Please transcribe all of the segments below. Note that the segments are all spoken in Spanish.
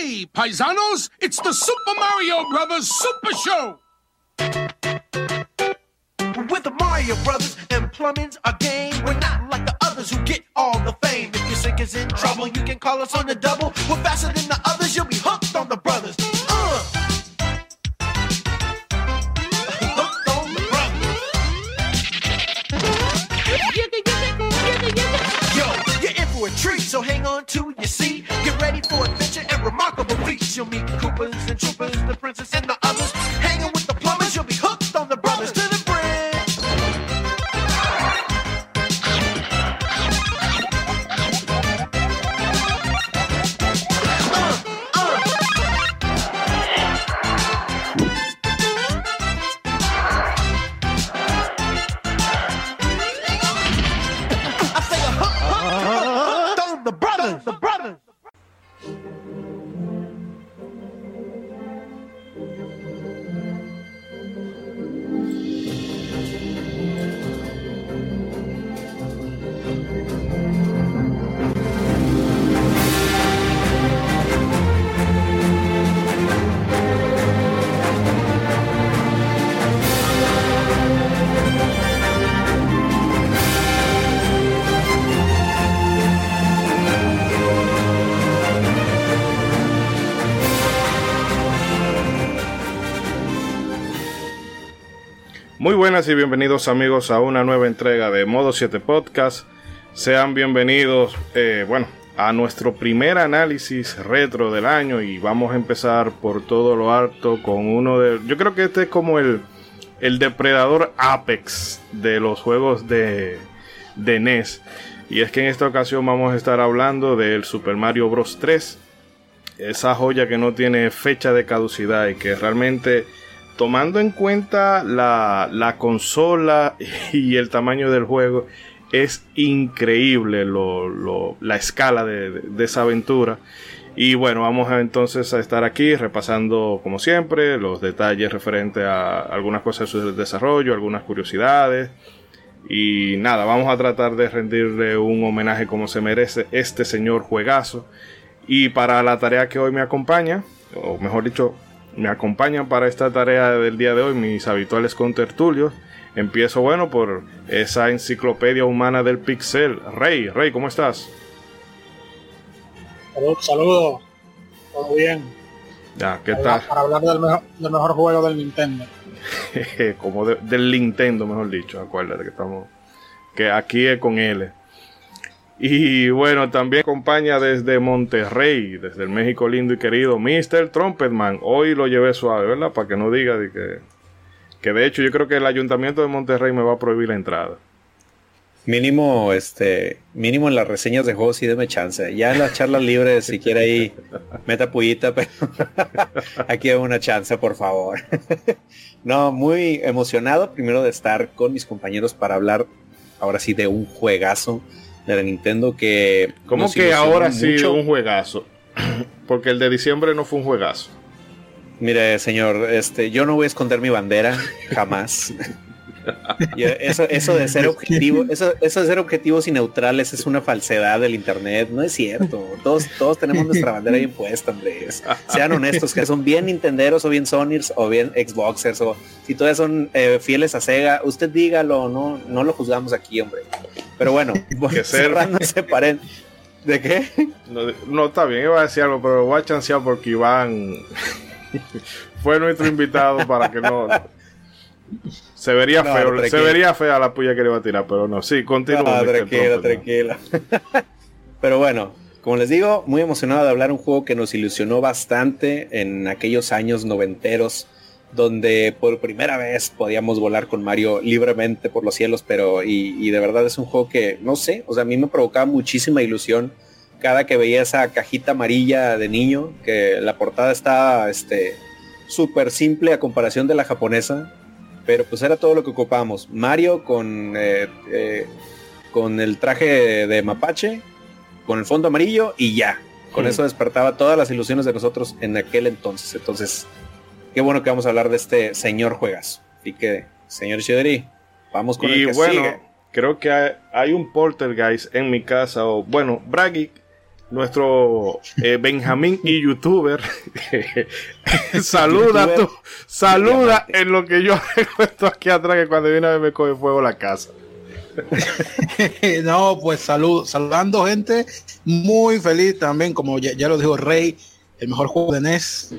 Hey, paisanos, it's the Super Mario Brothers Super Show! With the Mario Brothers and plumbing's a game. We're not like the others who get all the fame. If your sink is in trouble, you can call us on the double. We're faster than the others, you'll be hooked on the brothers. Uh. Yo, you're in for a treat, so hang on to your seat. Get ready for and remarkable feats. You'll meet Coopers and Troopers, the princess and the others. Buenas y bienvenidos amigos a una nueva entrega de Modo 7 Podcast. Sean bienvenidos, eh, bueno, a nuestro primer análisis retro del año y vamos a empezar por todo lo alto con uno de... Yo creo que este es como el, el depredador apex de los juegos de, de NES. Y es que en esta ocasión vamos a estar hablando del Super Mario Bros. 3. Esa joya que no tiene fecha de caducidad y que realmente tomando en cuenta la, la consola y el tamaño del juego, es increíble lo- lo- la escala de, de- esa aventura. Y bueno, vamos entonces a estar aquí repasando, como siempre, los detalles referentes a algunas cosas de su desarrollo, algunas curiosidades. Y nada, vamos a tratar de rendirle un homenaje como se merece este señor juegazo. Y para la tarea que hoy me acompaña, o mejor dicho, me acompañan para esta tarea del día de hoy mis habituales contertulios. Empiezo, bueno, por esa enciclopedia humana del pixel. Rey, Rey, ¿cómo estás? Saludos. Todo bien. Ya, ¿qué Para, tal? para hablar del mejor, del mejor juego del Nintendo. Como de- del Nintendo, mejor dicho. Acuérdate que estamos. Que aquí es con L. Y bueno, también acompaña desde Monterrey, desde el México lindo y querido, Mr. Trumpetman. Hoy lo llevé suave, ¿verdad? Para que no diga de que. Que de hecho yo creo que el ayuntamiento de Monterrey me va a prohibir la entrada. Mínimo, este, mínimo en las reseñas de juegos sí deme chance. Ya en las charlas libres, si quiere ahí, meta pullita, pero aquí hay una chance, por favor. no, muy emocionado primero de estar con mis compañeros para hablar ahora sí de un juegazo de la Nintendo que ¿Cómo que ahora sí un juegazo? Porque el de diciembre no fue un juegazo. Mire, señor, este, yo no voy a esconder mi bandera, jamás. Eso, eso de ser objetivo, eso, eso de ser objetivos y neutrales es una falsedad del internet, no es cierto. Todos, todos tenemos nuestra bandera bien puesta, hombre. Sean honestos, que son bien Nintenderos o bien Sonys o bien Xboxers o si todavía son eh, fieles a Sega, usted dígalo, no, no lo juzgamos aquí, hombre. Pero bueno, Que ser- cerrando ese paréntesis. ¿De qué? No, no, está bien, iba a decir algo, pero voy a chancear porque Iván fue nuestro invitado para que no. Se vería No, feo, se vería fea la puya que le iba a tirar, pero no, sí, continúa. Ah, Mr. tranquila, tranquila. Pero bueno, como les digo, muy emocionado de hablar un juego que nos ilusionó bastante en aquellos años noventeros, donde por primera vez podíamos volar con Mario libremente por los cielos, pero y, y de verdad es un juego que, no sé, o sea, a mí me provocaba muchísima ilusión cada que veía esa cajita amarilla de niño, que la portada estaba este súper simple a comparación de la japonesa, pero pues era todo lo que ocupábamos. Mario con eh, eh, con el traje de, mapache, con el fondo amarillo y ya. Con Hmm. eso despertaba todas las ilusiones de nosotros en aquel entonces. Entonces, qué bueno que vamos a hablar de este señor juegas. Así que, señor Shideri, vamos con Y el que bueno, sigue. creo que hay, hay un poltergeist en mi casa, o bueno, Bragi nuestro eh, Benjamín y youtuber saluda tú, saluda en lo que yo esto aquí atrás que cuando viene a ver me coge fuego la casa. no, pues salud, saludando gente, muy feliz también, como ya, ya, lo dijo Rey, el mejor juego de NES.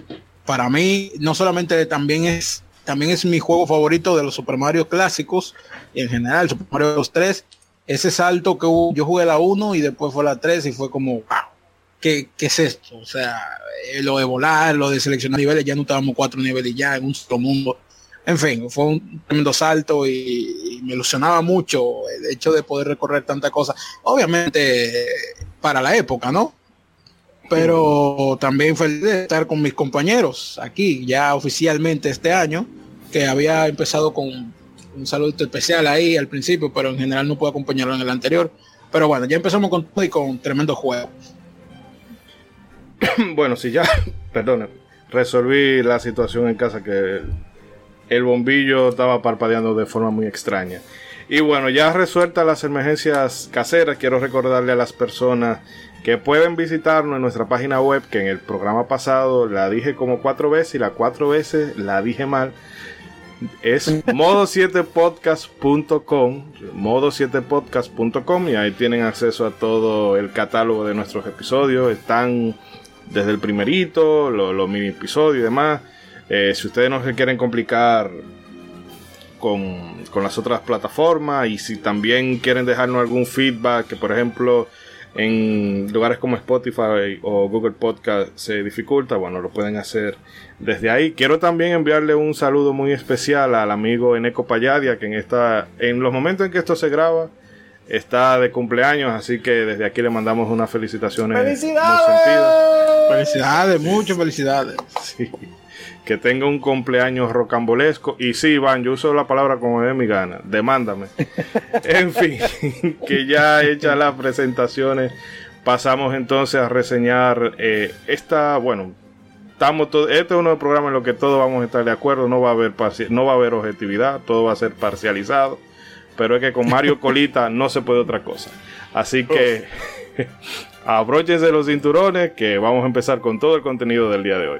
Para mí, no solamente también es, también es mi juego favorito de los Super Mario clásicos, y en general, Super Mario 2 3, ese salto que hubo, yo jugué la 1 y después fue la 3 y fue como, wow, ¿qué, ¿qué, es esto? O sea, eh, lo de volar, lo de seleccionar niveles, ya no estábamos cuatro niveles ya en un solo mundo. En fin, fue un tremendo salto y, y me ilusionaba mucho el hecho de poder recorrer tanta cosa. Obviamente, para la época, ¿no? Pero también feliz de estar con mis compañeros aquí, ya oficialmente este año, que había empezado con un saludo especial ahí al principio, pero en general no puedo acompañarlo en el anterior. Pero bueno, ya empezamos con y con tremendo juego. bueno, si ya, perdone, resolví la situación en casa que el bombillo estaba parpadeando de forma muy extraña. Y bueno, ya resueltas las emergencias caseras, quiero recordarle a las personas que pueden visitarnos en nuestra página web, que en el programa pasado la dije como cuatro veces y las cuatro veces la dije mal. Es modo7podcast.com, modo7podcast.com y ahí tienen acceso a todo el catálogo de nuestros episodios. Están desde el primerito, los, mini episodios y demás. Eh, si ustedes no se quieren complicar con, con, las otras plataformas y si también quieren dejarnos algún feedback, que por ejemplo en lugares como Spotify o Google Podcast se dificulta, bueno, lo pueden hacer desde ahí. Quiero también enviarle un saludo muy especial al amigo Eneco Payadia, que en, esta, en los momentos en que esto se graba, está de cumpleaños, así que desde aquí le mandamos unas felicitaciones. ¡Felicidades! Felicidades, muchas felicidades. Sí que tenga un cumpleaños rocambolesco. Y sí, Iván, yo uso la palabra como de mi gana. Demándame. en fin, que ya hechas las presentaciones, pasamos entonces a reseñar eh, esta, bueno, estamos todo, este es uno de los programas en los que todos vamos a estar de acuerdo, no va a haber no va a haber objetividad, todo va a ser parcializado, pero es que con Mario Colita no se puede otra cosa. Así que abróchense los cinturones que vamos a empezar con todo el contenido del día de hoy.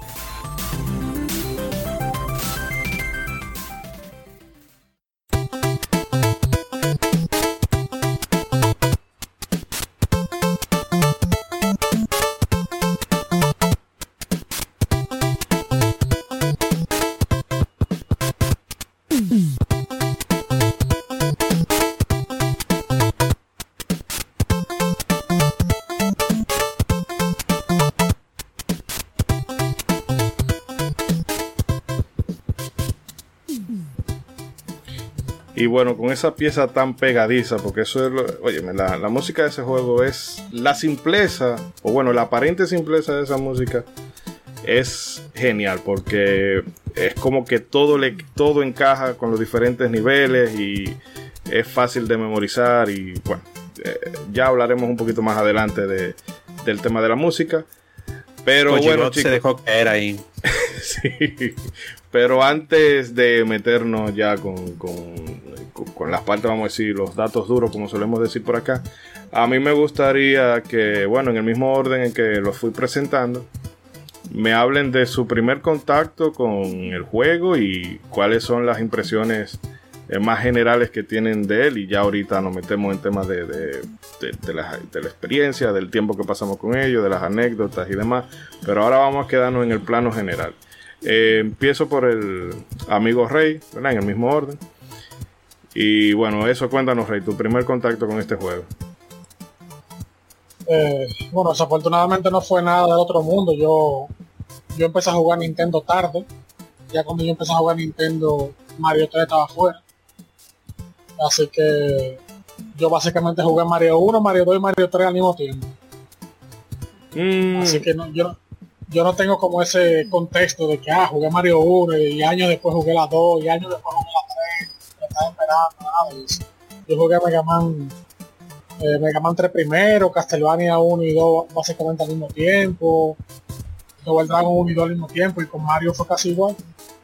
Bueno, con esa pieza tan pegadiza, porque eso es lo. Oye, la, la, música de ese juego es. La simpleza, o bueno, la aparente simpleza de esa música es genial, porque es como que todo, le, todo encaja con los diferentes niveles y es fácil de memorizar y bueno, eh, ya hablaremos un poquito más adelante de, del tema de la música. Pero bueno, chicos, se dejó caer ahí. sí, pero antes de meternos ya con, con, con, las partes, vamos a decir, los datos duros, como solemos decir por acá, a mí me gustaría que, bueno, en el mismo orden en que los fui presentando, me hablen de su primer contacto con el juego y cuáles son las impresiones eh, más generales que tienen de él y ya ahorita nos metemos en temas de, de, de, la, de, la, experiencia, del tiempo que pasamos con ellos, de las anécdotas y demás, pero ahora vamos a quedarnos en el plano general. Eh, empiezo por el amigo Rey, ¿verdad? En el mismo orden. Y bueno, eso cuéntanos Rey, tu primer contacto con este juego. Eh, bueno, desafortunadamente no fue nada del otro mundo. Yo, yo empecé a jugar Nintendo tarde. Ya cuando yo empecé a jugar Nintendo, Mario 3 estaba fuera. Así que yo básicamente jugué Mario 1, Mario 2 y Mario 3 al mismo tiempo. Mm. Así que no, yo, yo no tengo como ese contexto de que ah, jugué Mario 1 y años después jugué la 2 y años después jugué la 3. Me estaba esperando, nada de. Yo jugué Mega Man, eh, Mega Man 3 primero, Castlevania 1 y 2 básicamente al mismo tiempo. Double Dragon 1 y 2 al mismo tiempo y con Mario fue casi igual.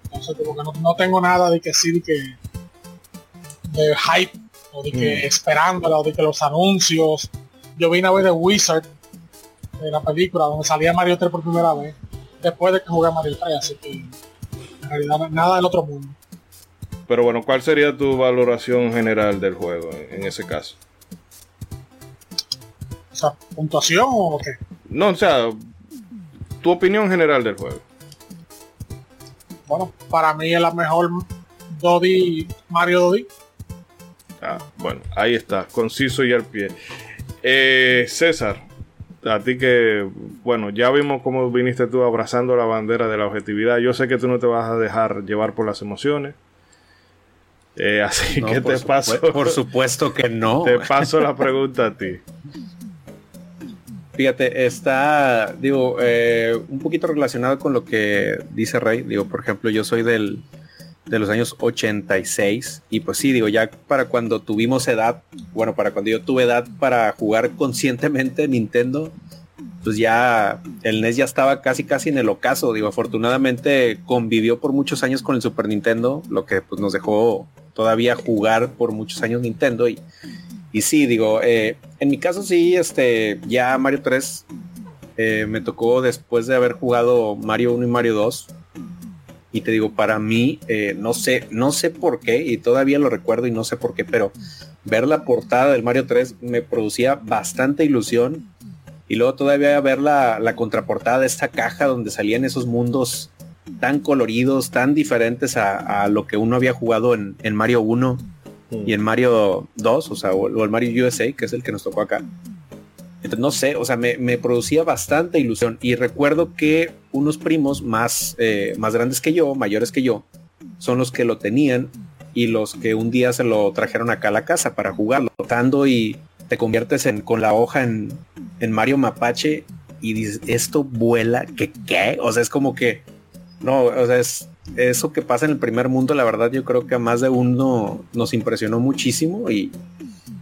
Entonces como que no, no tengo nada de que sí, de que de hype o de que Mm. esperándola o de que los anuncios. Yo vine a ver The Wizard de la película donde salía Mario 3 por primera vez después de que jugué Mario 3 así que en realidad nada del otro mundo Pero bueno, ¿cuál sería tu valoración general del juego en, ese caso? o sea puntuación o qué No, o sea, tu opinión general del juego. bueno para mí es la mejor 2D Mario 2D Ah, bueno, ahí está, conciso y al pie. Eh, César, a ti que, bueno, ya vimos cómo viniste tú abrazando la bandera de la objetividad. Yo sé que tú no te vas a dejar llevar por las emociones. Eh, así No, que te paso, Por supuesto que no. te paso la pregunta a ti. Fíjate, está, digo, eh, un poquito relacionado con lo que dice Rey. Digo, por ejemplo, yo soy del, de los años 86 y pues sí, digo, ya para cuando tuvimos edad, bueno, para cuando yo tuve edad para jugar conscientemente Nintendo, pues ya el NES ya estaba casi casi en el ocaso. Digo, afortunadamente convivió por muchos años con el Super Nintendo, lo que pues nos dejó todavía jugar por muchos años Nintendo y y sí, digo, eh, en mi caso sí, este, ya Mario 3 eh, me tocó después de haber jugado Mario 1 y Mario 2. Y te digo, para mí, eh, no sé, no sé por qué, y todavía lo recuerdo y no sé por qué, pero ver la portada del Mario 3 me producía bastante ilusión. Y luego todavía ver la, la contraportada de esta caja donde salían esos mundos tan coloridos, tan diferentes a, a lo que uno había jugado en, en Mario 1 y en Mario 2, o sea, o, o el Mario USA, que es el que nos tocó acá. No sé, o sea, me, me producía bastante ilusión. Y recuerdo que unos primos más, eh, más grandes que yo, mayores que yo, son los que lo tenían y los que un día se lo trajeron acá a la casa para jugarlo. Tando y te conviertes en, con la hoja en, en Mario Mapache y dices, esto vuela, que qué? O sea, es como que, no, o sea, es eso que pasa en el primer mundo, la verdad yo creo que a más de uno nos impresionó muchísimo y,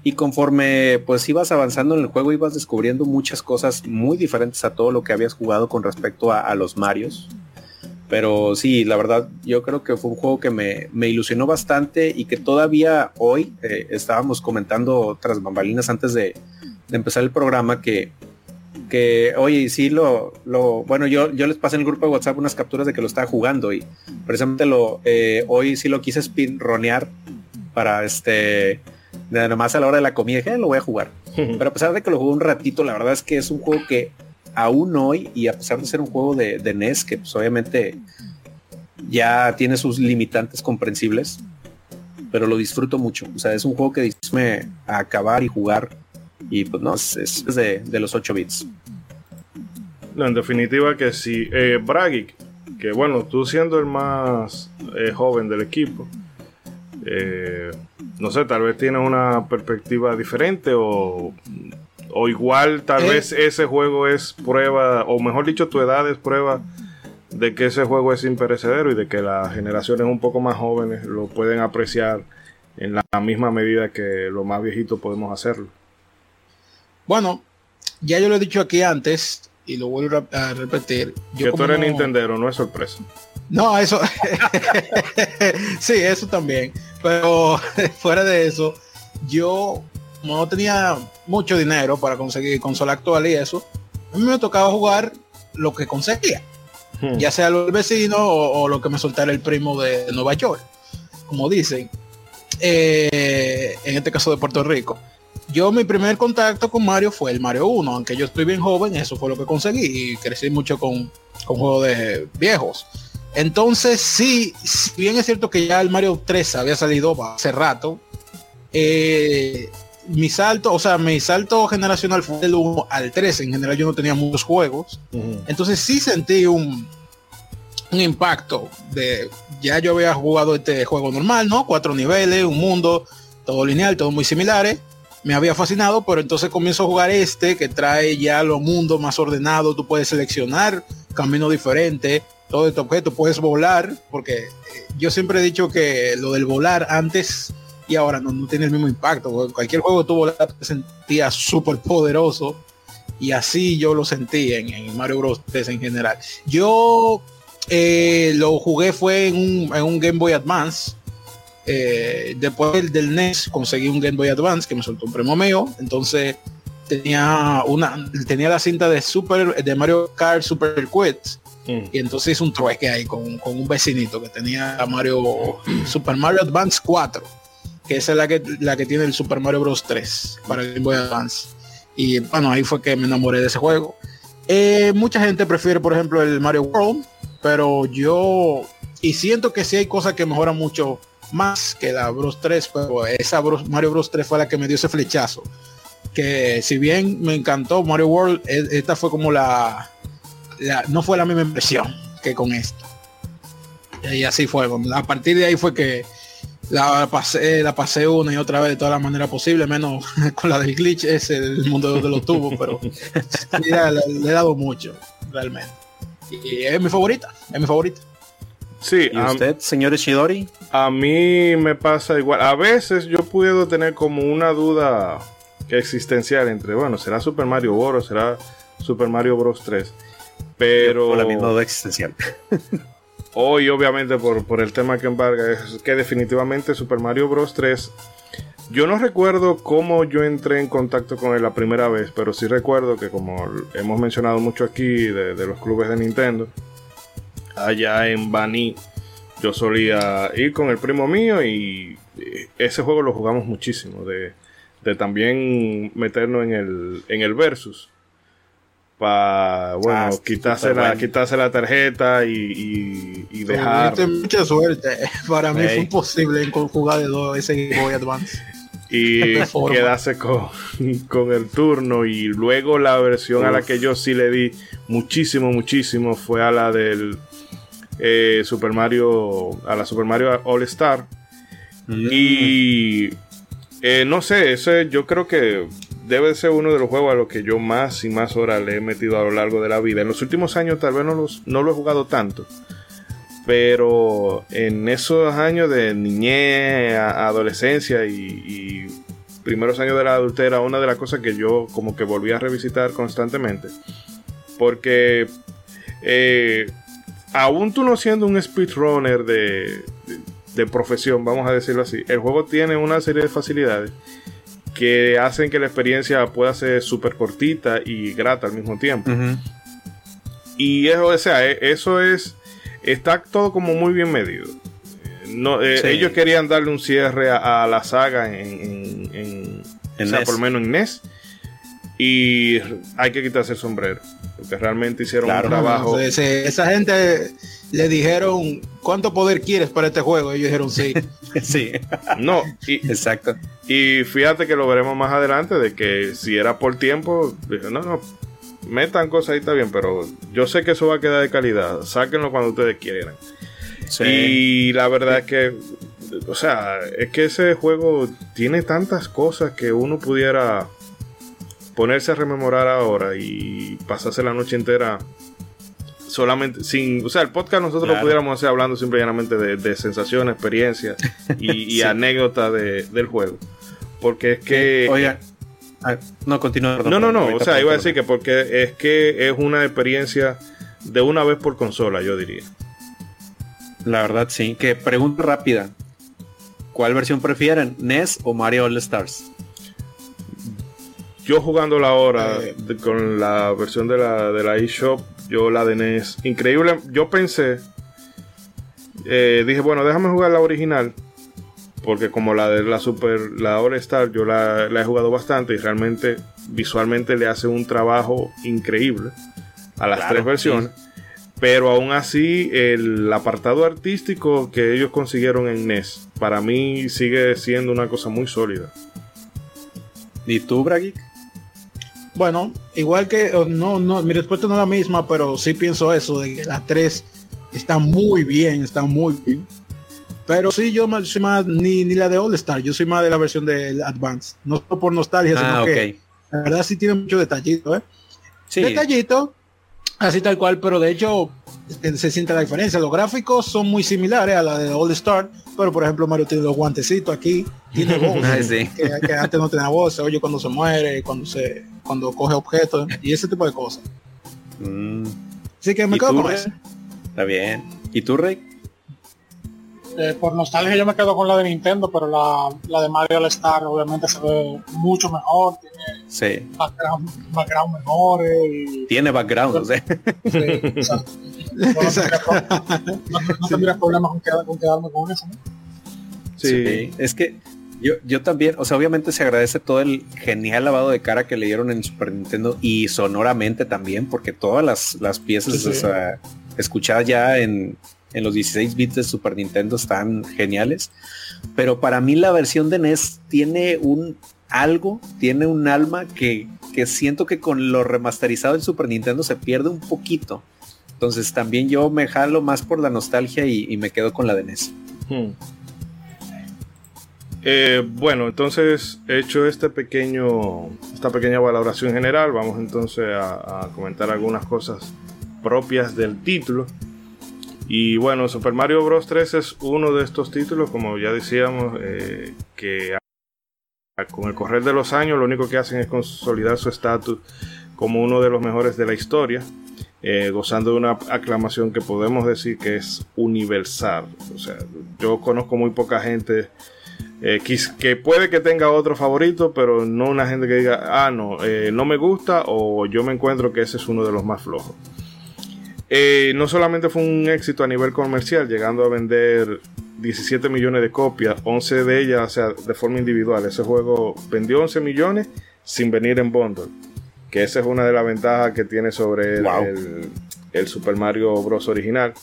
y conforme pues ibas avanzando en el juego ibas descubriendo muchas cosas muy diferentes a todo lo que habías jugado con respecto a, a los Marios. Pero sí, la verdad yo creo que fue un juego que me, me ilusionó bastante y que todavía hoy eh, estábamos comentando tras bambalinas antes de, de empezar el programa que que, oye, sí lo, lo, bueno, yo, yo les pasé en el grupo de WhatsApp unas capturas de que lo estaba jugando y precisamente lo, eh, hoy sí lo quise spinronear para este, de nomás a la hora de la comida, dije, "Eh, lo voy a jugar. Pero a pesar de que lo jugué un ratito, la verdad es que es un juego que aún hoy, y a pesar de ser un juego de, de NES, que pues obviamente ya tiene sus limitantes comprensibles, pero lo disfruto mucho. O sea, es un juego que disfruto a acabar y jugar y pues no, es, es de, de, los 8 bits. No, en definitiva que sí. Eh, Bragic, que bueno, tú siendo el más eh, joven del equipo, eh, no sé, tal vez tienes una perspectiva diferente o, o igual tal Eh. vez ese juego es prueba, o mejor dicho, tu edad es prueba de que ese juego es imperecedero y de que las generaciones un poco más jóvenes lo pueden apreciar en la misma medida que los más viejitos podemos hacerlo. Bueno, ya yo lo he dicho aquí antes y lo vuelvo a repetir. Yo que tú eres Nintendo, no es sorpresa. No, eso. sí, eso también. Pero fuera de eso, yo no tenía mucho dinero para conseguir consola actual y eso. A mí me tocaba jugar lo que conseguía. Hmm. Ya sea lo del vecino o, lo que me soltara el primo de Nueva York. Como dicen. Eh, en este caso de Puerto Rico. Yo mi primer contacto con Mario fue el Mario 1, aunque yo estoy bien joven, eso fue lo que conseguí y crecí mucho con, con juegos de viejos. Entonces, sí, si bien es cierto que ya el Mario 3 había salido hace rato, eh, mi salto, o sea, mi salto generacional fue del 1 al 3. En general yo no tenía muchos juegos. Entonces sí sentí un, un impacto de, ya yo había jugado este juego normal, ¿no? Cuatro niveles, un mundo, todo lineal, todo muy similares. Me había fascinado, pero entonces comienzo a jugar este que trae ya los mundos más ordenados. Tú puedes seleccionar caminos diferentes todo este objeto, puedes volar, porque eh, yo siempre he dicho que lo del volar antes y ahora no, tiene el mismo impacto. Cualquier juego tú volar te sentías súper poderoso y así yo lo sentí en, Mario Bros. 3 en general. Yo eh, lo jugué fue en un, Game Boy Advance. Eh, después del, NES conseguí un Game Boy Advance que me soltó un premio mío. Entonces tenía una tenía la cinta de Super de Mario Kart Super Quest Mm. Y entonces hice un trueque ahí con, un vecinito que tenía Mario Super Mario Advance 4, que esa es la que, la que tiene el Super Mario Bros. 3 para el Game Boy Advance. Y bueno, ahí fue que me enamoré de ese juego. Eh, mucha gente prefiere, por ejemplo, el Mario World, pero yo y siento que sí hay cosas que mejoran mucho más que la Bros 3, pero esa Mario Bros 3 fue la que me dio ese flechazo. Que si bien me encantó Mario World, e, esta fue como la, no fue la misma impresión que con esto. Y así fue. A partir de ahí fue que la pasé, la pasé una y otra vez de todas las maneras posibles, menos con la del glitch, ese el mundo de los tubos, pero le, he dado mucho, realmente. Y es mi favorita, es mi favorita. Sí, ¿Y usted, señor Ishidori? A mí me pasa igual. A veces yo puedo tener como una duda existencial entre, bueno, ¿será Super Mario Bros. o será Super Mario Bros. 3? Pero. la misma duda existencial. hoy, obviamente, por, el tema que embarga, es que definitivamente Super Mario Bros. 3. Yo no recuerdo cómo yo entré en contacto con él la primera vez, pero sí recuerdo que, como hemos mencionado mucho aquí de, los clubes de Nintendo, allá en Bani, yo solía ir con el primo mío y ese juego lo jugamos muchísimo. De, de también meternos en el, en el versus para bueno ah, quitarse la quitarse la tarjeta y, y, dejar. mucha suerte. Para mí fue imposible en jugar de dos ese Game Boy Advance. Y quedarse con, con, el turno y luego la versión a la que yo sí le di muchísimo muchísimo fue a la del eh, Super Mario a la Super Mario All Star. Mm. y eh, no sé ese yo creo que debe ser uno de los juegos a los que yo más y más horas le he metido a lo largo de la vida. En los últimos años tal vez no, los, no lo he jugado tanto. Pero en esos años de niñez, adolescencia y, primeros años de la adultera, una de las cosas que yo como que volví a revisitar constantemente. Porque eh, aún tú no siendo un speedrunner de, de profesión, vamos a decirlo así, el juego tiene una serie de facilidades que hacen que la experiencia pueda ser súper cortita y grata al mismo tiempo. Y eso, o sea, e, eso es, está todo como muy bien medido. No, eh, Ellos querían darle un cierre a, la saga en, en, o sea, por lo menos en NES. Y hay que quitarse el sombrero. Porque realmente hicieron un trabajo. esa gente le dijeron, ¿cuánto poder quieres para este juego? Ellos dijeron sí. sí. No, y, exacto. Y fíjate que lo veremos más adelante de que si era por tiempo, dije, no, no, metan cosas ahí está bien, pero yo sé que eso va a quedar de calidad. Sáquenlo cuando ustedes quieran. Y la verdad es que, o sea, es que ese juego tiene tantas cosas que uno pudiera ponerse a rememorar ahora y pasarse la noche entera solamente, sin, o sea, el podcast nosotros lo pudiéramos hacer hablando simplemente de, de sensaciones, experiencias y, y Sí. anécdotas de- del juego. Porque es que... Oigan. ah, no, continúa. no, no, no, o sea, iba a decir que porque es que es una experiencia de una vez por consola, yo diría. La verdad, sí. Que pregunta rápida. ¿Cuál versión prefieren? ¿NES o Mario All Stars? Yo jugando la hora Eh. de- con la versión de la, de la eShop, yo la de NES, increíble. Yo pensé, eh, dije, bueno, déjame jugar la original, porque como la de la Super, la All Star, yo la, la he jugado bastante y realmente visualmente le hace un trabajo increíble a las Claro, tres versiones. Pero aún así, el apartado artístico que ellos consiguieron en NES, para mí sigue siendo una cosa muy sólida. ¿Y tú, Bragic? Bueno, igual que oh, no, no, mi respuesta no es la misma, pero sí pienso eso, de que las tres están muy bien, están muy bien. Pero sí, yo más- soy más ni, ni la de All Star, yo soy más de la versión del Advance. No solo por nostalgia, Ah, sino ok. que la verdad sí tiene mucho detallito, ¿eh? Sí. Detallito, así tal cual, pero de hecho se, se siente la diferencia. Los gráficos son muy similares a la de All Star, pero por ejemplo Mario tiene los guantecitos aquí, tiene voz, Ah, sí. que, que antes no tenía voz, se oye cuando se muere, cuando se cuando coge objetos y ese tipo de cosas. Mm, Así que me ¿Y quedo con eso. Está bien. ¿Y tú, Rey? Eh, por nostalgia yo me quedo con la de Nintendo, pero la, la de Mario All Star obviamente se ve mucho mejor, tiene Sí. background, background mejores y Tiene background, o sea. sí, exacto. No tendría pro- no- no tendría problemas con, quedar- con quedarme con eso. ¿no? Sí. Es que yo, yo también, o sea, obviamente se agradece todo el genial lavado de cara que le dieron en Super Nintendo y sonoramente también, porque todas las, las piezas Sí, sí. o sea, escuchadas ya en, en los 16 bits de Super Nintendo están geniales. Pero para mí la versión de NES tiene un algo, tiene un alma que, que siento que con lo remasterizado en Super Nintendo se pierde un poquito. Entonces también yo me jalo más por la nostalgia y, me quedo con la de NES. Hmm. Eh, bueno, entonces hecho este pequeño, esta pequeña valoración general, vamos entonces a comentar algunas cosas propias del título. Y bueno, Super Mario Bros. 3 es uno de estos títulos, como ya decíamos, eh, que con el correr de los años lo único que hacen es consolidar su estatus como uno de los mejores de la historia, eh, gozando de una aclamación que podemos decir que es universal. O sea, yo conozco muy poca gente eh, que puede que tenga otro favorito, pero no una gente que diga, ah, no, eh, no me gusta o yo me encuentro que ese es uno de los más flojos. Eh, no solamente fue un éxito a nivel comercial, llegando a vender 17 millones de copias, 11 de ellas, o sea, de forma individual. Ese juego vendió 11 millones sin venir en bundle. Que esa es una de las ventajas que tiene sobre el, Wow. el- el Super Mario Bros. original.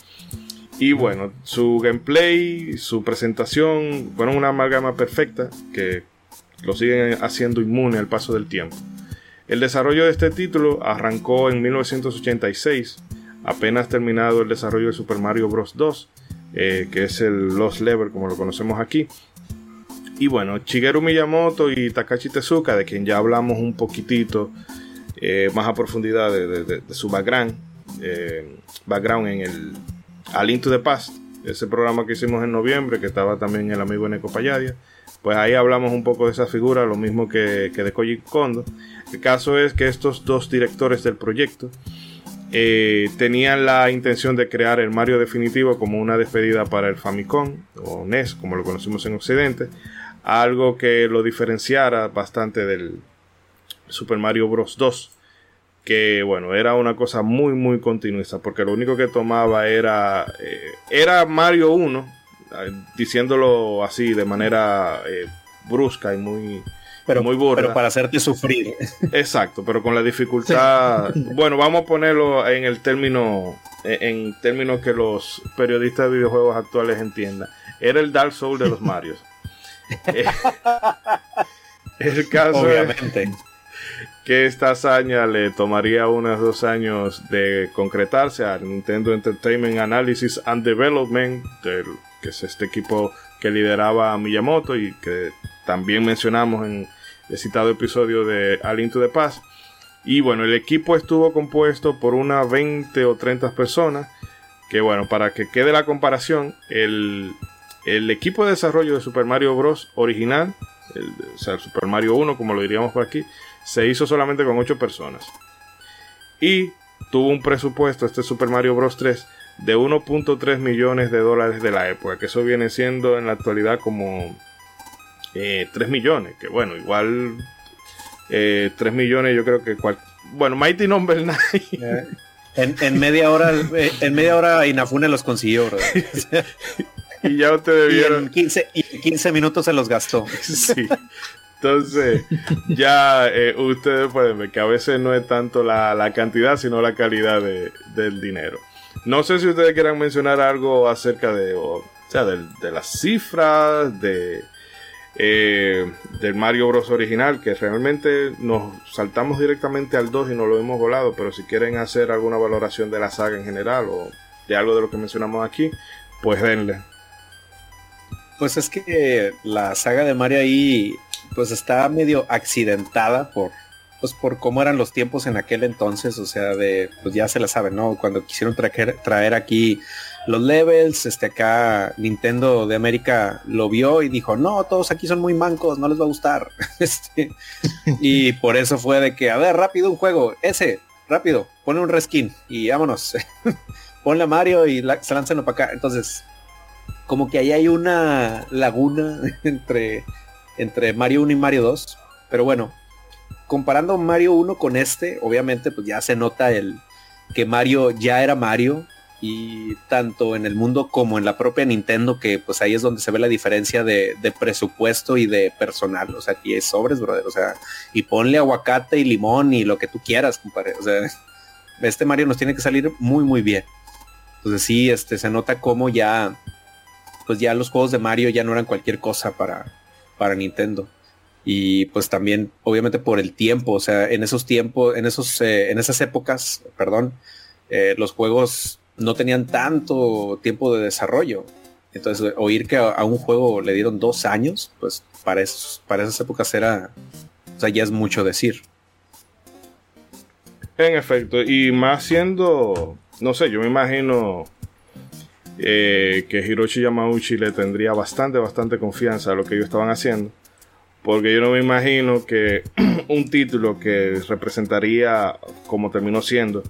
Y bueno, su gameplay, su presentación, fueron una amalgama perfecta que lo siguen haciendo inmune al paso del tiempo. El desarrollo de este título arrancó en 1986, apenas terminado el desarrollo de Super Mario Bros. 2, eh, que es el Lost Level como lo conocemos aquí. Y bueno, Shigeru Miyamoto y Takashi Tezuka, de quien ya hablamos un poquitito eh, más a profundidad de, su background, eh, background en el A Link to the Past, ese programa que hicimos en noviembre, que estaba también el amigo Neko Payadia. Pues ahí hablamos un poco de esa figura, lo mismo que, que de Koji Kondo. El caso es que estos dos directores del proyecto eh, tenían la intención de crear el Mario definitivo como una despedida para el Famicom o NES, como lo conocimos en Occidente, algo que lo diferenciara bastante del Super Mario Bros. 2, que bueno, era una cosa muy muy continuista, porque lo único que tomaba era, eh, era Mario 1, eh, diciéndolo así de manera eh, brusca y muy, Pero, muy burda. pero para hacerte sufrir. Exacto, pero con la dificultad. Bueno, vamos a ponerlo en el término, en términos que los periodistas de videojuegos actuales entiendan. Era el Dark Souls de los Marios. Eh, el caso es Obviamente. que esta hazaña le tomaría unos dos años de concretarse al Nintendo Entertainment Analysis and Development, del- que es este equipo que lideraba a Miyamoto y que también mencionamos en el citado episodio de A Link to the Past. Y bueno, el equipo estuvo compuesto por unas 20 o 30 personas. Que bueno, para que quede la comparación, el, el equipo de desarrollo de Super Mario Bros. original, el, o sea, el Super Mario 1, como lo diríamos por aquí, se hizo solamente con 8 personas. Y tuvo un presupuesto, este Super Mario Bros. 3, de 1.3 millones de dólares de la época, que eso viene siendo en la actualidad como eh, 3 millones, que bueno, igual eh, 3 millones yo creo que cual, bueno, Mighty Number 9 Eh, En, en media hora, eh, en media hora Inafune los consiguió, bro. y ya ustedes Y vieron en 15, y en 15 minutos se los gastó. sí. Entonces, ya eh, ustedes pueden ver que a veces no es tanto la, la cantidad, sino la calidad de- del dinero. No sé si ustedes quieran mencionar algo acerca de, o, o sea, del- de, las cifras, de eh, del Mario Bros. original, que realmente nos saltamos directamente al 2 y nos lo hemos volado, pero si quieren hacer alguna valoración de la saga en general o de algo de lo que mencionamos aquí, pues denle. Pues es que la saga de Mario ahí pues está medio accidentada por pues por cómo eran los tiempos en aquel entonces, o sea, de pues ya se la saben, ¿no? Cuando quisieron traer, traer aquí los levels, este acá Nintendo de América lo vio y dijo, "No, todos aquí son muy mancos, no les va a gustar." Este, y por eso fue de que, a ver, rápido un juego, ese, rápido, pone un reskin y vámonos. Ponle a Mario y la, se láncenlo para acá. Entonces, como que ahí hay una laguna entre, entre Mario 1 y Mario 2. Pero bueno, comparando Mario 1 con este, obviamente pues ya se nota el que Mario ya era Mario y tanto en el mundo como en la propia Nintendo, que pues ahí es donde se ve la diferencia de, presupuesto y de personal. O sea, aquí es sobres, brother. O sea, y ponle aguacate y limón y lo que tú quieras, compadre. O sea, este Mario nos tiene que salir muy, muy bien. Entonces sí, este, se nota como ya, pues ya los juegos de Mario ya no eran cualquier cosa para, para Nintendo. Y pues también, obviamente por el tiempo, o sea, en esos tiempos, en esos, eh, en esas épocas, perdón, eh, los juegos no tenían tanto tiempo de desarrollo. Entonces, oír que a, un juego le dieron dos años, pues para, esos, para esas épocas era, o sea, ya es mucho decir. En efecto, y más siendo, no sé, yo me imagino eh, que Hiroshi Yamauchi le tendría bastante, bastante confianza a lo que ellos estaban haciendo. Porque yo no me imagino que un título que representaría, como terminó siendo,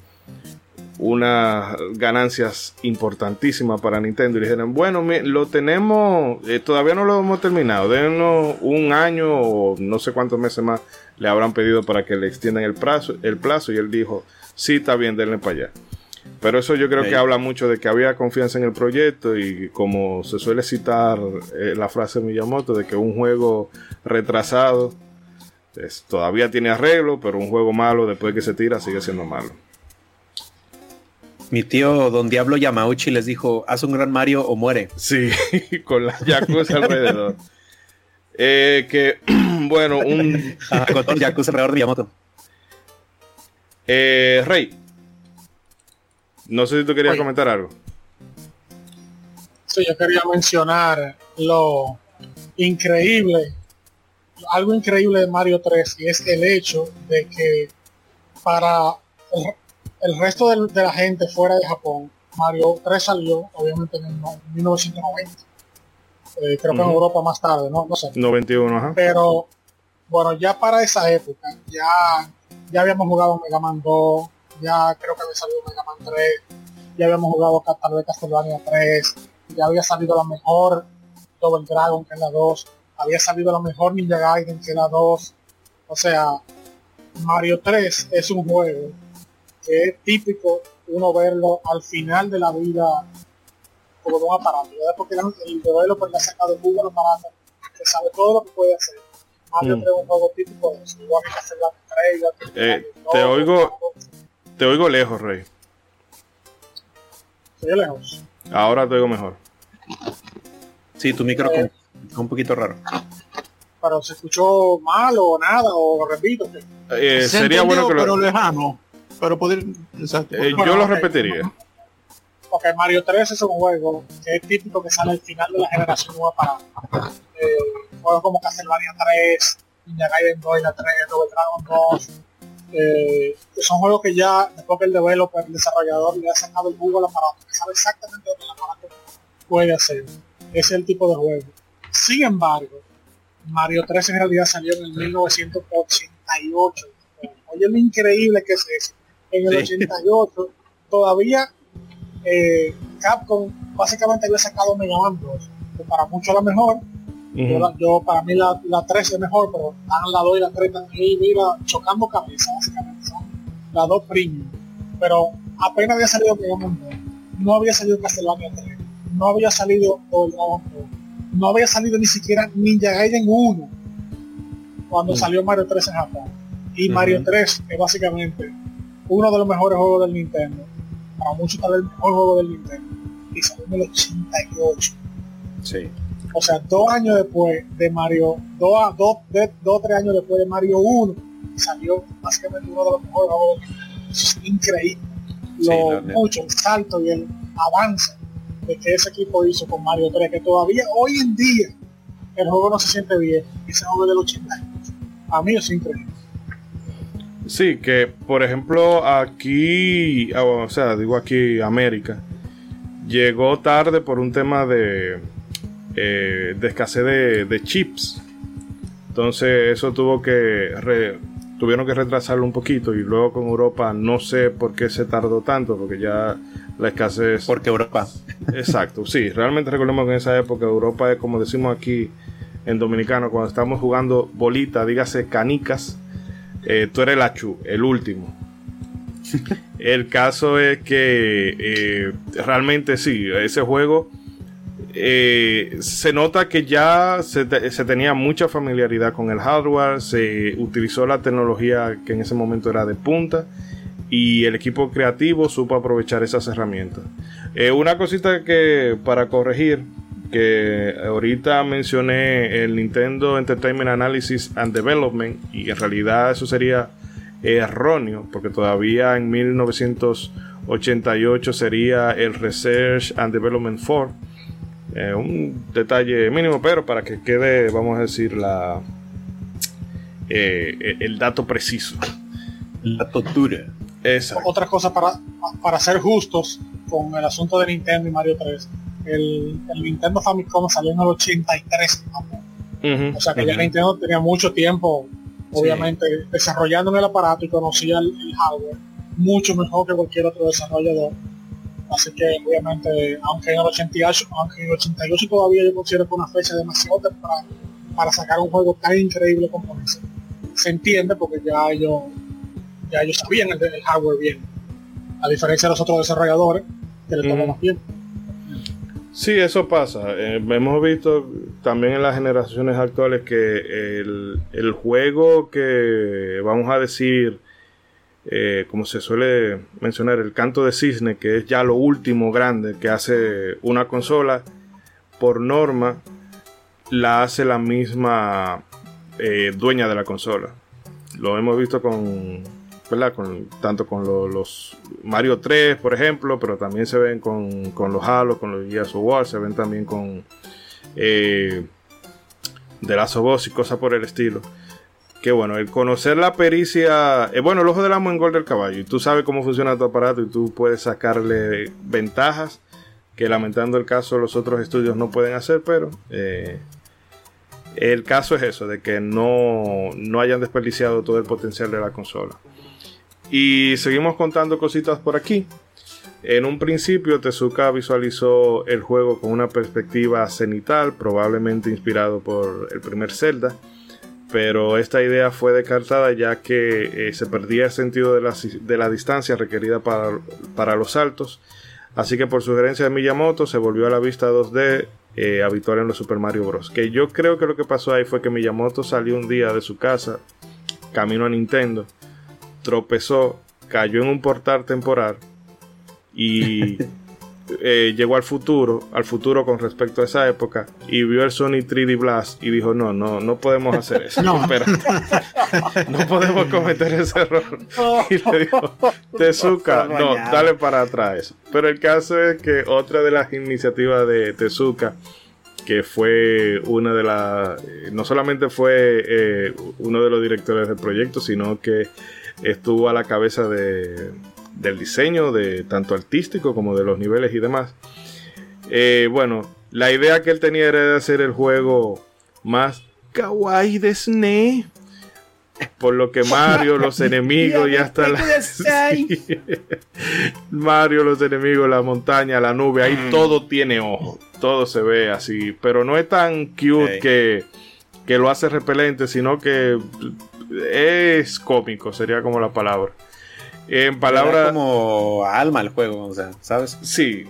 unas ganancias importantísimas para Nintendo. Y dijeron, bueno, lo tenemos, eh, todavía no lo hemos terminado. Denos un año o no sé cuántos meses más le habrán pedido para que le extiendan el plazo. El plazo y él dijo, sí, está bien, denle para allá. Pero eso yo creo Sí. que habla mucho de que había confianza en el proyecto y como se suele citar eh, la frase de Miyamoto de que un juego retrasado es- todavía tiene arreglo, pero un juego malo después de que se tira sigue siendo malo. Mi tío Don Diablo Yamauchi les dijo, haz un gran Mario o muere. Sí, con la Yakuza alrededor. Eh, que, bueno, un Ah, con todo el Yakuza alrededor de Miyamoto. eh, Rey. No sé si tú querías Oye. comentar algo. Sí, yo quería mencionar lo increíble, algo increíble de Mario 3 y es el hecho de que para el, resto del- de, la gente fuera de Japón, Mario 3 salió obviamente en el no- 1990. Eh, creo que en. Europa más tarde, ¿no? No sé. 91, ajá. Pero bueno, ya para esa época, ya, ya habíamos jugado Mega Man 2, ya creo que había salido Mega Man 3, ya habíamos jugado tal vez Castlevania 3, ya había salido la mejor Double Dragon que es la 2, había salido la mejor Ninja Gaiden que es la 2. O sea, Mario 3 es un juego que es típico uno verlo al final de la vida como de un aparato. Ya después que el developer le ha sacado el jugo al aparato, que sabe todo lo que puede hacer. Mario Mm. 3 es un juego típico de eso. Igual que 3, igual que Eh, te 2, oigo- Te oigo lejos, Rey. Estoy lejos. Ahora te oigo mejor. Sí, tu micro con- un poquito raro. Pero se escuchó mal o nada, o repito. que- Eh, Se sería entendió, bueno que pero lejano. Pero poder. Eh, Bueno, yo lo repetiría. Porque Mario 3 es un juego que es típico que sale al final de la generación nueva para eh, juegos como Castlevania 3, Ninja Gaiden 2 y la 3, Double Dragon 2, eh, que son juegos que ya después que el developer, el desarrollador le ha sacado el jugo al aparato, que sabe exactamente lo que el aparato puede hacer. Ese es el tipo de juego. Sin embargo, Mario 3 en realidad salió en el 1988. Oye, lo increíble que es eso. En el 88 todavía eh, Capcom básicamente había sacado Mega Man 2, que para muchos la mejor. yo, la- yo, para mí la, la 3 es mejor, pero están la 2 y la 3 están ahí, mira, chocando cabeza, básicamente son las dos premium. Pero apenas había salido Mega Man 2, no había salido Castlevania 3, no había salido Dragon 2, no había salido ni siquiera Ninja Gaiden 1 cuando salió Mario 3 en Japón. Y Mario 3 es básicamente uno de los mejores juegos del Nintendo. Para muchos tal vez el mejor juego del Nintendo. Y salió en el 88. Sí. O sea, dos años después de Mario, dos, dos, de- dos tres años después de Mario 1, salió básicamente uno de los mejores juegos del Nintendo. Eso es increíble. Lo mucho, el salto y el avance de que ese equipo hizo con Mario 3, que todavía hoy en día el juego no se siente bien. Ese juego del 88. A mí es increíble. Sí, que por ejemplo aquí, ah, o sea, digo aquí América, llegó tarde por un tema de, eh, de escasez de, de chips. Entonces eso tuvo que, re- tuvieron que retrasarlo un poquito y luego con Europa no sé por qué se tardó tanto, porque ya la escasez... Porque Europa. Exacto, sí, realmente recordemos que en esa época Europa es como decimos aquí en Dominicano, cuando estamos jugando bolita, dígase canicas, eh, tú eres el achú, el último. el caso es que eh, realmente sí, ese juego eh, se nota que ya se, te- se tenía mucha familiaridad con el hardware, se utilizó la tecnología que en ese momento era de punta y el equipo creativo supo aprovechar esas herramientas. Una cosita que para corregir, que ahorita mencioné el Nintendo Entertainment Analysis and Development y en realidad eso sería erróneo porque todavía en 1988 sería el Research and Development 4. Eh, un detalle mínimo, pero para que quede, vamos a decir, la, eh, el dato preciso. La tortura. Exacto. Otra cosa para, para ser justos con el asunto de Nintendo y Mario 3. El, el Nintendo Famicom salió en el 83 en Japón. Ujú. O sea que ya. Nintendo tenía mucho tiempo, obviamente, desarrollando en el aparato y conocía el, el hardware mucho mejor que cualquier otro desarrollador. Así que obviamente, aunque en el 88, aunque en el 88 todavía yo considero que una fecha demasiado temprana para sacar un juego tan increíble como ese, se entiende porque ya ellos, ya ellos sabían el, el hardware bien. A diferencia de los otros desarrolladores, que le toman más tiempo. Sí, eso pasa. Eh, hemos visto también en las generaciones actuales que el, juego que vamos a decir, eh, como se suele mencionar, el canto de cisne, que es ya lo último grande que hace una consola, por norma, la hace la misma eh, dueña de la consola. Lo hemos visto con, tanto con lo- los Mario 3, por ejemplo, pero también se ven con, con los Halo, con los Gears of War, se ven también con eh, The Last of Us y cosas por el estilo. Que bueno, el conocer la pericia, eh, bueno, el ojo del amo engorda el caballo y tú sabes cómo funciona tu aparato y tú puedes sacarle ventajas que lamentando el caso los otros estudios no pueden hacer, pero eh, el caso es eso, de que no, no hayan desperdiciado todo el potencial de la consola. Y seguimos contando cositas por aquí. En un principio, Tezuka visualizó el juego con una perspectiva cenital, probablemente inspirado por el primer Zelda, pero esta idea fue descartada ya que eh, se perdía el sentido de la, de distancia requerida para, para los saltos, así que por sugerencia de Miyamoto se volvió a la vista 2D eh, habitual en los Super Mario Bros. Que yo creo que lo que pasó ahí fue que Miyamoto salió un día de su casa, camino a Nintendo, tropezó, cayó en un portal temporal y eh, llegó al futuro, al futuro con respecto a esa época y vio el Sony 3D Blast y dijo no, no, no podemos hacer eso. No. Espera. no podemos cometer ese error. Y le dijo, Tezuka, no, dale para atrás. Pero el caso es que otra de las iniciativas de Tezuka que fue una de las, no solamente fue eh, uno de los directores del proyecto, sino que estuvo a la cabeza de, del diseño, de tanto artístico como de los niveles y demás. Eh, bueno, la idea que él tenía era de hacer el juego más kawaii de. Por lo que Mario, los enemigos y hasta la... Mario, los enemigos, la montaña, la nube, ahí todo tiene ojo. Todo se ve así. Pero no es tan cute que, que lo hace repelente, sino que es cómico, sería como la palabra. En palabras. como alma el juego, o sea, ¿sabes? Sí.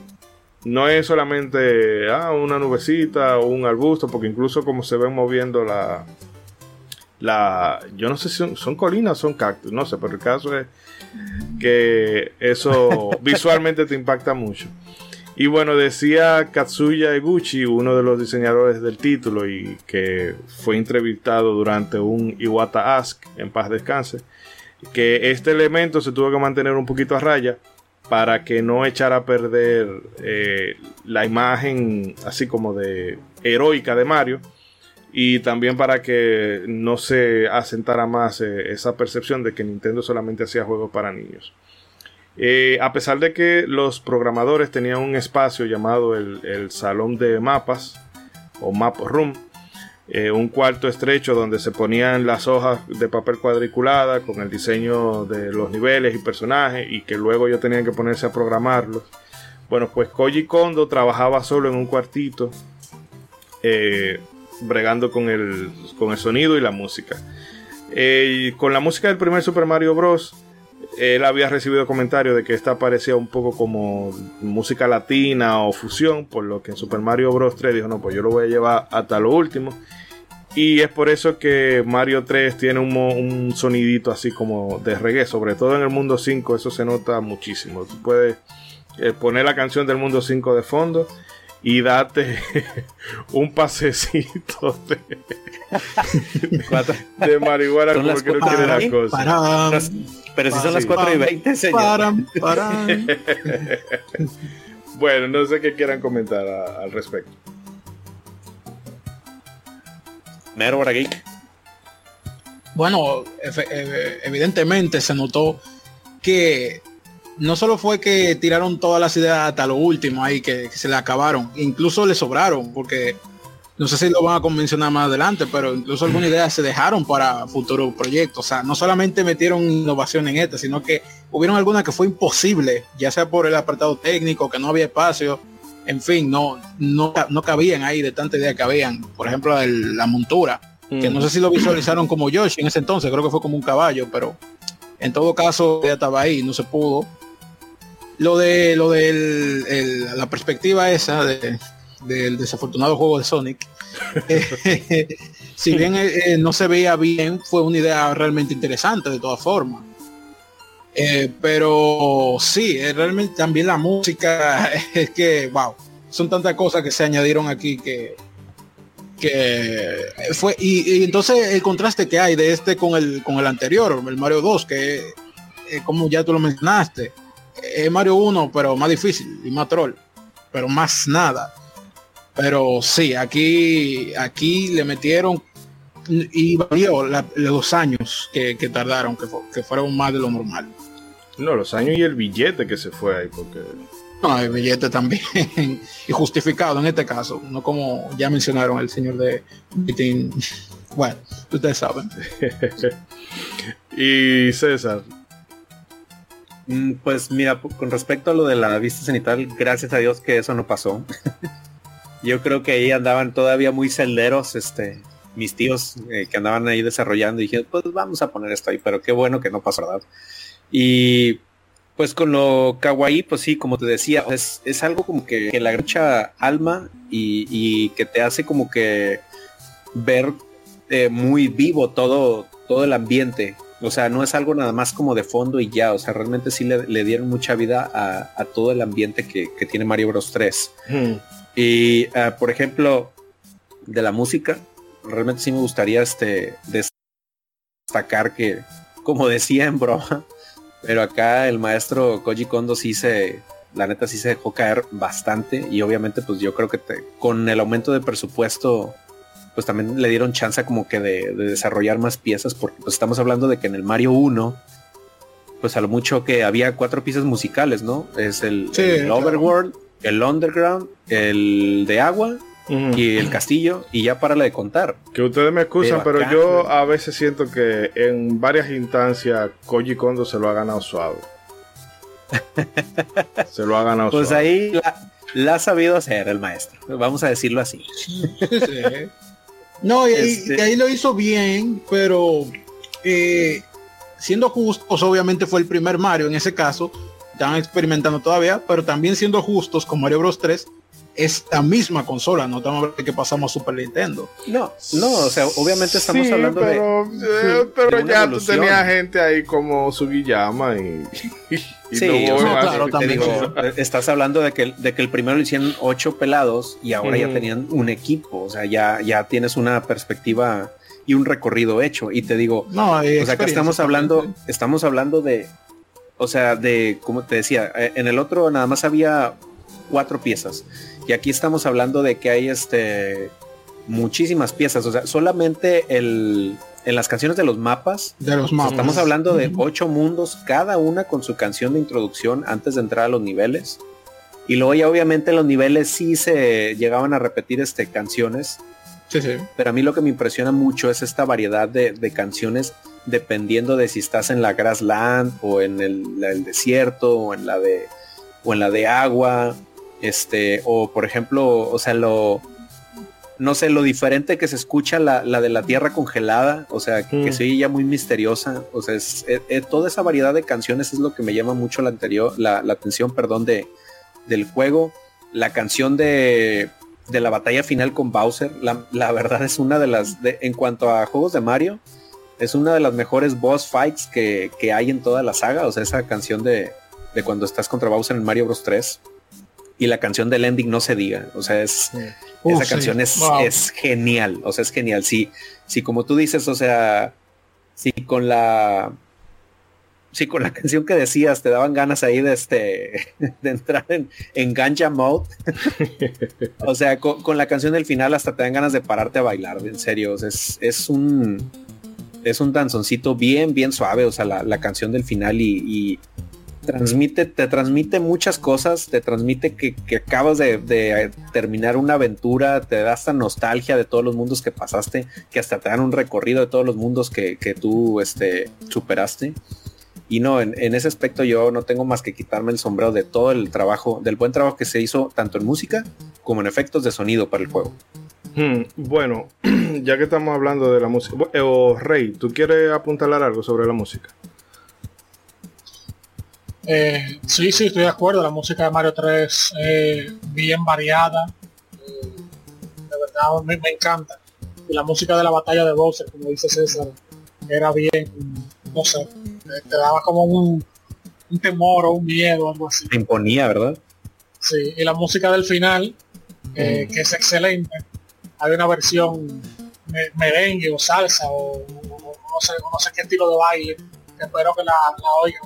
No es solamente ah, una nubecita o un arbusto, porque incluso como se ven moviendo la. la yo no sé si son, son colinas o son cactus, no sé, pero el caso es que eso visualmente te impacta mucho. Y bueno, decía Katsuya Eguchi, uno de los diseñadores del título y que fue entrevistado durante un Iwata Ask, en paz descanse, que este elemento se tuvo que mantener un poquito a raya para que no echara a perder eh, la imagen así como de heroica de Mario y también para que no se asentara más eh, esa percepción de que Nintendo solamente hacía juegos para niños. Eh, a pesar de que los programadores tenían un espacio llamado el, Salón de Mapas o Map Room, eh, un cuarto estrecho donde se ponían las hojas de papel cuadriculada con el diseño de los niveles y personajes y que luego ya tenían que ponerse a programarlos. Bueno, pues Koji Kondo trabajaba solo en un cuartito, eh, bregando con el, con el sonido y la música. con la música del primer Super Mario Bros él había recibido comentarios de que esta parecía un poco como música latina o fusión, por lo que en Super Mario Bros. 3 dijo, no, pues yo lo voy a llevar hasta lo último. Y es por eso que Mario 3 tiene un, sonidito así como de reggae, sobre todo en el mundo 5, eso se nota muchísimo. Tú puedes eh, poner la canción del mundo 5 de fondo y date un pasecito de, de marihuana como que no quiere la cosa. Pero si son las 4 y 20, señor. bueno, no sé qué quieran comentar al respecto. Nero Geek. Bueno, evidentemente se notó que no solo fue que tiraron todas las ideas hasta lo último ahí, que, que se le acabaron, incluso le sobraron, porque no sé si lo van a convencionar más adelante, pero incluso algunas ideas se dejaron para futuros proyectos. O sea, no solamente metieron innovación en esta, sino que hubieron algunas que fue imposible, ya sea por el apartado técnico, que no había espacio, en fin, no, no, no cabían ahí de tanta idea que habían. Por ejemplo, la montura, que no sé si lo visualizaron como Yoshi en ese entonces, creo que fue como un caballo, pero en todo caso ya estaba ahí, no se pudo. Lo de lo de la perspectiva esa de, del desafortunado juego de Sonic, eh, si bien eh, eh, no se veía bien, fue una idea realmente interesante de todas formas. pero sí, realmente también la música es que, wow, son tantas cosas que se añadieron aquí que, que fue y, entonces el contraste que hay de este con el con el anterior, el Mario 2, que como ya tú lo mencionaste, es Mario 1, pero más difícil y más troll, pero más nada. Pero sí, aquí, aquí le metieron y valió los años que, tardaron, que, fueron más de lo normal. No, los años y el billete que se fue ahí, porque... No, el billete también, y justificado en este caso, no como ya mencionaron el señor de Bueno, ustedes saben. y César. Mm, pues mira, con respecto a lo de la vista cenital, gracias a Dios que eso no pasó. Yo creo que ahí andaban todavía muy celderos, este, mis tíos eh, que andaban ahí desarrollando y dije, pues vamos a poner esto ahí, pero qué bueno que no pasó, ¿verdad? Y pues con lo kawaii, pues sí, como te decía, es, es algo como que, la gracha alma y, que te hace como que ver eh, muy vivo todo, todo el ambiente. O sea, no es algo nada más como de fondo y ya. O sea, realmente sí le, dieron mucha vida a, todo el ambiente que, tiene Mario Bros 3. Y, ah, por ejemplo, de la música, realmente sí me gustaría este, destacar que, como decía en broma, pero acá el maestro Koji Kondo sí se, la neta sí se dejó caer bastante y obviamente pues yo creo que te- con el aumento de presupuesto pues también le dieron chance como que de, de desarrollar más piezas porque pues estamos hablando de que en el Mario 1 pues a lo mucho que había cuatro piezas musicales, ¿no? Es el, Sí, el claro. Overworld, el Underground, el de agua y el castillo y ya para de contar. Que ustedes me excusan, pero yo a veces siento que en varias instancias Koji Kondo se lo ha ganado suave. se lo ha ganado Pues suave. ahí la, la ha sabido hacer el maestro, vamos a decirlo así. Sí. No, y, Este- y ahí lo hizo bien, pero eh, siendo justos, obviamente fue el primer Mario en ese caso. Están experimentando todavía, pero también siendo justos con Mario Bros 3, es la misma consola, no estamos hablando de que pasamos a Super Nintendo. No, no, o sea, obviamente estamos Sí, hablando de... pero, eh, pero de ya tú evolución. tenías gente ahí como Sugiyama y, y Sí, no o hubo sea, más. claro, también. digo, eh, estás hablando de que, de que el primero lo hicieron ocho pelados y ahora ya Ujú. tenían un equipo, o sea, ya, ya tienes una perspectiva y un recorrido hecho. Y te digo, No, o sea, acá experiencia estamos hablando, estamos hablando de, o sea, de, como te decía, eh, en el otro nada más había cuatro piezas y aquí estamos hablando de que hay este muchísimas piezas, o sea, solamente el, en las canciones de los mapas de los mapas. Estamos hablando de ocho mundos, cada una con su canción de introducción antes de entrar a los niveles. Y luego ya obviamente los niveles sí se llegaban a repetir este, canciones, Sí, sí. pero a mí lo que me impresiona mucho es esta variedad de, de canciones dependiendo de si estás en la grassland o en el, del desierto o en la de o en la de agua, este, o por ejemplo, o sea, lo no sé, lo diferente que se escucha la, la de la tierra congelada, o sea, que Mm. se oye ya muy misteriosa, o sea, es, eh, eh, toda esa variedad de canciones es lo que me llama mucho la anterior, la, la atención, perdón, de, del juego. La canción de, de la batalla final con Bowser, la, la verdad es una de las, de- en cuanto a juegos de Mario, es una de las mejores boss fights que, que hay en toda la saga, o sea, esa canción de, de cuando estás contra Bowser en Mario Bros 3 y la canción del ending no se diga, o sea, es, esa canción es, Wow. es genial, o sea, es genial. Si, si como tú dices, o sea, si con la si con la canción que decías te daban ganas ahí de este de entrar en, en ganja mode, o sea, con, con la canción del final hasta te dan ganas de pararte a bailar, en serio, o sea, es, es un es un danzoncito bien, bien suave, o sea, la, la canción del final y, y transmite, te transmite muchas cosas, te transmite que, acabas de, terminar una aventura, te da esta nostalgia de todos los mundos que pasaste, que hasta te dan un recorrido de todos los mundos que, que tú este, superaste. Y no, en, ese aspecto yo no tengo más que quitarme el sombrero de todo el trabajo, del buen trabajo que se hizo tanto en música como en efectos de sonido para el juego. Hmm, bueno, ya que estamos hablando de la música, bu- eh, o Rey, ¿tú quieres apuntalar algo sobre la música? Eh, sí, sí, estoy de acuerdo. La música de Mario 3 es bien variada. Eh, de verdad, me, me encanta. Y la música de la batalla de Bowser, como dice César, era bien, no sé, te, daba como un, un temor o un miedo, algo así. Te imponía, ¿verdad? Sí, y la música del final, eh, que es excelente. Hay una versión me- merengue o salsa o, o- o no, sé, no sé qué estilo de baile. que espero que la, la oigan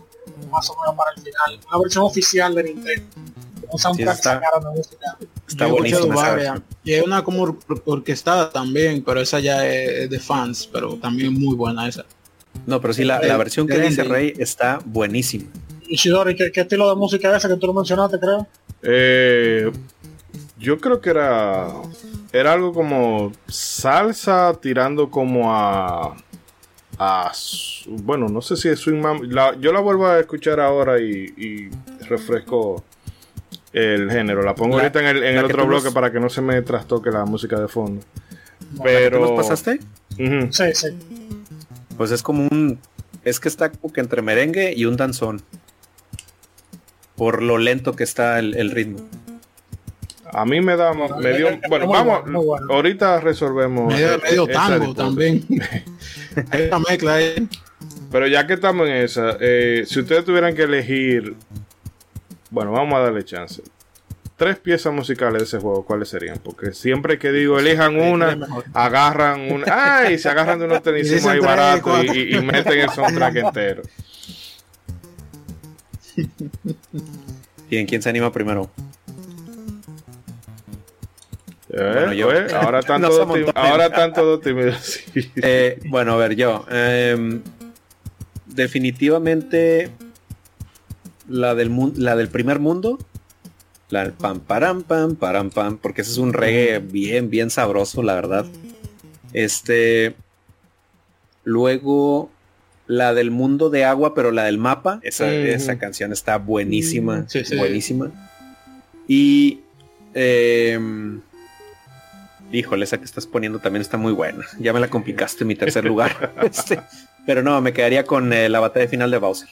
más o menos para el final. Una versión oficial de Nintendo. Un soundtrack Sí, está- sacaron de música. Está esa versión. Y hay una como or- orquestada también, pero esa ya es de fans, pero también muy buena esa. No, pero sí, la, la Eh, versión que dice. Rey está buenísima. Ishidori, ¿qué, qué estilo de música es ese que tú lo mencionaste, creo? Eh, yo creo que era era algo como salsa tirando como a a bueno no sé si es swing la- yo la vuelvo a escuchar ahora y, y refresco el género la pongo La- ahorita en el, en otro bloque nos- para que no se me trastoque la música de fondo ¿Tú pero los pasaste? Sí, sí. Pues es como un. Es que está como que entre merengue y un danzón. Por lo lento que está el, el ritmo. A mí me da me dio es- es bueno vamos ahorita resolvemos Medio, medio tango también. hay una mezcla ahí. Pero ya que estamos en esa, eh, si ustedes tuvieran que elegir, bueno, vamos a darle chance. Tres piezas musicales de ese juego, ¿cuáles serían? Porque siempre que digo elijan una, agarran una, ¡ay! Se agarran de unos dicen ahí baratos y, y meten el soundtrack entero. ¿Quién, quién se anima primero? Eh, Bueno, yo- pues, ahora tanto No ahora tanto dos tímidos, sí. Eh, bueno, a ver, yo. em, definitivamente la del, la del primer mundo. La del pam, param, pam, param, pam. Porque ese es un reggae bien, bien sabroso, la verdad. Este. Luego. La del mundo de agua, pero la del mapa. Esa, esa canción está buenísima. Sí, sí. Buenísima. Y. em, híjole, esa que estás poniendo también está muy buena. Ya me la complicaste en mi tercer lugar. Este, pero no, me quedaría con eh, la batalla final de Bowser.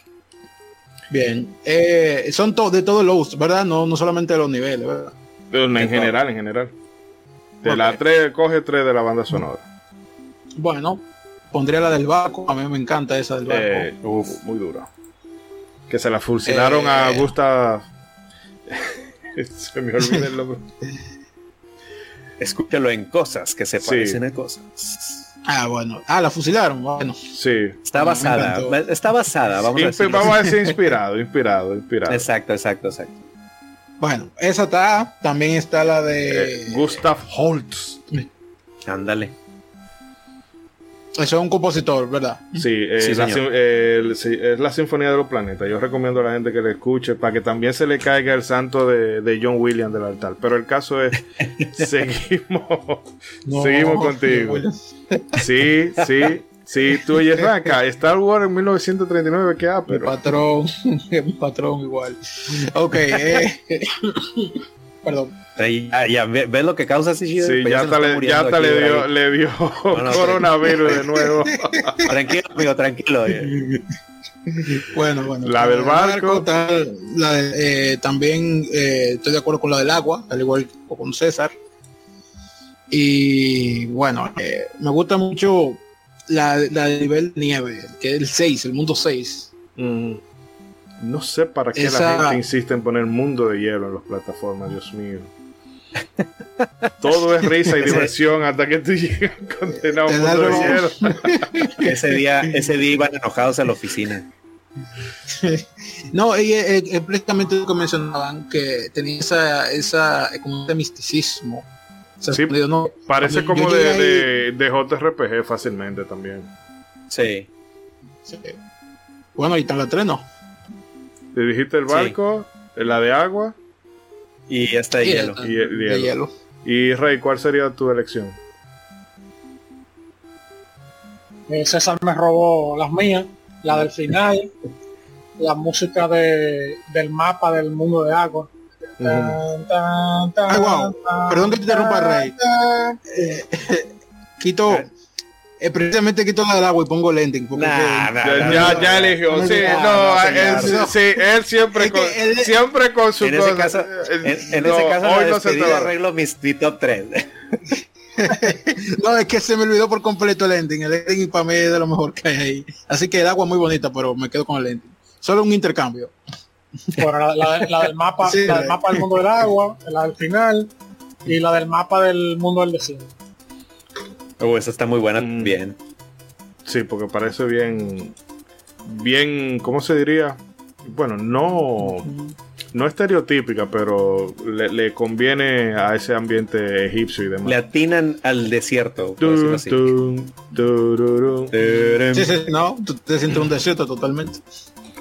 Bien. Eh, son to- de todos los, ¿verdad? No, no solamente de los niveles, ¿verdad? En De general, en general. De la Ok. 3, coge 3 de la banda sonora. Bueno, pondría la del barco. A mí me encanta esa del barco. Eh, uf, muy dura. Que se la fusilaron a Eh. Gustav. se me olvida el nombre. Escúchalo en cosas que se Sí. parecen a cosas. Ah, bueno. Ah, la fusilaron. Bueno. Sí. Está basada, está basada, vamos a Inspi- decirlo vamos a decir inspirado, inspirado, inspirado. Exacto, exacto, exacto. Bueno, esa está. También está la de. Eh, Gustav Holst. Ándale. Eso es un compositor, ¿verdad? Sí, eh, Sí, la, señor. sim- eh, el- sí, es la Sinfonía de los Planetas. Yo recomiendo a la gente que le escuche para que también se le caiga el santo de, de John Williams del altar. Pero el caso es, seguimos, No, seguimos contigo. Sí, sí, sí, tú oyes acá. Star Wars en 1939, ¿qué ha? Mi Pero patrón, mi patrón igual. Ok, eh, perdón. Ya, ya, ve- ¿ves lo que causa así? sí, Pues ya hasta le, ya hasta le dio, le dio coronavirus de nuevo. Tranquilo, amigo, tranquilo. eh. Bueno, bueno. La del barco. tal, la de- eh, también eh, estoy de acuerdo con la del agua, al igual que con César. Y bueno, eh, me gusta mucho la, la del nivel nieve, que es el 6, el mundo 6. Mm, No sé para qué Esa- la gente insiste en poner mundo de hielo en las plataformas, Dios mío. Todo es risa y diversión hasta que tú llegas a condenar un mundo de el- hielo. Ese día, ese día iban enojados a la oficina. No, y eh, eh, precisamente lo que mencionaban, que tenía esa, esa eh, como ese misticismo. O sea, Sí, yo no- Parece como yo de, ahí- de, de JRPG fácilmente también. Sí. sí. Bueno, y está la tren, ¿no? Te dijiste el Sí. barco, la de agua Y esta de Y hielo. y el de hielo. hielo. Y Rey, ¿cuál sería tu elección? Eh, César me robó las mías, la del final, la música de, del mapa del mundo de agua. Tan, tan, tan, Ay, wow. tan, Perdón que te interrumpa, Rey. tan. Quito, eh, precisamente quito la del agua y pongo el ending. Porque Nah, nah, Ya, nah, ya, eligió. no, Sí, no, no, no, él, señor. sí, él siempre Es que con, él- siempre con su En ese cosa. caso, Eh, en, en no, ese caso hoy no se arreglo mis, mi top 3. no, es que se me olvidó por completo el ending. El ending para mí es de lo mejor que hay ahí. Así que el agua muy bonita, pero me quedo con el ending. Solo un intercambio. Bueno, la, la- la del mapa, Sí, la del mapa del mundo del agua, la del final y la del mapa del mundo del desierto. Oh, esa está muy buena Mm. también. Sí, porque parece bien, bien, ¿cómo se diría? Bueno, no, no estereotípica, pero le, le conviene a ese ambiente egipcio y demás. Le atinan al desierto, por así. Sí, sí, no, tú te sientes un desierto totalmente.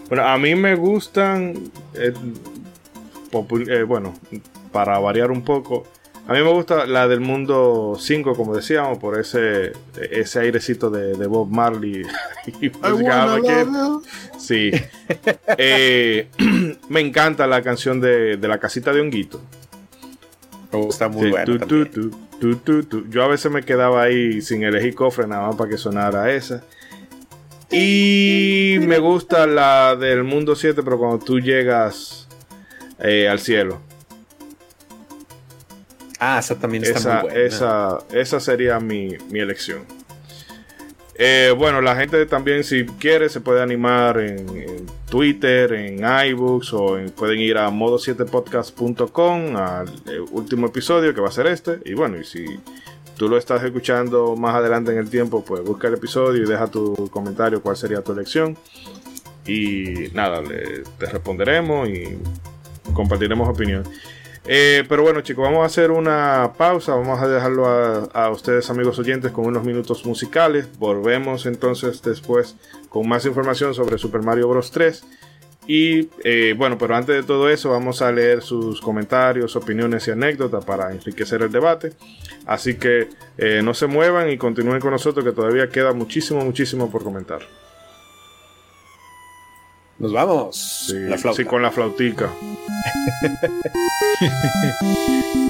Bueno, a mí me gustan, eh, eh, bueno, para variar un poco, a mí me gusta la del mundo 5, como decíamos, por ese, ese airecito de, de Bob Marley y. Sí. Eh, me encanta la canción de, de la casita de Honguito. Oh, está muy Sí, buena tu, tu, tu. Yo a veces me quedaba ahí sin elegir cofre nada más para que sonara esa. Y me gusta la del mundo 7, pero cuando tú llegas eh, al cielo. Ah, esa también está Esa, muy buena. esa, esa sería mi, mi elección. Eh, bueno, la gente también si quiere se puede animar en, en Twitter, en iBooks o en- pueden ir a modo7podcast.com al eh, último episodio que va a ser este. Y bueno, y si tú lo estás escuchando más adelante en el tiempo, pues busca el episodio y deja tu comentario cuál sería tu elección. Y nada, le- te responderemos y compartiremos opinión. Eh, pero bueno chicos, vamos a hacer una pausa, vamos a dejarlo a, ustedes amigos oyentes con unos minutos musicales. Volvemos entonces después con más información sobre Super Mario Bros. 3. Y eh, bueno, pero antes de todo eso vamos a leer sus comentarios, opiniones y anécdotas para enriquecer el debate. Así que eh, no se muevan y continúen con nosotros que todavía queda muchísimo, muchísimo por comentar. Nos vamos. Sí, la flauta. sí con la flautica.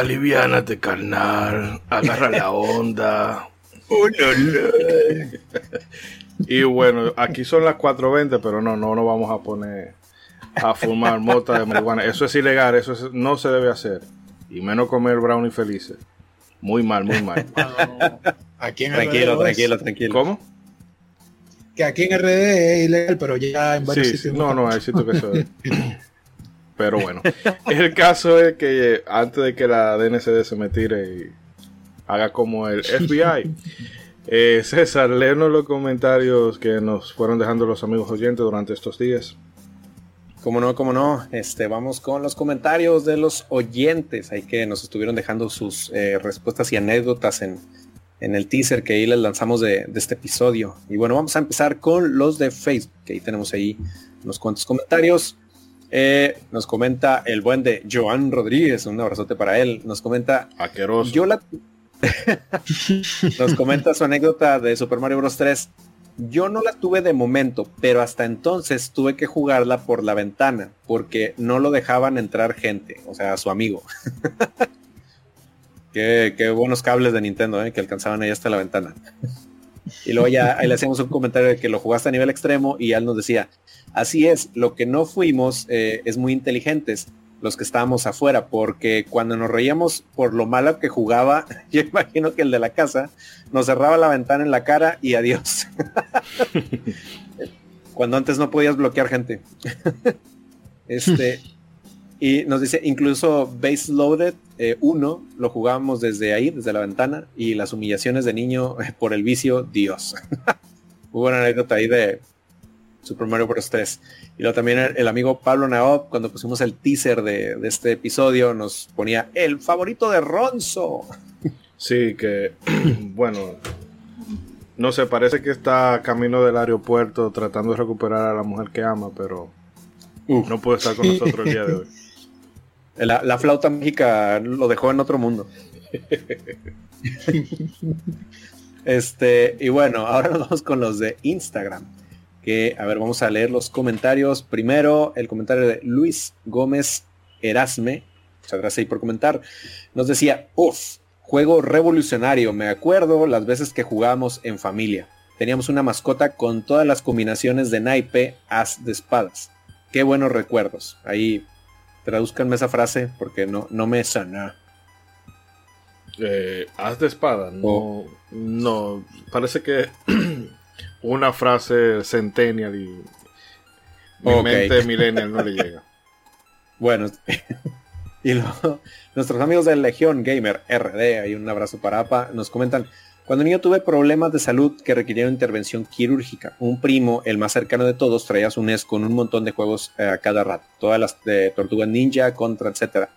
Aliviánate, carnal. Agarra la onda. y bueno, aquí son las 4.20, pero no, no nos vamos a poner a fumar mota de marihuana. Eso es ilegal, eso es- no se debe hacer. Y menos comer brownie felices. Muy mal, muy mal. Aquí en Tranquilo, RD es- tranquilo, tranquilo. ¿Cómo? Que aquí en RD es ilegal, pero ya en varios Sí, sitios. sí, no, no, hay sitios que eso es. Pero bueno, el caso es que antes de que la DNCD se me tire y haga como el FBI, eh, César, léenos los comentarios que nos fueron dejando los amigos oyentes durante estos días. Como no, como no. Este, vamos con los comentarios de los oyentes. Ahí que nos estuvieron dejando sus eh, respuestas y anécdotas en, en el teaser que ahí les lanzamos de, de este episodio. Y bueno, vamos a empezar con los de Facebook, ahí tenemos ahí unos cuantos comentarios. Eh, nos comenta el buen de Joan Rodríguez, un abrazote para él. Nos comenta Aqueroso. yo la... Nos comenta su anécdota de Super Mario Bros. 3. Yo no la tuve de momento, pero hasta entonces tuve que jugarla por la ventana, porque no lo dejaban entrar gente, o sea, su amigo. qué, qué buenos cables de Nintendo, eh, que alcanzaban ahí hasta la ventana. Y luego ya ahí le hacíamos un comentario de que lo jugaste a nivel extremo y él nos decía, así es, lo que no fuimos eh, es muy inteligentes los que estábamos afuera, porque cuando nos reíamos por lo malo que jugaba, yo imagino que el de la casa nos cerraba la ventana en la cara y adiós. cuando antes no podías bloquear gente. este, y nos dice, incluso Base Loaded 1 lo jugábamos desde ahí, desde la ventana, y las humillaciones de niño eh, por el vicio, Dios. Hubo una anécdota ahí de Super Mario Bros. 3. Y luego también el, el amigo Pablo Naop, cuando pusimos el teaser de, de este episodio, nos ponía el favorito de Ronzo. Sí, que bueno, no sé, parece que está camino del aeropuerto tratando de recuperar a la mujer que ama, pero no puede estar con nosotros el día de hoy. La, la flauta mágica lo dejó en otro mundo. este, y bueno, ahora nos vamos con los de Instagram. Que, a ver, vamos a leer los comentarios. Primero, el comentario de Luis Gómez Erasme. Muchas gracias ahí por comentar. Nos decía, uff, juego revolucionario. Me acuerdo las veces que jugábamos en familia. Teníamos una mascota con todas las combinaciones de naipe, as de espadas. Qué buenos recuerdos. Ahí traduzcanme esa frase porque no, no me sana. Eh, haz de espada, no, Oh. no, parece que una frase centennial y mi mente millennial no le llega. Bueno, y luego nuestros amigos de Legión Gamer RD, hay un abrazo para APA, nos comentan, cuando niño tuve problemas de salud que requirieron intervención quirúrgica. Un primo, el más cercano de todos, traía su NES con un montón de juegos eh, a cada rato, todas las de Tortuga Ninja, Contra, etcétera.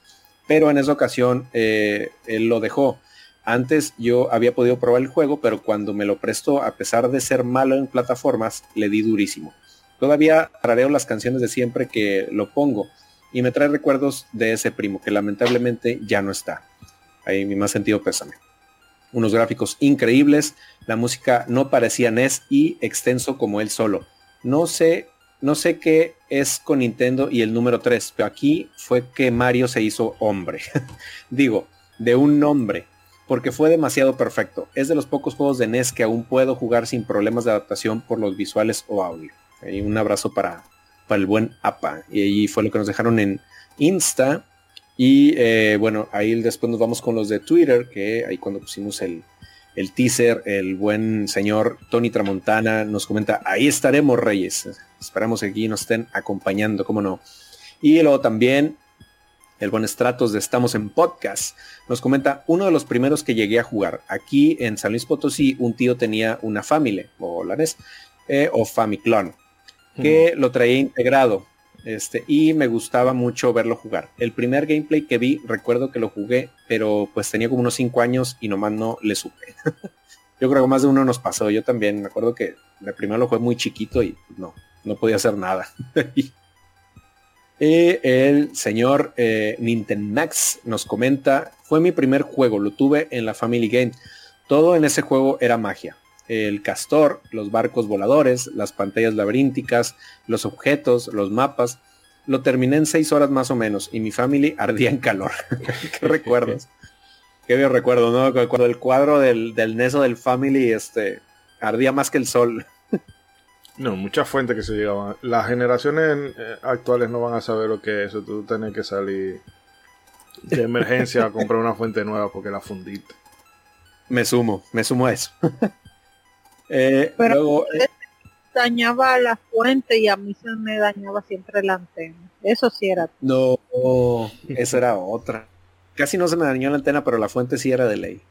Pero en esa ocasión eh, él lo dejó. Antes yo había podido probar el juego, pero cuando me lo prestó, a pesar de ser malo en plataformas, le di durísimo. Todavía tarareo las canciones de siempre que lo pongo y me trae recuerdos de ese primo que lamentablemente ya no está. Ahí mi más sentido pésame. Unos gráficos increíbles, la música no parecía NES y extenso como él solo. No sé, no sé qué es con Nintendo y el número 3, pero aquí fue que Mario se hizo hombre. Digo, de un nombre, porque fue demasiado perfecto. Es de los pocos juegos de NES que aún puedo jugar sin problemas de adaptación por los visuales o audio. Ahí un abrazo para, para el buen APA. Y ahí fue lo que nos dejaron en Insta. Y eh, bueno, ahí después nos vamos con los de Twitter, que ahí cuando pusimos el, el teaser, el buen señor Tony Tramontana nos comenta, ahí estaremos Reyes. Esperamos que aquí nos estén acompañando, cómo no. Y luego también el buen Stratos de Estamos en Podcast, nos comenta uno de los primeros que llegué a jugar. Aquí en San Luis Potosí, un tío tenía una Family, o la NES, eh, o Famiclone, que lo traía integrado. Este, y me gustaba mucho verlo jugar. El primer gameplay que vi, recuerdo que lo jugué, pero pues tenía como unos 5 años y nomás no le supe. yo creo que más de uno nos pasó. Yo también me acuerdo que el primero lo jugué muy chiquito y no, no podía hacer nada. Y el señor eh, Max nos comenta, fue mi primer juego, lo tuve en la Family Game. Todo en ese juego era magia. El castor, los barcos voladores, las pantallas laberínticas, los objetos, los mapas. Lo terminé en seis horas más o menos y mi family ardía en calor. ¿Qué recuerdos? Qué bien recuerdo, ¿no? Cuando el cuadro del, del Neso del Family este, ardía más que el sol. No, muchas fuentes que se llegaban. Las generaciones eh, actuales no van a saber lo que es eso. Tú tienes que salir de emergencia a comprar una fuente nueva porque la fundiste. Me sumo, me sumo a eso. eh, Pero luego, eh, dañaba la fuente y a mí se me dañaba siempre la antena. Eso sí era. no, esa era otra. Casi no se me dañó la antena, pero la fuente sí era de ley.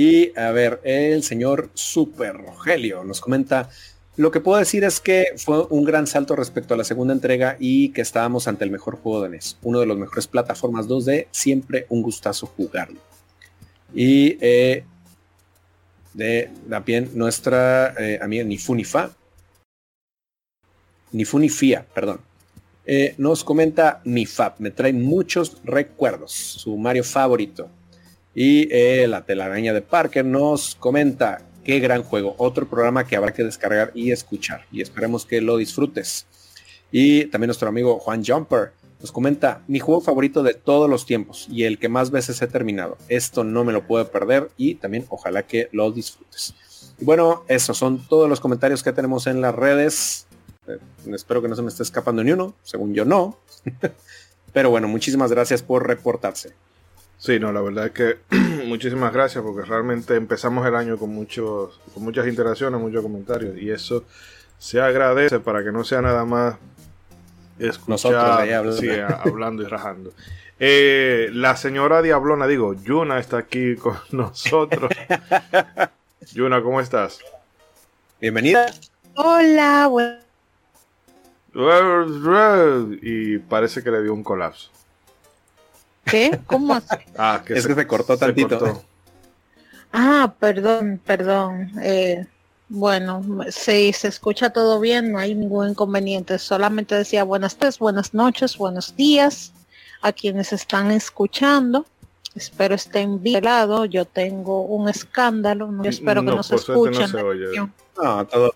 Y a ver, el señor Super Rogelio nos comenta, lo que puedo decir es que fue un gran salto respecto a la segunda entrega y que estábamos ante el mejor juego de NES, uno de los mejores plataformas 2D, siempre un gustazo jugarlo. Y eh, de también nuestra eh, amiga Nifunifa, Nifunifia, perdón, eh, nos comenta Nifab, me trae muchos recuerdos, su Mario favorito. Y eh, la telaraña de Parker nos comenta, qué gran juego, otro programa que habrá que descargar y escuchar. Y esperemos que lo disfrutes. Y también nuestro amigo Juan Jumper nos comenta, mi juego favorito de todos los tiempos y el que más veces he terminado. Esto no me lo puedo perder y también ojalá que lo disfrutes. Y bueno, esos son todos los comentarios que tenemos en las redes. Eh, espero que no se me esté escapando ni uno, según yo no. Pero bueno, muchísimas gracias por reportarse. Sí, no, la verdad es que muchísimas gracias porque realmente empezamos el año con muchos, con muchas interacciones, muchos comentarios y eso se agradece para que no sea nada más escuchar, Nosotros ahí hablando. sí, hablando y rajando. Eh, la señora Diablona, digo, Yuna está aquí con nosotros. Yuna, ¿cómo estás? Bienvenida. Hola, bueno, Y parece que le dio un colapso. ¿Qué? ¿Cómo así? Ah, que Es que se cortó tantito. Ah, perdón, perdón. Eh, bueno, si se escucha todo bien, no hay ningún inconveniente. Solamente decía buenas tardes, buenas noches, buenos días a quienes están escuchando. Espero estén bien lado. Yo tengo un escándalo. Yo espero que No, no, se por suerte no escuchen. se oye. No, todo.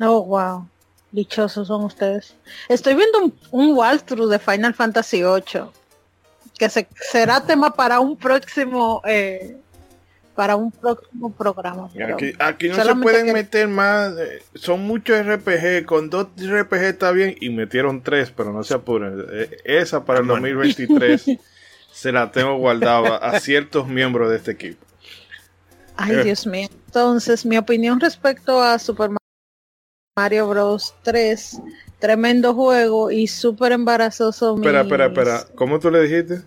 Oh, wow. Dichosos son ustedes. Estoy viendo un, un walkthrough de Final Fantasy VIII. Que se, será tema para un próximo eh, para un próximo programa. Aquí, aquí no se pueden que- meter más. eh, Son muchos RPG. Con dos RPG está bien. Y metieron tres, pero no se apuren. Eh, Esa para el 2023 se la tengo guardada a ciertos miembros de este equipo. Ay, Eh. Dios mío. Entonces, mi opinión respecto a Super Mario Bros. 3, tremendo juego y súper embarazoso. Espera, mis- espera, espera. ¿Cómo tú le dijiste?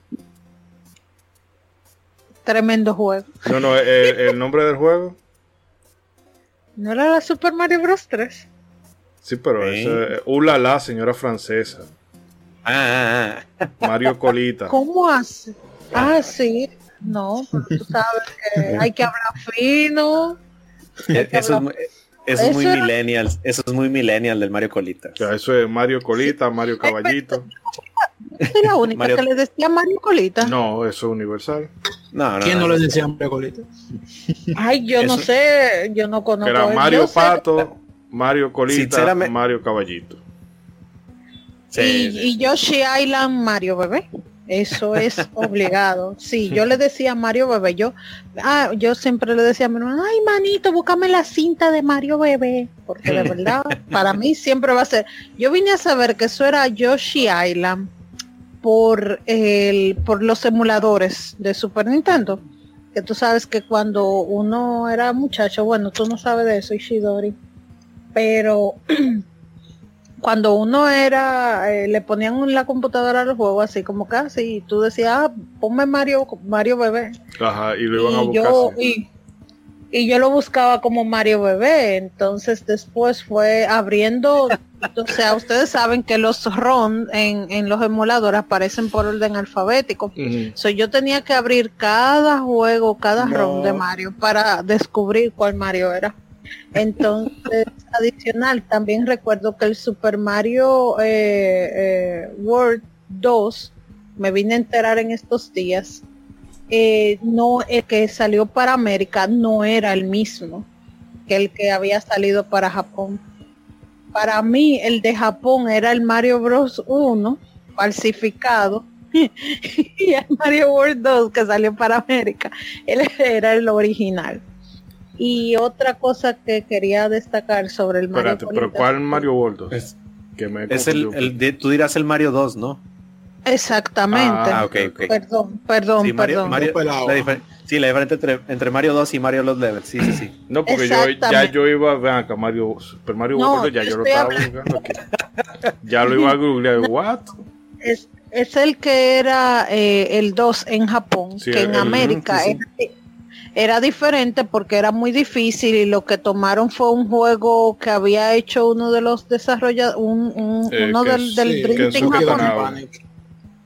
Tremendo juego. No, no, el, el nombre del juego. ¿No era la Super Mario Bros. 3? Sí, pero Sí. ese. eh, Ulala, señora francesa. Ah, ah, ah. Mario Colita. ¿Cómo hace? Ah, sí. No, pero tú sabes que hay que hablar fino. Eh, Eso es eso es muy era- millennial. Eso es muy millennial del Mario Colita. O sea, eso es Mario Colita, Mario Caballito. Soy la única Mario- que le decía Mario Colita. No, eso es universal. No, no, ¿Quién no no. le decía Mario Colita? Ay, yo no sé, yo no conozco. Era Mario sé- Pato, Mario Colita, Sinceramente- Mario Caballito. Sí, y, sí. y Yoshi Island Mario Bebé. Eso es obligado. Sí, yo le decía Mario Bebé. Yo, ah, yo siempre le decía a mi hermano, ay manito, búscame la cinta de Mario Bebé. Porque de verdad, para mí siempre va a ser. Yo vine a saber que eso era Yoshi Island por el, por los emuladores de Super Nintendo. Que tú sabes que cuando uno era muchacho, bueno, tú no sabes de eso, Ishidori. Pero cuando uno era, eh, le ponían en la computadora los juegos así como casi, y tú decías, ah, ponme Mario, Mario Bebé. Ajá, y lo iban a Y buscar. yo, sí. y, y yo lo buscaba como Mario Bebé, entonces después fue abriendo, o sea, ustedes saben que los ROM en, en los emuladores aparecen por orden alfabético. Ujú. So, yo tenía que abrir cada juego, cada No. ROM de Mario para descubrir cuál Mario era. Entonces, adicional, también recuerdo que el Super Mario eh, eh, World 2, me vine a enterar en estos días, eh, no, el que salió para América no era el mismo que el que había salido para Japón. Para mí, el de Japón era el Mario Bros. 1, falsificado, y el Mario World 2 que salió para América, él era el original. Y otra cosa que quería destacar sobre el Mario Espérate, pero ¿cuál Mario World? Es, Que me es el, el de- tú dirás el Mario 2, ¿no? Exactamente. Ah, ok, ok. Perdón, perdón, Sí, Mario, perdón. Mario- la sí, la diferencia entre, entre Mario 2 y Mario Los Levels. Sí, sí, sí. No, porque yo, ya yo iba, vean acá, Mario, Super Mario No, World, ya yo lo estaba buscando aquí. Ya lo iba a googlear, what? Es, es el que era eh, el 2 en Japón, Sí, que en el- América sí, sí. Era, diferente porque era muy difícil y lo que tomaron fue un juego que había hecho uno de los desarrolladores, un, un- Eh, uno del, del Sí, Dream Team japonés.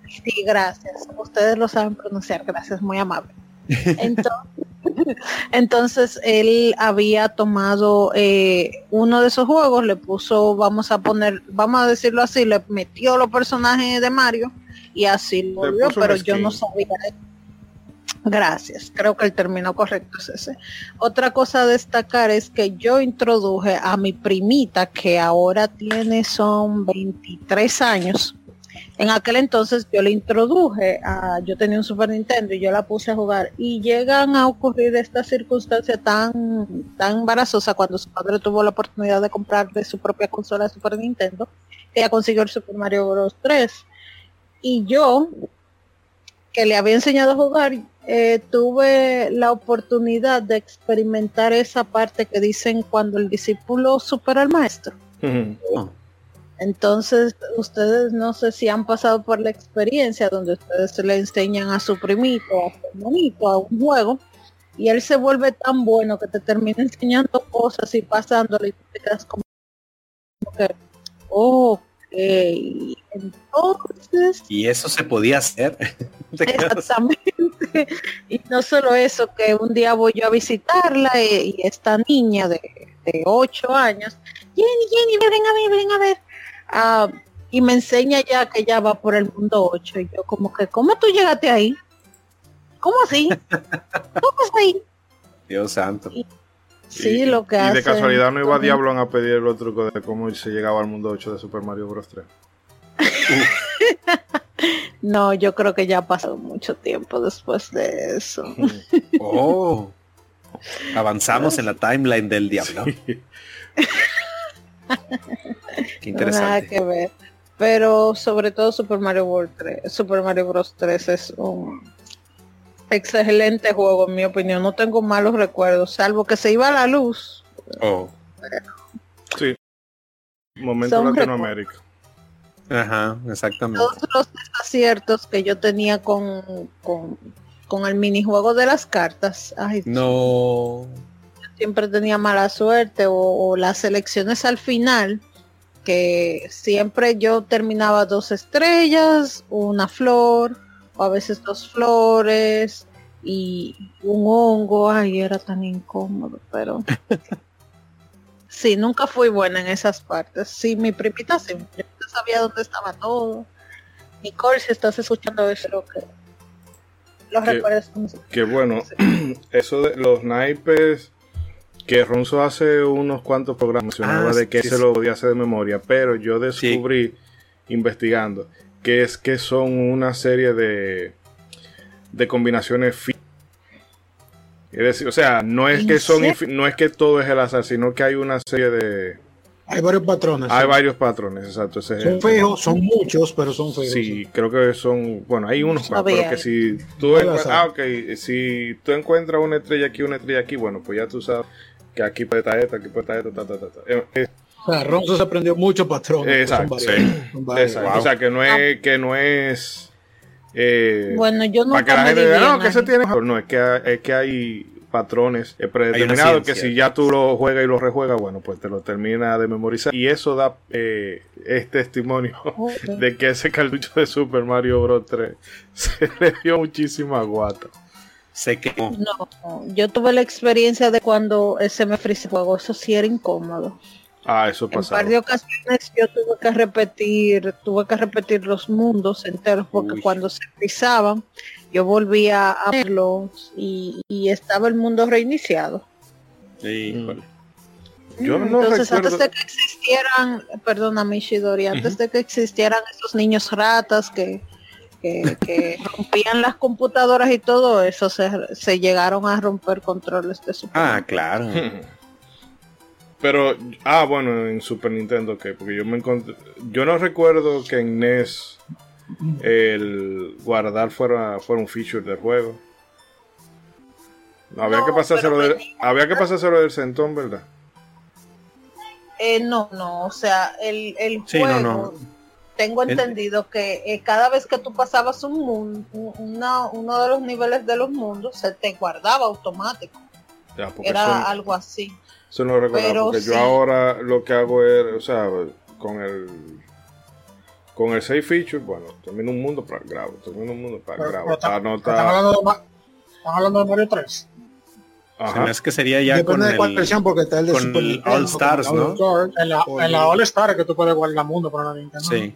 Sí, gracias. Ustedes lo saben pronunciar, gracias, muy amable. Entonces, entonces él había tomado eh, uno de esos juegos, le puso, vamos a poner, vamos a decirlo así, le metió los personajes de Mario y así lo vio, pero yo no sabía. Gracias, creo que el término correcto es ese. Otra cosa a destacar es que yo introduje a mi primita, que ahora tiene son 23 años. En aquel entonces yo le introduje, a, yo tenía un Super Nintendo y yo la puse a jugar y llegan a ocurrir estas circunstancias tan, tan embarazosas cuando su padre tuvo la oportunidad de comprar de su propia consola de Super Nintendo, ella consiguió el Super Mario Bros. 3. Y yo, que le había enseñado a jugar, eh, tuve la oportunidad de experimentar esa parte que dicen cuando el discípulo supera al maestro. Ujú. Entonces, ustedes no sé si han pasado por la experiencia donde ustedes le enseñan a su primito, a su hermanito, a un juego, y él se vuelve tan bueno que te termina enseñando cosas y pasándole y te quedas como que, entonces Y eso se podía hacer. Exactamente. Y no solo eso, que un día voy yo a visitarla eh, y, esta niña de, de 8 años, Jenny, Jenny, ven a ver, ven a ver. Ah, y me enseña ya que ya va por el mundo 8. Y yo como que, ¿cómo tú llegaste ahí? ¿Cómo así? ¿Cómo es ahí? Dios santo. Sí, Y- lo que Y hace. de casualidad no iba Diablo a pedir los trucos de cómo se llegaba al mundo 8 de Super Mario Bros. 3. No, yo creo que ya ha pasado mucho tiempo después de eso. Oh. Avanzamos en la timeline del diablo. Qué Nada interesante. que ver. Pero sobre todo Super Mario World 3, Super Mario Bros 3 es un excelente juego en mi opinión. No tengo malos recuerdos, salvo que se iba a la luz. Oh. Sí. Momento Son Latinoamérica. Ajá, exactamente. Todos los aciertos que yo tenía con, con, con el minijuego de las cartas. Ay, No. siempre tenía mala suerte o, o las elecciones al final que siempre yo terminaba dos estrellas, una flor, o a veces dos flores y un hongo, ay, era tan incómodo, pero sí, nunca fui buena en esas partes. Sí, mi primita sí, mi primita sabía dónde estaba todo. Nicole, si estás escuchando eso, lo que los Que- recuerdos. Que bueno, eso de los naipes que Ronzo hace unos cuantos programas mencionaba Ah, de que sí, se sí. lo podía hacer de memoria, pero yo descubrí investigando que es que son una serie de de combinaciones es decir, o sea, no es ¿En que son no es que todo es el azar, sino que hay una serie de Hay varios patrones. hay sí. varios patrones, exacto, ese es Son fijos, son muchos, pero son fijos. Sí, creo que son, bueno, hay unos No pero que si tú, ah, ok, si tú encuentras una estrella aquí, una estrella aquí, bueno, pues ya tú sabes que aquí puede estar esta, aquí puede estar esta, ta, ta, ta, ta. O sea, Ronzo se aprendió mucho patrones. Exacto, Son varios, sí. son varios. Exacto. O sea, que no es. Que no es eh, Bueno, yo para que nunca la gente no, que se tiene. No, es que, es que hay patrones eh, predeterminados que si ya tú lo juegas y lo rejuegas, bueno, pues te lo termina de memorizar. Y eso da eh, es testimonio Ok. de que ese cartucho de Super Mario Bros. 3 se le dio muchísima guata. Se quemó. No, yo tuve la experiencia de cuando ese me frizó el juego, eso sí era incómodo. Ah, eso En pasaba. par de ocasiones yo tuve que repetir, tuve que repetir los mundos enteros porque Uy. cuando se frizaban, yo volvía a verlos y, y estaba el mundo reiniciado. Híjole. Yo no Entonces, recuerdo- antes de que existieran, perdóname Shidori, antes de que existieran esos niños ratas que, que, que rompían las computadoras y todo eso, se, se llegaron a romper controles de Super Ah, claro. Pero, ah, bueno, en Super Nintendo, que porque yo me encontré. Yo no recuerdo que en NES el guardar fuera, fuera un feature del juego. Había No, que pasárselo del, había que pasárselo del centón, ¿verdad? Eh, no, no, o sea, el, el Sí, no, juego, no. tengo El- entendido que eh, cada vez que tú pasabas un mundo, una- uno de los niveles de los mundos, se te guardaba automático. Ya, Era algo así. Eso no lo recuerdo. pero Porque sí. yo ahora lo que hago es, o sea, con el con el save feature, bueno, termino un mundo para grabo, termino un mundo para grabo, están- hablando de Ma- están hablando de Mario 3. Se me hace que sería ya con Depende de cuál el... versión, porque está el de con Super el Nintendo, All Stars, con el ¿no? En la, Oye. en la All Star es que tú puedes guardar mundo para la Nintendo. Sí.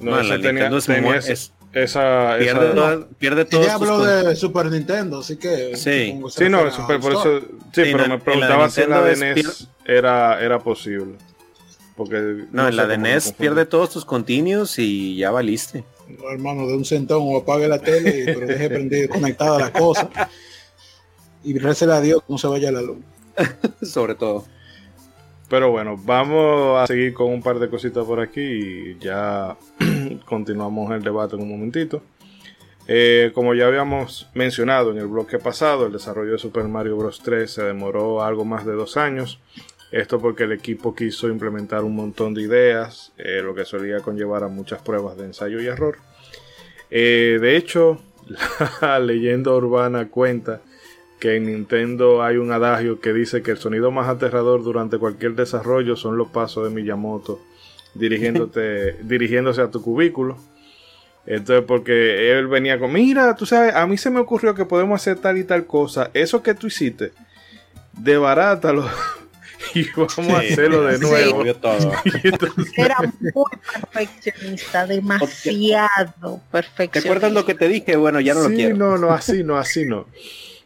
No, No, en la tenía, Nintendo es tenía muy- esa, es- esa, Pierde, esa- toda- pierde todos Ella habló de Super Nintendo, así que. Sí. Sí, no, super, por eso, sí, Sí, pero no, me preguntaba si la de NES era, era posible. Porque No, en la de NES pierde todos tus continuos y ya valiste. No, hermano, de un centón o apague la tele, pero deje prendida conectada la cosa. Y récele a Dios que no se vaya la luz. Sobre todo. Pero bueno, vamos a seguir con un par de cositas por aquí y ya continuamos el debate en un momentito. Eh, como ya habíamos mencionado en el bloque pasado, el desarrollo de Super Mario Bros. 3 se demoró algo más de dos años. Esto porque el equipo quiso implementar un montón de ideas, eh, lo que solía conllevar a muchas pruebas de ensayo y error. Eh, de hecho, la leyenda urbana cuenta que en Nintendo hay un adagio que dice que el sonido más aterrador durante cualquier desarrollo son los pasos de Miyamoto dirigiéndote, dirigiéndose a tu cubículo. Entonces, porque él venía con, mira, tú sabes, a mí se me ocurrió que podemos hacer tal y tal cosa. Eso que tú hiciste, debarátalo y vamos a hacerlo de Sí. nuevo. Todo. Entonces- Era muy perfeccionista, demasiado ¿Te perfeccionista. acuerdas lo que te dije? Bueno, ya no lo Sí, quiero. no, no, así no, así no.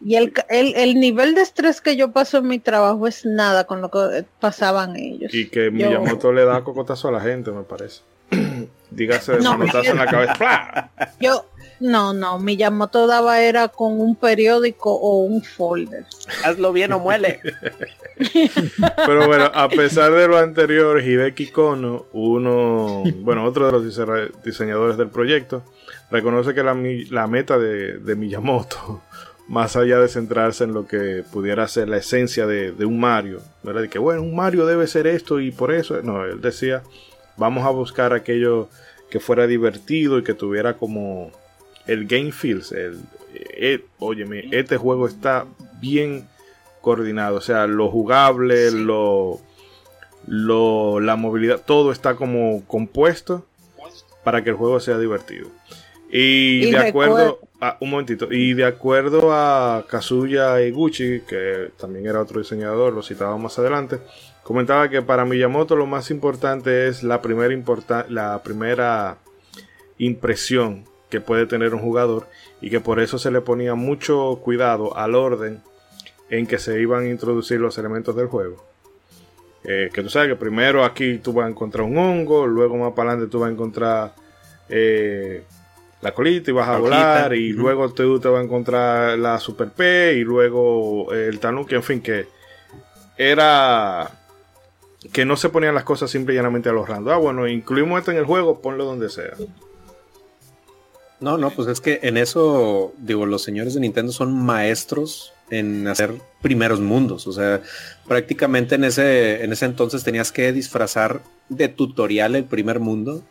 Y el, el, el nivel de estrés que yo paso en mi trabajo es nada con lo que pasaban ellos. Y que Yo- Miyamoto le da cocotazo a la gente, me parece. Dígase de No, manotazo en la cabeza. ¡Pla! Yo, no, no, Miyamoto daba era con un periódico o un folder. Hazlo bien o muele. Pero bueno, a pesar de lo anterior, Hideki Kono, uno, bueno, otro de los dise- diseñadores del proyecto, reconoce que la, mi- la meta de, de Miyamoto, más allá de centrarse en lo que pudiera ser la esencia de, de un Mario, ¿verdad? De que bueno, un Mario debe ser esto y por eso, no, él decía, vamos a buscar aquello que fuera divertido y que tuviera como el game feels, el, óyeme, este juego está bien coordinado, o sea, lo jugable, lo, lo, la movilidad, todo está como compuesto para que el juego sea divertido. Y, Y de acuerdo, a, un momentito, y de acuerdo a Kazuya Eguchi, que también era otro diseñador, lo citaba más adelante, comentaba que para Miyamoto lo más importante es la primera, importa- la primera impresión que puede tener un jugador y que por eso se le ponía mucho cuidado al orden en que se iban a introducir los elementos del juego. Eh, que tú sabes que primero aquí tú vas a encontrar un hongo, luego más para adelante tú vas a encontrar eh, la colita y vas a La volar, y luego tú te vas a encontrar la super P y luego eh, el tanuki, en fin, que era que no se ponían las cosas simple y llanamente a los random. Ah, bueno, incluimos esto en el juego, ponlo donde sea. No, no, pues es que en eso, digo, los señores de Nintendo son maestros en hacer primeros mundos. O sea, prácticamente en ese, en ese entonces tenías que disfrazar de tutorial el primer mundo.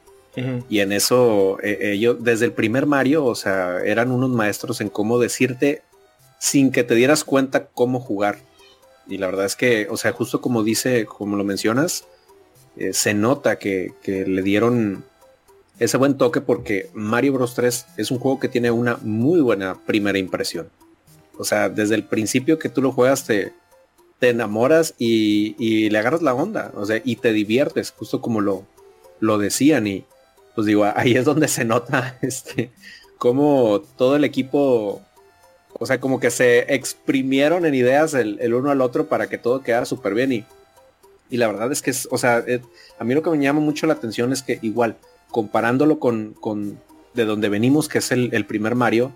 Y en eso eh, ellos, desde el primer Mario, o sea, eran unos maestros en cómo decirte sin que te dieras cuenta cómo jugar. Y la verdad es que, o sea, justo como dice, como lo mencionas, eh, se nota que, que le dieron ese buen toque porque Mario Bros 3 es un juego que tiene una muy buena primera impresión. O sea, desde el principio que tú lo juegas te, te enamoras y, le agarras la onda, o sea, y te diviertes, justo como lo, lo decían. Y pues digo, ahí es donde se nota este como todo el equipo, o sea, como que se exprimieron en ideas el, uno al otro para que todo quedara súper bien. Y, y la verdad es que, es, o sea, eh, a mí lo que me llama mucho la atención es que igual, comparándolo con, con de donde venimos, que es el, primer Mario,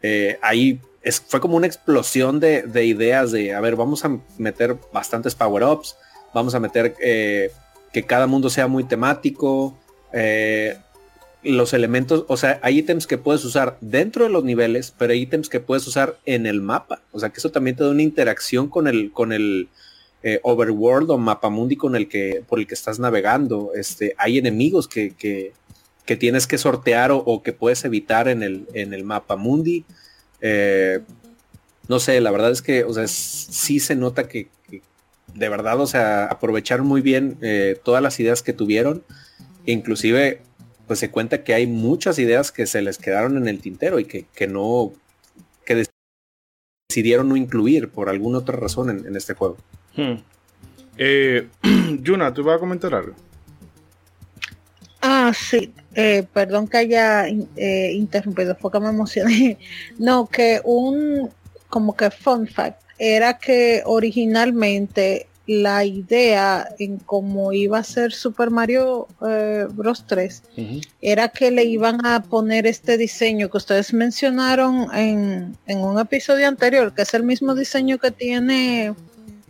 eh, ahí fue como una explosión de, ideas de, a ver, vamos a meter bastantes power-ups, vamos a meter eh, que cada mundo sea muy temático, eh, los elementos, o sea, hay ítems que puedes usar dentro de los niveles, pero hay ítems que puedes usar en el mapa, o sea, que eso también te da una interacción con el, con el eh, overworld o mapa mundi con el que, por el que estás navegando, este, hay enemigos que, que, tienes que sortear o, que puedes evitar en el, en el mapa mundi, eh, no sé, la verdad es que, o sea, sí se nota que, de verdad, o sea, aprovecharon muy bien eh, todas las ideas que tuvieron. Inclusive, pues se cuenta que hay muchas ideas que se les quedaron en el tintero y que, no, que decidieron no incluir por alguna otra razón en, este juego. Hmm. Eh, Yuna, ¿tú vas a comentar algo? Ah, sí, eh, perdón que haya eh, interrumpido, fue que me emocioné. No, que un, como que fun fact, era que originalmente la idea en cómo iba a ser Super Mario eh, Bros 3 era que le iban a poner este diseño que ustedes mencionaron en, en un episodio anterior, que es el mismo diseño que tiene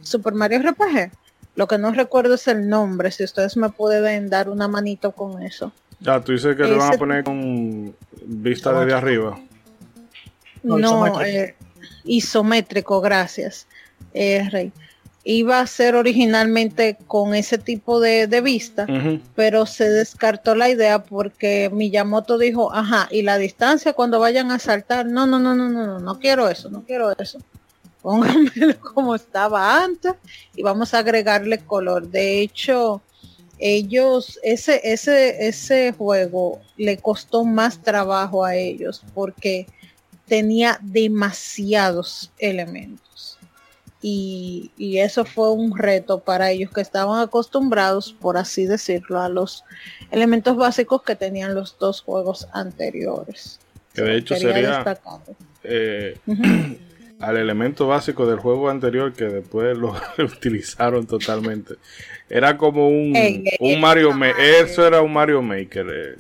Super Mario RPG. Lo que no recuerdo es el nombre, si ustedes me pueden dar una manito con eso. Ya, tú dices que le van a poner con vista desde arriba. No, isométrico. Eh, gracias, eh, Rey. Iba a ser originalmente con ese tipo de, vista, pero se descartó la idea porque Miyamoto dijo, ajá, y la distancia cuando vayan a saltar, no, no, no, no, no, no, no quiero eso, no quiero eso pónganmelo como estaba antes y vamos a agregarle color. De hecho, ellos, ese, ese, ese juego le costó más trabajo a ellos porque tenía demasiados elementos. Y, y, eso fue un reto para ellos que estaban acostumbrados, por así decirlo, a los elementos básicos que tenían los dos juegos anteriores. Que de hecho sería eh, al elemento básico del juego anterior que después lo utilizaron totalmente. Era como un, un Mario Maker. Eso era un Mario Maker. Eh.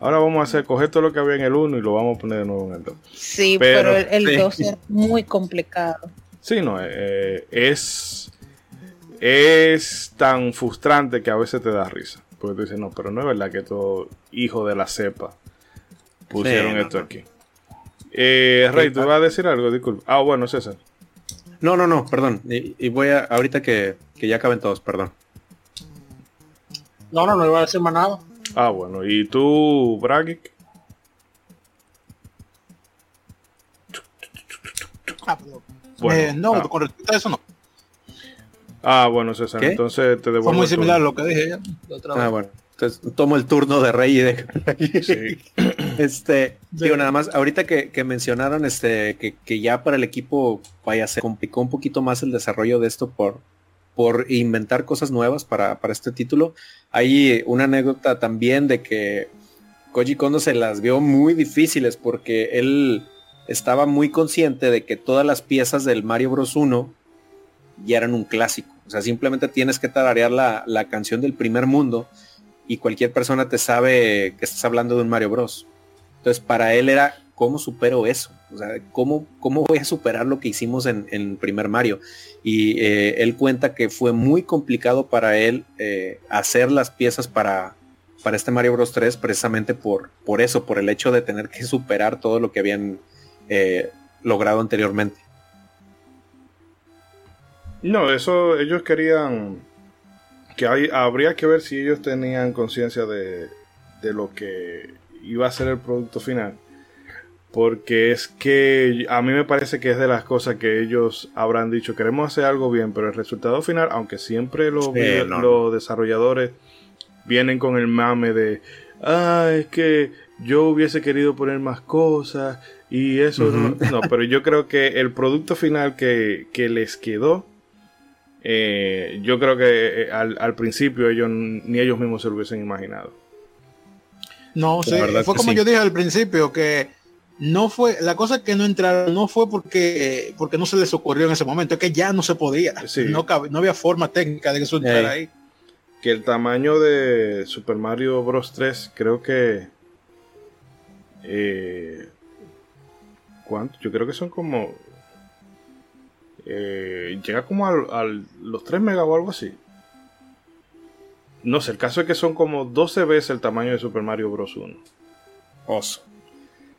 Ahora vamos a hacer, coger todo lo que había en el 1 y lo vamos a poner de nuevo en el 2. Sí, pero, el 2 es muy complicado. Sí, no, eh, es, es tan frustrante que a veces te da risa. Porque tú dices, no, pero no es verdad que todo hijo de la cepa pusieron esto aquí. Eh, Rey, ¿tú vas a decir algo? Disculpa. Ah, bueno, César. No, no, no, perdón. Y, voy a, ahorita que, ya acaben todos, perdón. No, no, no iba a decir más nada. Ah, bueno. ¿Y tú, Bragic? Eh, no, ah. con respecto a eso no. Ah, bueno, César, entonces te devuelvo. Fue muy similar a lo que dije ya. ah, bueno. Entonces tomo el turno de Rey y de... Sí. este, digo, nada más, ahorita que, mencionaron este, que, ya para el equipo, vaya, se complicó un poquito más el desarrollo de esto por, por inventar cosas nuevas para, este título. Hay una anécdota también de que Koji Kondo se las vio muy difíciles porque él estaba muy consciente de que todas las piezas del Mario Bros 1 ya eran un clásico. O sea, simplemente tienes que tararear la, la canción del primer mundo y cualquier persona te sabe que estás hablando de un Mario Bros. Entonces para él era, ¿cómo supero eso? O sea, ¿cómo, cómo voy a superar lo que hicimos en, el primer Mario? Y eh, él cuenta que fue muy complicado para él eh, hacer las piezas para, para este Mario Bros 3 precisamente por, por eso, por el hecho de tener que superar todo lo que habían eh, logrado anteriormente. No, eso ellos querían que hay, habría que ver si ellos tenían conciencia de, de lo que iba a ser el producto final. Porque es que a mí me parece que es de las cosas que ellos habrán dicho, queremos hacer algo bien, pero el resultado final, aunque siempre los, no, los desarrolladores vienen con el mame de, ah, es que yo hubiese querido poner más cosas y eso no, no, pero yo creo que el producto final que, que les quedó, eh, yo creo que eh, al, al principio ellos ni ellos mismos se lo hubiesen imaginado. No, sí, fue como sí. yo dije al principio que no fue la cosa que no entraron no fue porque porque no se les ocurrió en ese momento, es que ya no se podía, Sí. no cabe- no había forma técnica de que eso entrara ahí. que el tamaño de Super Mario Bros. 3 creo que eh, Yo creo que son como eh, llega como al- los 3 megas o algo así. No sé, el caso es que son como 12 veces el tamaño de Super Mario Bros. 1. Oso.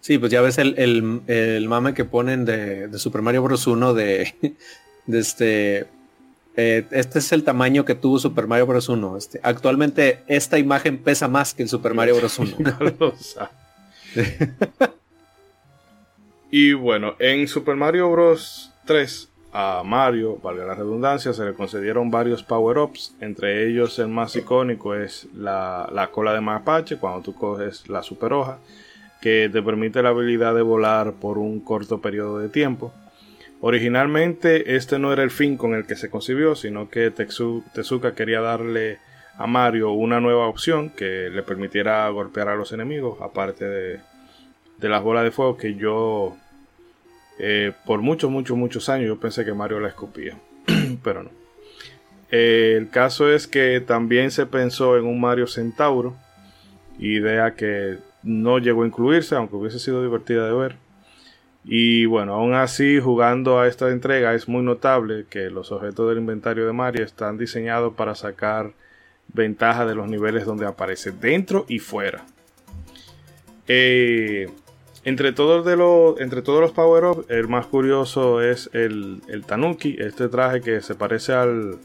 Sí, pues ya ves el, el, el mame que ponen de, de Super Mario Bros. 1 de, de este. eh, este es el tamaño que tuvo Super Mario Bros. 1. Este, actualmente esta imagen pesa más que el Super Mario Bros. 1. Y bueno, en Super Mario Bros. 3 a Mario, valga la redundancia, se le concedieron varios power-ups. Entre ellos el más icónico es la, la cola de mapache, cuando tú coges la super hoja, que te permite la habilidad de volar por un corto periodo de tiempo. Originalmente este no era el fin con el que se concibió, sino que Tezuka quería darle a Mario una nueva opción que le permitiera golpear a los enemigos, aparte de, de las bolas de fuego que yo eh, por muchos, muchos, muchos años yo pensé que Mario la escupía, pero no. Eh, el caso es que también se pensó en un Mario Centauro, idea que no llegó a incluirse, aunque hubiese sido divertida de ver. Y bueno, aún así, jugando a esta entrega es muy notable que los objetos del inventario de Mario están diseñados para sacar ventaja de los niveles donde aparece dentro y fuera. Eh, entre, todos de los, entre todos los power-ups, el más curioso es el, el Tanuki, este traje que se parece al,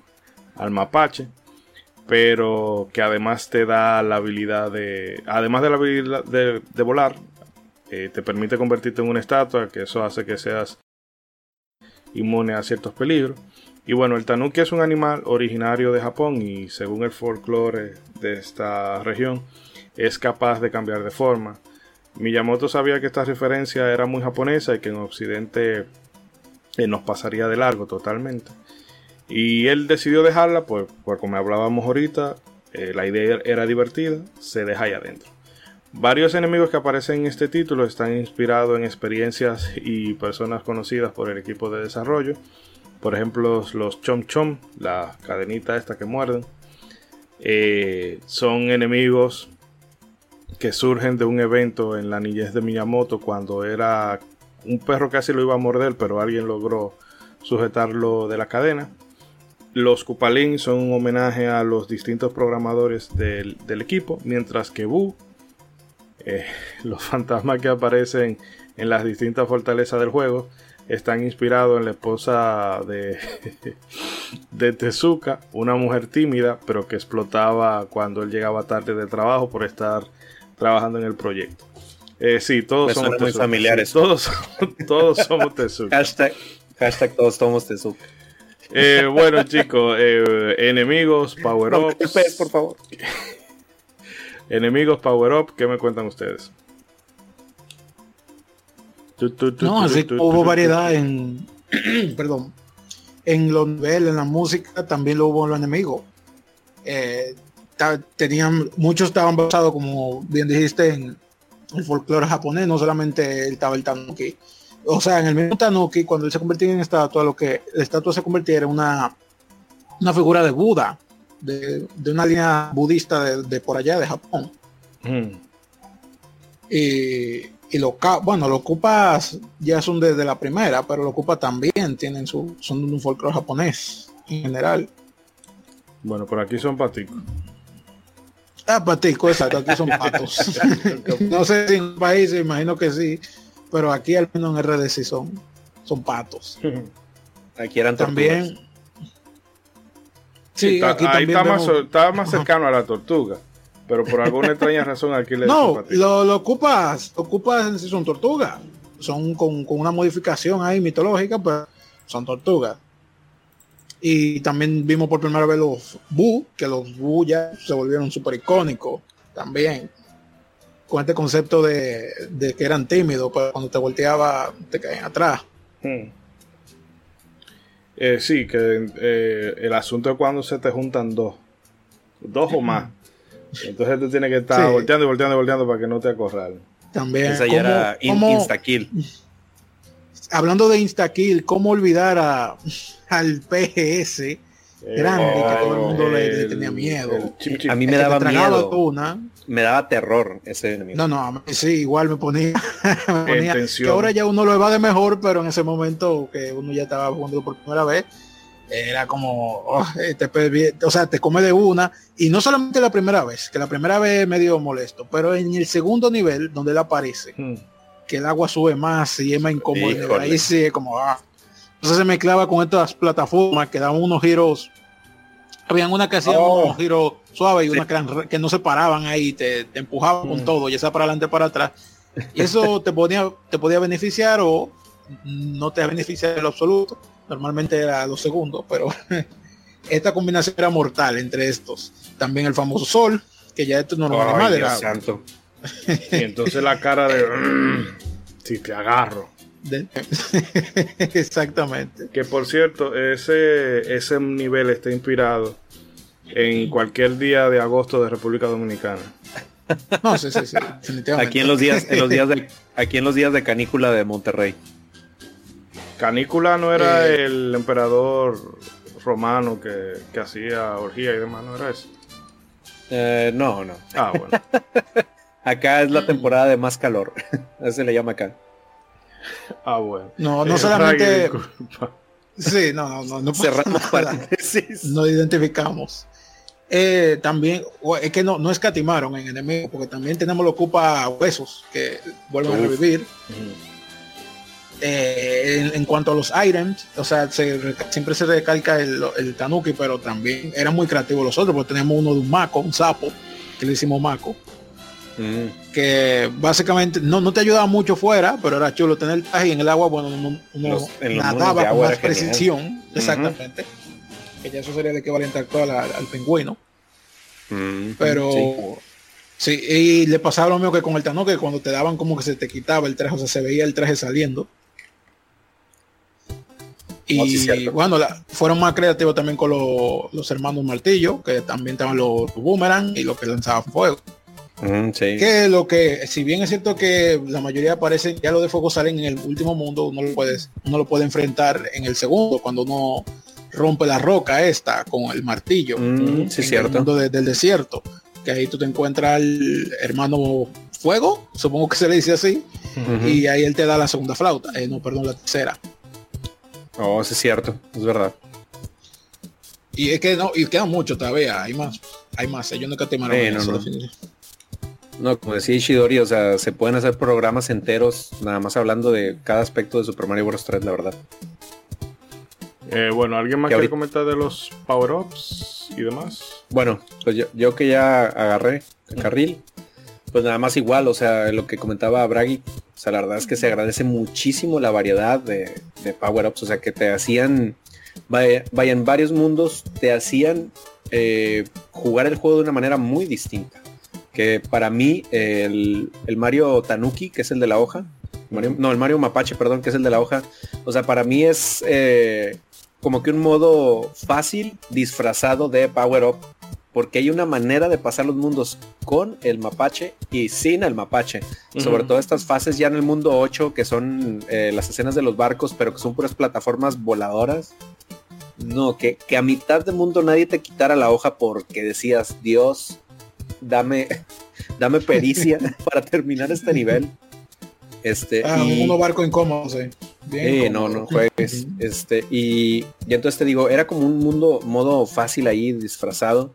al mapache, pero que además te da la habilidad de, además de la habilidad de, volar, eh, te permite convertirte en una estatua, que eso hace que seas inmune a ciertos peligros. Y bueno, el tanuki es un animal originario de Japón y según el folclore de esta región es capaz de cambiar de forma. Miyamoto sabía que esta referencia era muy japonesa y que en Occidente eh, nos pasaría de largo totalmente. Y él decidió dejarla, pues, pues como hablábamos ahorita, eh, la idea era divertida, se deja ahí adentro. Varios enemigos que aparecen en este título están inspirados en experiencias y personas conocidas por el equipo de desarrollo. Por ejemplo, los Chom Chom, la cadenita esta que muerden, eh, son enemigos que surgen de un evento en la niñez de Miyamoto cuando era un perro casi lo iba a morder, pero alguien logró sujetarlo de la cadena. Los Kupalin son un homenaje a los distintos programadores del, del equipo, mientras que Boo, eh, los fantasmas que aparecen en las distintas fortalezas del juego, están inspirados en la esposa de, de Tezuka, una mujer tímida, pero que explotaba cuando él llegaba tarde de trabajo por estar trabajando en el proyecto. Eh, sí, todos Me somos suena muy Tezuka. familiar Sí, eso. Todos, todos somos Tezuka. hashtag, hashtag todos somos Tezuka. Eh, bueno, chicos, eh, enemigos, power No, ups. pez, por favor. Enemigos, power up, ¿qué me cuentan ustedes? Tu, tu, tu, No, tu, así tu, hubo tu, tu, variedad en, perdón, en los niveles, en la música, también lo hubo en los enemigos. Eh, tenían, muchos estaban basados, como bien dijiste, en el folclore japonés, no solamente estaba el tanuki. O sea, en el mismo tanuki, cuando él se convertía en estatua, lo que la estatua se convertía era una, una figura de Buda, de, de una línea budista de, de por allá, de Japón. Mm, Y, y los ca- bueno, los ocupas ya son desde la primera, pero los ocupas también tienen su, son de un folclore japonés en general. Bueno, por aquí son paticos. Ah, patico, exacto, aquí son patos. no sé si en un país, imagino que sí, pero aquí al menos en RD sí son, son patos. Aquí eran tortugas. También, Sí, está- aquí ahí también está más, está más cercano a la tortuga. Pero por alguna extraña razón aquí le No, lo, lo ocupas, lo ocupas si son tortugas. Son con, con una modificación ahí mitológica, pero son tortugas. Y también vimos por primera vez los Bu, que los Bu ya se volvieron súper icónicos también. Con este concepto de, de que eran tímidos, pero cuando te volteaba te caían atrás. Hmm. Eh, sí, que eh, el asunto es cuando se te juntan dos. Dos o más. Entonces tú tienes que estar Sí. volteando y volteando y volteando para que no te acorralen. También. Esa ya ¿Cómo- era in-. Hablando de Instakill, ¿cómo olvidar a, al PGS grande que todo el mundo le, tenía miedo? chip, chip. A mí me El daba miedo. una. Me daba terror ese enemigo. No, no, a mí sí, igual me ponía, me ponía que ahora ya uno lo evade mejor, pero en ese momento que uno ya estaba jugando por primera vez, era como, oh, eh, te o sea, te come de una, y no solamente la primera vez, que la primera vez es medio molesto, pero en el segundo nivel, donde él aparece, Hmm. Que el agua sube más y es más incómodo, Híjole. ahí sí como, ah. Entonces se mezclaba con estas plataformas que daban unos giros, habían una que hacían Oh. unos giros suaves y una que, que no se paraban ahí, te, te empujaban con Mm. todo, ya sea para adelante para atrás. Y eso te podía, te podía beneficiar o no te beneficia en lo absoluto. Normalmente era los segundos, pero esta combinación era mortal entre estos. También el famoso sol, que ya esto no Ay, normal, era santo. Y entonces la cara de... "Mm, si te agarro. de- exactamente. Que por cierto, ese, ese nivel está inspirado en cualquier día de agosto de República Dominicana. No, sí, sí, sí, definitivamente. Aquí en los días, en los días de, aquí en los días de canícula de Monterrey. Canícula no era Eh. el emperador romano que, que hacía orgía y demás, no era eso. Eh, no, no. Ah, bueno. Acá es la temporada de más calor. Así se le llama acá. Ah, bueno. No, no Eh, solamente... Sí, no, no, no, no Cerramos paréntesis. no identificamos. Eh, también, es que no, no escatimaron en enemigos, porque también tenemos lo ocupa huesos que vuelven a revivir. Eh, en, en cuanto a los items, o sea, se siempre se recalca el, el tanuki, pero también eran muy creativos los otros, porque tenemos uno de un maco, un sapo, que le hicimos maco, Mm. que básicamente no, no te ayudaba mucho fuera, pero era chulo tener el traje y en el agua, bueno, uno, uno Los- en los mundos nadaba con más genial. precisión, exactamente. Que ya eso sería el equivalente actual al, al pingüino. Mm. Pero Sí. sí. y le pasaba lo mismo que con el Tano, que cuando te daban como que se te quitaba el traje, o sea, se veía el traje saliendo. Y sí, bueno, la- fueron más creativos también con lo- los hermanos Martillo, que también estaban los boomerang y los que lanzaban fuego. Mm, sí. Que lo que, si bien es cierto que la mayoría aparecen, ya lo de fuego salen en el último mundo, uno lo puedes, uno lo puede enfrentar en el segundo, cuando uno rompe la roca esta con el martillo. Mm, sí, en el cierto. mundo de- del desierto. Que ahí tú te encuentras al hermano fuego, supongo que se le dice así, y ahí él te da la segunda flauta, eh, no, perdón, la tercera. Oh, sí es cierto. Es verdad. Y es que no, y quedan mucho todavía, hay más, hay más, ellos no catimaron Sí, en no, no. No, como decía Ishidori, o sea, se pueden hacer programas enteros nada más hablando de cada aspecto de Super Mario Bros. 3, la verdad. Eh, bueno, ¿alguien más Que quiere comentar de los power-ups y demás? Bueno, pues yo, yo que ya agarré el carril, pues nada más igual, o sea, lo que comentaba Bragi, o sea, la verdad es que se agradece muchísimo la variedad de, de power-ups, o sea, que te hacían, vaya, vaya, en varios mundos, te hacían eh, jugar el juego de una manera muy distinta. Que para mí, el, el Mario Tanuki, que es el de la hoja, Mario- no, el Mario Mapache, perdón, que es el de la hoja, o sea, para mí es eh, como que un modo fácil disfrazado de power up porque hay una manera de pasar los mundos con el mapache y sin el mapache. Sobre todo estas fases ya en el mundo 8, que son eh, las escenas de los barcos, pero que son puras plataformas voladoras. No, que, que a mitad del mundo nadie te quitara la hoja porque decías, Dios, dame, dame pericia para terminar este nivel. Este, Ah, y- barcos incómodos, sí. Bien Sí, no, no juegues. Este, y, y entonces te digo, era como un mundo, modo fácil ahí, disfrazado.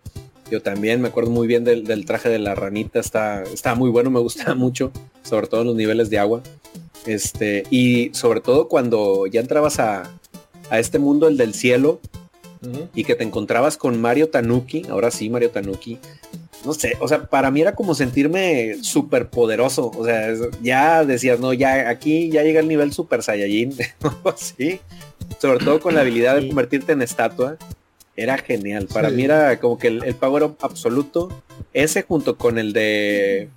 Yo también me acuerdo muy bien del, del traje de la ranita, está, está muy bueno, me gusta mucho, sobre todo en los niveles de agua. Este, y sobre todo cuando ya entrabas a, a este mundo, el del cielo, y que te encontrabas con Mario Tanuki, ahora sí, Mario Tanuki. No sé, o sea, para mí era como sentirme súper poderoso. O sea, ya decías, no, ya aquí ya llega el nivel Super Saiyajin, así. Sobre todo con la habilidad de convertirte en estatua. Era genial. Para Sí. mí era como que el, el power up absoluto. Ese junto con el de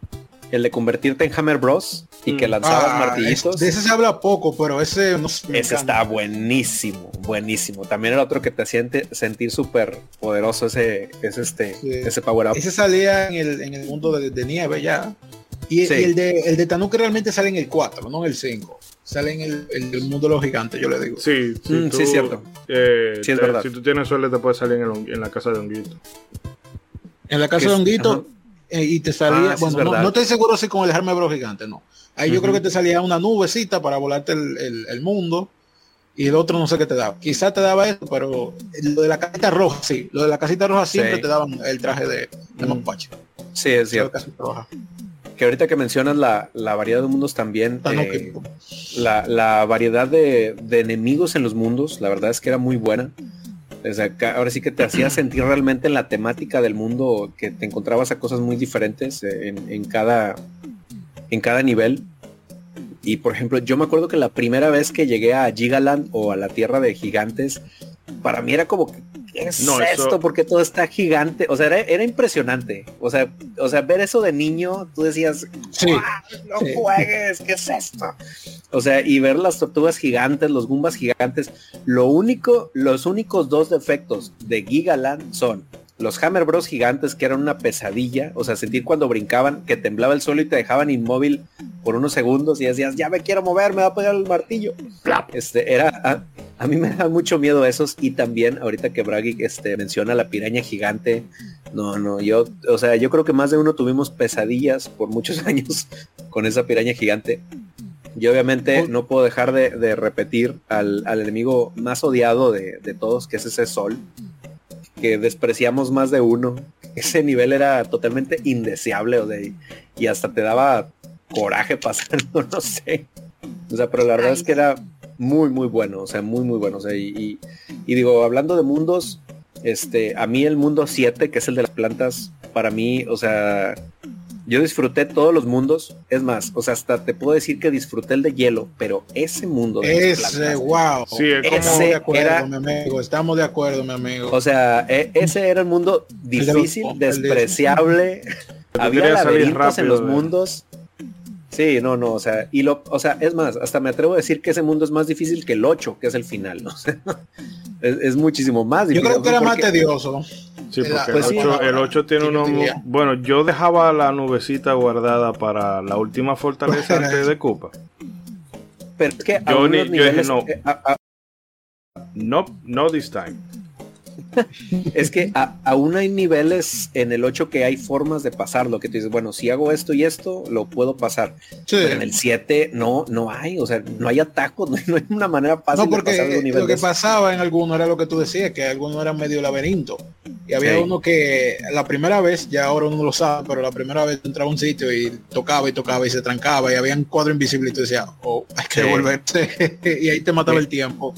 el de convertirte en Hammer Bros. y que Mm. lanzabas Ah, martillitos. es- de ese se habla poco, pero ese no sé, me Ese encanta. está buenísimo, buenísimo. También era otro que te siente sentir súper poderoso ese, ese, este, Sí. ese power up. Ese salía en el, en el mundo de, de nieve ya. Y, Sí. y el de el de Tanuki realmente sale en el 4, no en el 5. Sale en el, en el mundo de los gigantes, yo le digo. Sí, si Mm, tú, sí, cierto. eh, Sí, es te- verdad. Si tú tienes suerte, te puede salir en, el en la casa de Honguito. En la casa Que de Honguito ajá. Y te salía, Ah, bueno, no, no estoy seguro si con el Jaime Bros gigante, no. Ahí yo creo que te salía una nubecita para volarte el, el- el mundo y el otro no sé qué te daba. Quizás te daba eso, pero lo de la casita roja, sí. Lo de la casita roja siempre Sí. te daban el traje de, de. Mapache. Sí, es cierto. roja. Que ahorita que mencionas la, la variedad de mundos también, Tanuki. eh, la, la variedad de, de enemigos en los mundos, la verdad es que era muy buena. Ahora sí que te hacía sentir realmente en la temática del mundo que te encontrabas a cosas muy diferentes eh, en, cada, en cada nivel. Y por ejemplo, yo me acuerdo que la primera vez que llegué a Gigaland o a la Tierra de Gigantes, para mí era como que, ¿qué es No, eso- esto? Porque todo está gigante. O sea, era, era impresionante. O sea, o sea, ver eso de niño, tú decías, Sí. "¡Guau! no Sí. juegues, ¿qué es esto? O sea, y ver las tortugas gigantes, los gumbas gigantes, lo único, los únicos dos defectos de Gigaland son los Hammer Bros gigantes que eran una pesadilla, o sea, sentir cuando brincaban que temblaba el suelo y te dejaban inmóvil por unos segundos y decías, ya me quiero mover, me va a pegar el martillo. Este, era, a, mí me da mucho miedo esos y también ahorita que Bragi este, menciona la piraña gigante, no, no, yo, o sea, yo creo que más de uno tuvimos pesadillas por muchos años con esa piraña gigante. Y obviamente Oh. no puedo dejar de, de repetir al, al enemigo más odiado de, de todos, que es ese sol, que despreciamos más de uno. Ese nivel era totalmente indeseable, o sea, y, y hasta te daba coraje pasarlo, no sé. O sea, pero la verdad Ay, es que era muy, muy bueno, o sea, muy, muy bueno. O sea, y, y- y digo, hablando de mundos, este, a mí el mundo 7, que es el de las plantas, para mí, o sea, yo disfruté todos los mundos. Es más, o sea, hasta te puedo decir que disfruté el de hielo, pero ese mundo de Ese, plantas, wow. Sí, Estamos de acuerdo, era- mi amigo. Estamos de acuerdo, mi amigo. o sea, e- ese era el mundo de los- difícil, el de- despreciable. Había laberintos en rápido los de- mundos. Sí, no, no, o sea, y lo, o sea, es más, hasta me atrevo a decir que ese mundo es más difícil que el 8, que es el final, ¿no? O sea, es, es muchísimo más Yo difícil. creo que era más tedioso. Sí, porque pues el, sí. 8, el 8 tiene Sí, yo unos... Bueno, yo dejaba la nubecita guardada para la última fortaleza antes de Koopa. Pero es que a Yo ni- unos yo dije niveles, no. eh, a- a- No, no this time. Es que a- aún hay niveles en el 8 que hay formas de pasarlo, que tú dices, bueno, si hago esto y esto, lo puedo pasar. Sí. Pero en el 7 no, no hay, o sea, no hay atajos, no hay, no hay una manera fácil No, porque de pasar de un nivel lo que pasaba en algunos era lo que tú decías, que algunos eran medio laberinto. Y había Sí. uno que la primera vez, ya ahora uno lo sabe, pero la primera vez entraba a un sitio y tocaba y tocaba y se trancaba y había un cuadro invisible y tú decías, oh, hay que Sí. devolverte. y ahí te mataba el tiempo.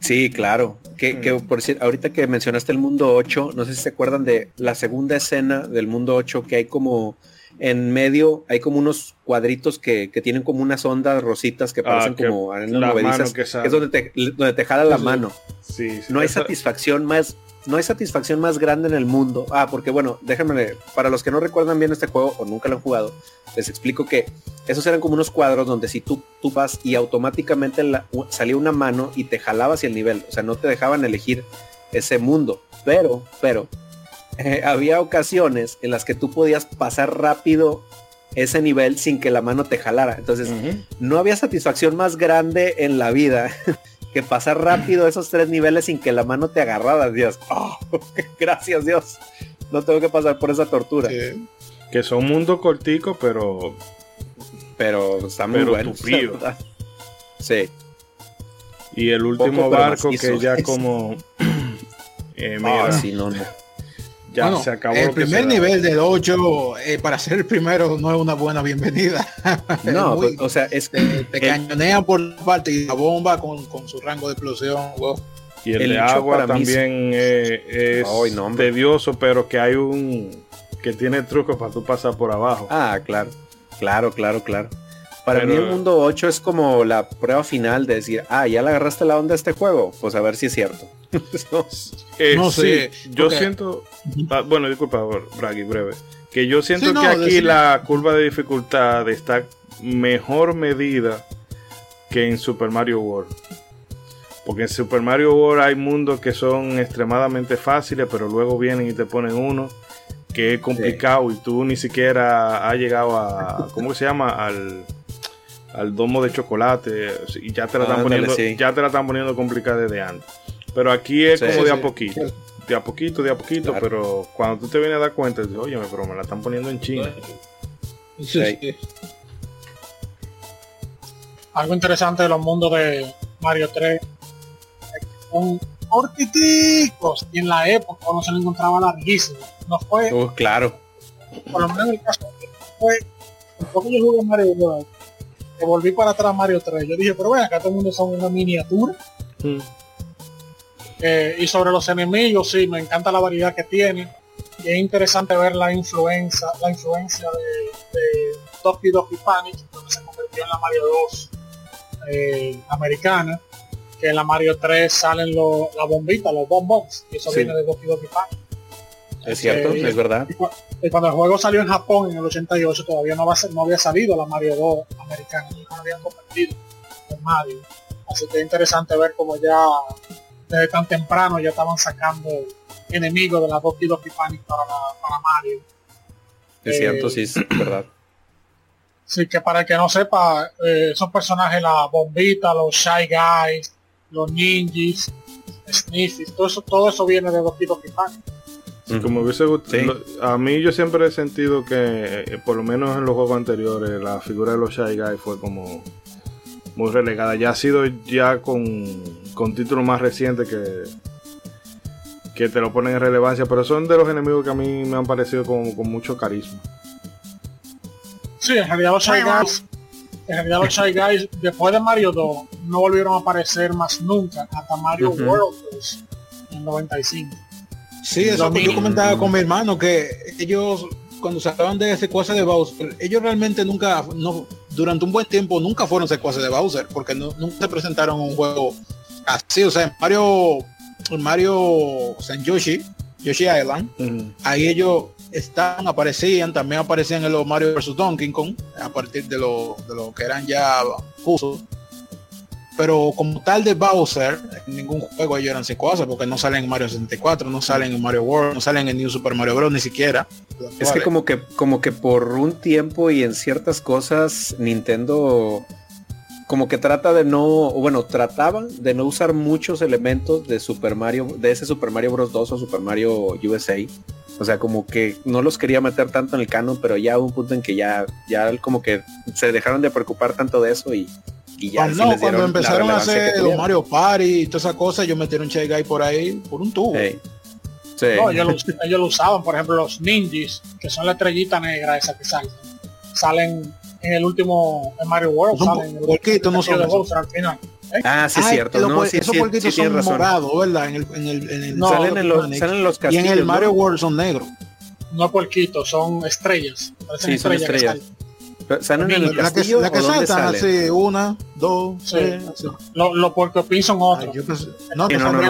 Sí, claro. Que, que por decir, ahorita que mencionaste el mundo 8, no sé si se acuerdan de la segunda escena del mundo 8, que hay como en medio, hay como unos cuadritos que, que tienen como unas ondas rositas que Ah, parecen que como arenas movedizas, que es donde te, donde te jala la mano. Sí, sí, No hay esa- satisfacción más, no hay satisfacción más grande en el mundo. Ah, porque bueno, déjenme, para los que no recuerdan bien este juego o nunca lo han jugado, les explico que esos eran como unos cuadros donde si tú, tú vas y automáticamente la- salía una mano y te jalaba hacia el nivel. O sea, no te dejaban elegir ese mundo. Pero, pero, eh, había ocasiones en las que tú podías pasar rápido ese nivel sin que la mano te jalara. Entonces, no había satisfacción más grande en la vida que pasar rápido esos tres niveles sin que la mano te agarrara, Dios. Oh, gracias, Dios. No tengo que pasar por esa tortura. Sí. Que son mundos corticos, pero Pero está muy Pero bueno. tupido. sí. Y el último barco que ya como... eh, mira, Ah, sí, no, no. Ya Bueno, se acabó. el primer nivel del 8, eh, para ser el primero, no es una buena bienvenida. No, muy- pues, o sea, es te, te el- cañonean por parte y la bomba con, con su rango de explosión. wow. Y el, El de agua también eh, es Ay, no, hombre. tedioso, pero que hay un que tiene trucos para tú pasar por abajo. Ah, claro. Claro, claro, claro. Para Pero- mí el mundo 8 es como la prueba final de decir, ah, ya le agarraste la onda a este juego. Pues a ver si es cierto. No. No sí, sé, yo porque- siento, ah, bueno, disculpa, Bragi, breve, que yo siento Sí, no, que aquí decime. la curva de dificultad está mejor medida que en Super Mario World. Porque en Super Mario World hay mundos que son extremadamente fáciles, pero luego vienen y te ponen uno que es complicado y tú ni siquiera has llegado a, ¿cómo se llama? Al, al domo de chocolate y ya te la están Ándale, poniendo, sí. ya te la están poniendo complicada desde antes. Pero aquí es Sí, como sí, de a sí. poquito, de a poquito, de a poquito, Claro. pero cuando tú te vienes a dar cuenta, dices, oye, pero me la están poniendo en China. Sí, Sí. sí. Algo interesante de los mundos de Mario 3 es que son cortiticos y en la época cuando se lo encontraba larguísimo. No fue, Uh, claro. por lo menos en el caso de fue, después que yo jugué Mario World, que volví para atrás a Mario 3, yo dije, pero bueno, acá todo el mundo son una miniatura. Mm. Eh, y sobre los enemigos, sí, me encanta la variedad que tiene. Y es interesante ver la influencia, la influencia de, de Doki Doki Panic, donde se convirtió en la Mario 2 eh, americana, que en la Mario 3 salen los la bombita, los bonbons, y eso Sí. viene de Doki Doki Panic. Es cierto, Eh, es verdad. Y, cu- y cuando el juego salió en Japón en el 88 todavía no, va a ser- no había salido la Mario 2 americana, y no habían convertido en Mario. Así que es interesante ver cómo ya desde tan temprano ya estaban sacando enemigos de la Doki Doki Panic para, la- para Mario. Es eh, cierto, sí, es verdad. Así que para el que no sepa, eh, esos personajes, la bombita, los Shy Guys, los ninjas, Sniffys, todo eso, todo eso viene de Doki Panic. Sí, Como hubiese gust- Sí. lo- a mí yo siempre he sentido que, eh, por lo menos en los juegos anteriores, la figura de los Shy Guys fue como muy relegada. Ya ha sido ya con, con títulos más recientes que, que te lo ponen en relevancia, pero son de los enemigos que a mí me han parecido como con mucho carisma. Sí, en realidad los Shy Guys, en realidad los Shy Guys, después de Mario 2, no volvieron a aparecer más nunca, hasta Mario. World 2, en 95. Sí, eso Lo que yo comentaba con mi hermano, que ellos cuando sacaban de secuaces de Bowser, ellos realmente nunca, no, durante un buen tiempo nunca fueron secuaces de Bowser, porque no- nunca se presentaron en un juego así, o sea, en Mario, en Mario, o sea, en Yoshi, Yoshi Island, ahí ellos estaban, aparecían, también aparecían en los Mario vs Donkey Kong, a partir de lo, de lo que eran ya fusos. Pero como tal de Bowser, ningún juego ellos eran secuaces, porque no salen en Mario 64, no salen en Mario World, no salen en New Super Mario Bros. ni siquiera. Es que como que como que por un tiempo y en ciertas cosas Nintendo como que trata de no, bueno, trataban de no usar muchos elementos de Super Mario, de ese Super Mario Bros 2 o Super Mario USA. O sea, como que no los quería meter tanto en el canon, pero ya hubo un punto en que ya, ya como que se dejaron de preocupar tanto de eso y, y ya Cuando, sí no, les cuando empezaron a hacer los. Mario Party y todas esas cosas, yo metieron un Shy Guy por ahí por un tubo. Sí. No, ellos, lo, ellos lo usaban, por ejemplo, los ninjas, que son la estrellita negra esa que salen. Salen en el último, en Mario World, Son salen en el porquitos, no son de Bowser al final. Ah, sí es Ay, cierto. No, sí, esos sí, porquitos son razón. morados, ¿verdad? En el, en el, en el No, salen, en los, salen en los y en el ¿no? Mario World son negros. No puerquitos, son estrellas. Parecen Sí, son estrellas que estrellas. Salen. Pero, ¿Salen en el La que, castillo la que o dónde saltan salen? así, una, dos, Sí. tres, así. Los los Ay, otros. yo pensé- no, Sí, que no, son no.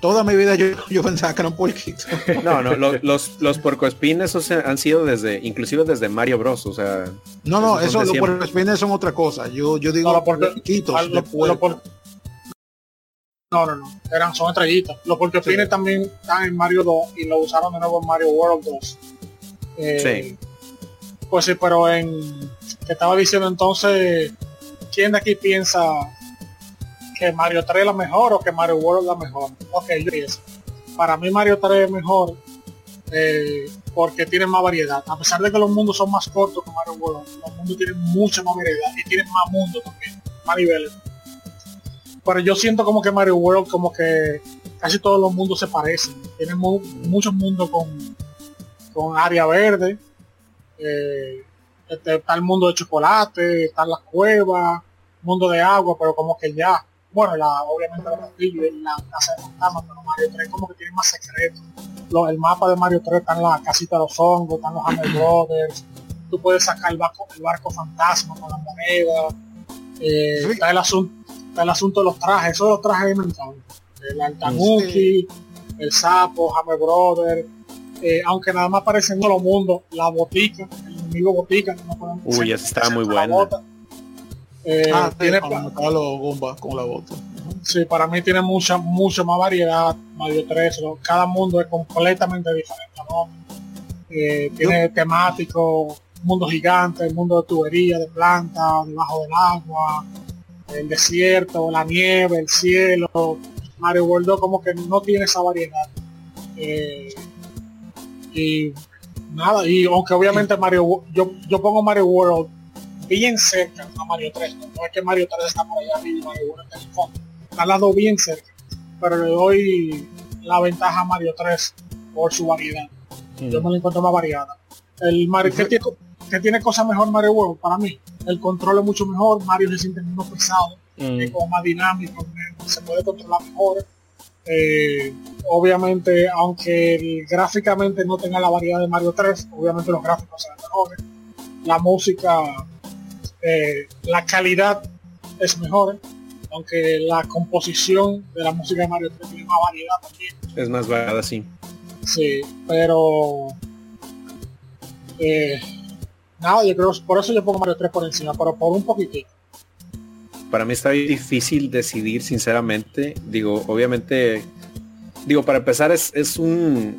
Toda mi vida yo, yo pensaba que eran porquitos. No, no, lo- los, los porcoespín esos se- han sido desde, inclusive desde Mario Bros. O sea, No, no, eso los siempre. porcoespines son otra cosa. Yo, yo digo No, los lo- lo por- No, no, no. Eran, son estrellitas. Los porcoespines Sí. también están en Mario 2 y lo usaron de nuevo en Mario World 2. Eh, Pues sí, pero en... Que estaba diciendo entonces, ¿quién de aquí piensa que Mario 3 es la mejor o que Mario World es la mejor? Ok, yo pienso. Para mí Mario 3 es mejor eh, porque tiene más variedad. A pesar de que los mundos son más cortos que Mario World, los mundos tienen mucha más variedad y tienen más mundos también, más niveles. Pero yo siento como que Mario World como que casi todos los mundos se parecen. Tienen mu- muchos mundos con, con área verde. Eh, este, está el mundo de chocolate, están las cuevas, mundo de agua, pero como que ya. bueno, la, obviamente la Castillo y la casa de fantasma, pero Mario 3 como que tiene más secretos. El mapa de Mario 3 está en la casita de los hongos, están los Hammer Brothers, tú puedes sacar el barco, el barco fantasma con la moneda, eh, Sí. está, el asunto, está el asunto de los trajes, esos los trajes encantan. El Altanuki, el sapo, Hammer Brothers, eh, aunque nada más aparece en los mundos, la botica, el enemigo botica, que no podemos Uy, esa estaba muy buena. bota. Eh, Ah, sí, tiene para matar los Goombas con la bota. Sí, para mí tiene mucha, mucho más variedad Mario 3. lo- Cada mundo es completamente diferente, ¿no? Eh, tiene temático, mundo gigante, mundo de tubería, de planta, debajo del agua, el desierto, la nieve, el cielo. Mario World 2 como que no tiene esa variedad. Eh, y nada, y aunque obviamente Mario yo, yo pongo Mario World bien cerca a Mario 3, no, No es que Mario 3 está por allá arriba y Mario World está en el fondo está al lado bien cerca, pero le doy la ventaja a Mario 3 por su variedad. Yo me lo encuentro más variada. El Mario, ¿qué tiene, qué tiene cosas mejor Mario World para mí? El control es mucho mejor, Mario se siente menos pesado, Mm. es como más dinámico, se puede controlar mejor. Eh, obviamente, aunque el- gráficamente no tenga la variedad de Mario 3, obviamente los gráficos serán mejores. La música, eh, la calidad es mejor, aunque la composición de la música de Mario 3 tiene más variedad también. Es más variada, sí. Sí, pero eh, nada, yo creo por eso yo pongo Mario 3 por encima, pero por un poquitito. Para mí está difícil decidir, sinceramente. Digo, obviamente, digo, para empezar es, es un...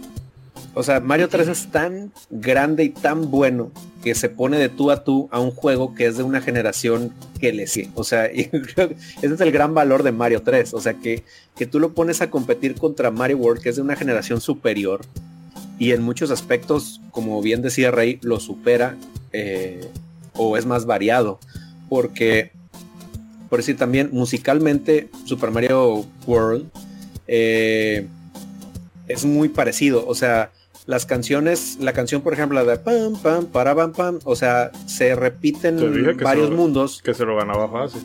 O sea, Mario 3 es tan grande y tan bueno que se pone de tú a tú a un juego que es de una generación que le sigue. O sea, ese es el gran valor de Mario 3. O sea, que, que tú lo pones a competir contra Mario World, que es de una generación superior. Y en muchos aspectos, como bien decía Rey, lo supera eh, o es más variado. Porque por decir también musicalmente Super Mario World eh, es muy parecido. O sea las canciones la canción por ejemplo la de pam pam para pam pam o sea se repiten varios se lo- mundos. Que se lo ganaba fácil.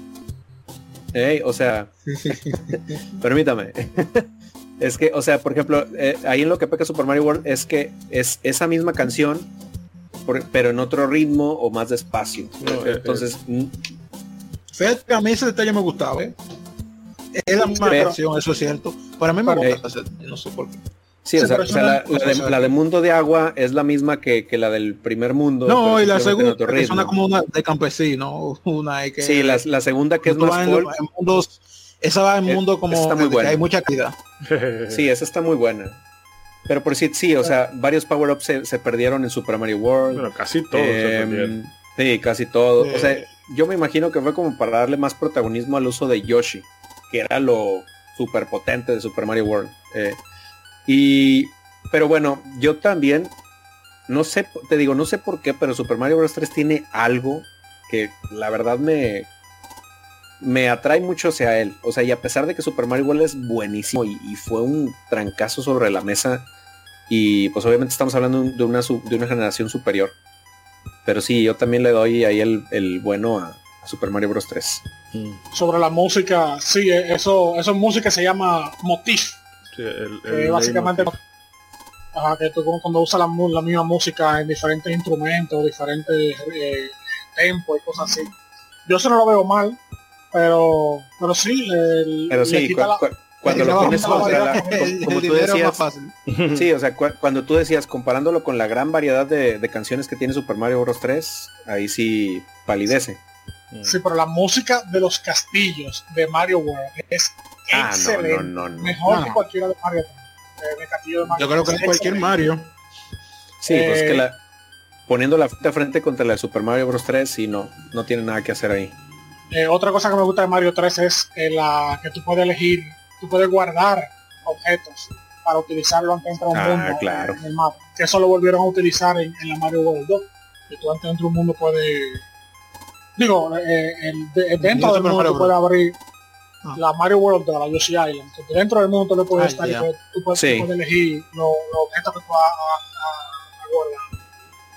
O sea permítame. Es que o sea por ejemplo eh, ahí en lo que peca Super Mario World es que es esa misma canción por- pero en otro ritmo o más despacio. No, eh, entonces Fíjate que a mí ese detalle me gustaba, ¿eh? Es la misma canción, eso es cierto. Para mí me Pero- gusta, no sé por qué. Sí, o sea, o la, la de, la Mundo de Agua es la misma que, que la del primer mundo. No, y la segunda que suena como una de campesino, una que Sí, la, la segunda que es más en, folk. en mundos, esa va en Eh, mundo como está muy buena. hay mucha actividad. Sí, esa está muy buena. Pero por sí, sí, o sea, varios power-ups se, se perdieron en Super Mario World. Bueno, casi todo se Em, perdieron. sí, casi todo. Eh. O sea, yo me imagino que fue como para darle más protagonismo al uso de Yoshi, que era lo super potente de Super Mario World. Eh, y, pero bueno, yo también, no sé, te digo, no sé por qué, pero Super Mario Bros. 3 tiene algo que la verdad me, me atrae mucho hacia él. O sea, y a pesar de que Super Mario World es buenísimo y, y fue un trancazo sobre la mesa, y pues obviamente estamos hablando de una, de una generación superior. Pero sí, yo también le doy ahí el, el bueno a, a Super Mario Bros. 3. Sobre la música, sí, eh, eso, eso en música se llama motif. Sí, el- que el básicamente leitmotiv. ajá, que tú como cuando usas la, la misma música en diferentes instrumentos, diferentes eh, tempos y cosas así. Yo eso no lo veo mal, pero pero sí, le, Pero le sí, quita cu- la- cuando lo pones contra la, como, el, como el tú dinero es decías, más fácil. Sí, o sea, cu- cuando tú decías, comparándolo con la gran variedad de, de canciones que tiene Super Mario Bros. 3, ahí sí palidece. Sí, pero la música de los castillos de Mario World es Ah, excelente. no, no, no. Mejor No. que cualquiera de Mario 3, eh, de castillo de Mario Yo creo que es es cualquier excelente. Mario. Sí, pues Eh, que la, poniendo la frente a frente contra la de Super Mario Bros. 3, sí, no, no tiene nada que hacer ahí. Eh, otra cosa que me gusta de Mario 3 es eh, la que tú puedes elegir, tú puedes guardar objetos para utilizarlo antes de entrar a un Ah, mundo claro. en el mapa. Que eso lo volvieron a utilizar en, en la Mario World 2. Que tú antes de entrar a un mundo puedes... Digo, eh, el- de- dentro del mundo tú puedes abrir Ah. la Mario World 2, la Yoshi Island. Que dentro del mundo tú le puedes Ah, estar ya. y puedes- tú, puedes, Sí. tú puedes elegir los, los objetos que tú vas a, a- a guardar.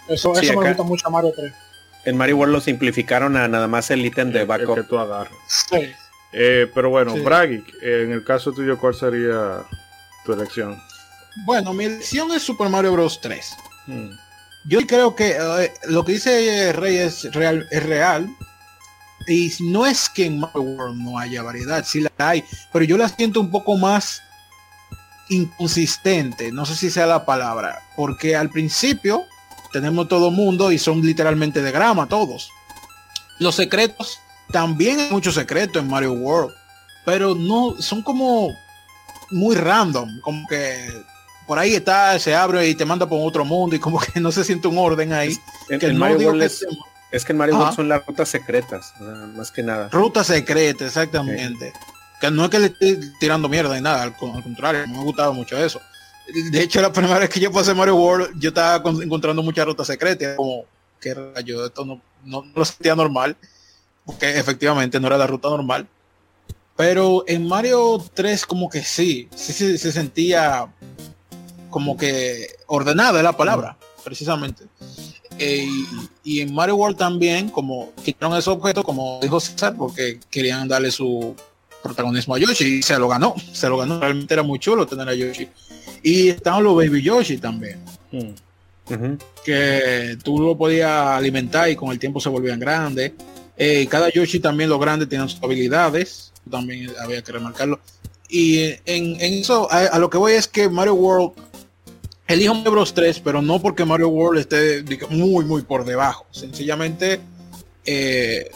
Eso, Sí, eso me gusta mucho a Mario 3. En Mario World lo simplificaron a nada más el ítem de El- el backup. que tú agarras. Sí. Eh, pero bueno, Sí. Bragi, en el caso tuyo, ¿cuál sería tu elección? Bueno, mi elección es Super Mario Bros. 3. Hmm. Yo creo que eh, lo que dice Rey es real, es real. Y no es que en Mario World no haya variedad, sí la hay, pero yo la siento un poco más inconsistente, no sé si sea la palabra, porque al principio tenemos todo mundo y son literalmente de grama todos. Los secretos, también hay muchos secretos en Mario World, pero no, son como muy random, como que por ahí está, se abre y te manda por otro mundo y como que no se siente un orden ahí. En, que en no Mario World que es, es que en Mario Ajá. World son las rutas secretas, más que nada. Ruta secreta, exactamente. Que no es que le esté tirando mierda ni nada, al, con- al contrario, me ha gustado mucho eso. De hecho, la primera vez que yo pasé Mario World, yo estaba con- encontrando muchas rutas secretas, como, qué rayo, esto no, no, no lo sentía normal, porque efectivamente no era la ruta normal. Pero en Mario 3 como que sí, sí, sí se sentía como que ordenada la palabra, precisamente. Eh, y, en Mario World también, como quitaron ese objeto, como dijo César, porque querían darle su protagonismo a Yoshi y se lo ganó, se lo ganó. Realmente era muy chulo tener a Yoshi. Y estaban los Baby Yoshi también, Hmm. Que tú lo podías alimentar y con el tiempo se volvían grandes. Eh, cada Yoshi también los grandes tenían sus habilidades, también había que remarcarlo. Y en, en eso, a, a lo que voy es que Mario World elijo Mario Bros 3, pero no porque Mario World esté muy, muy por debajo. Sencillamente, eh,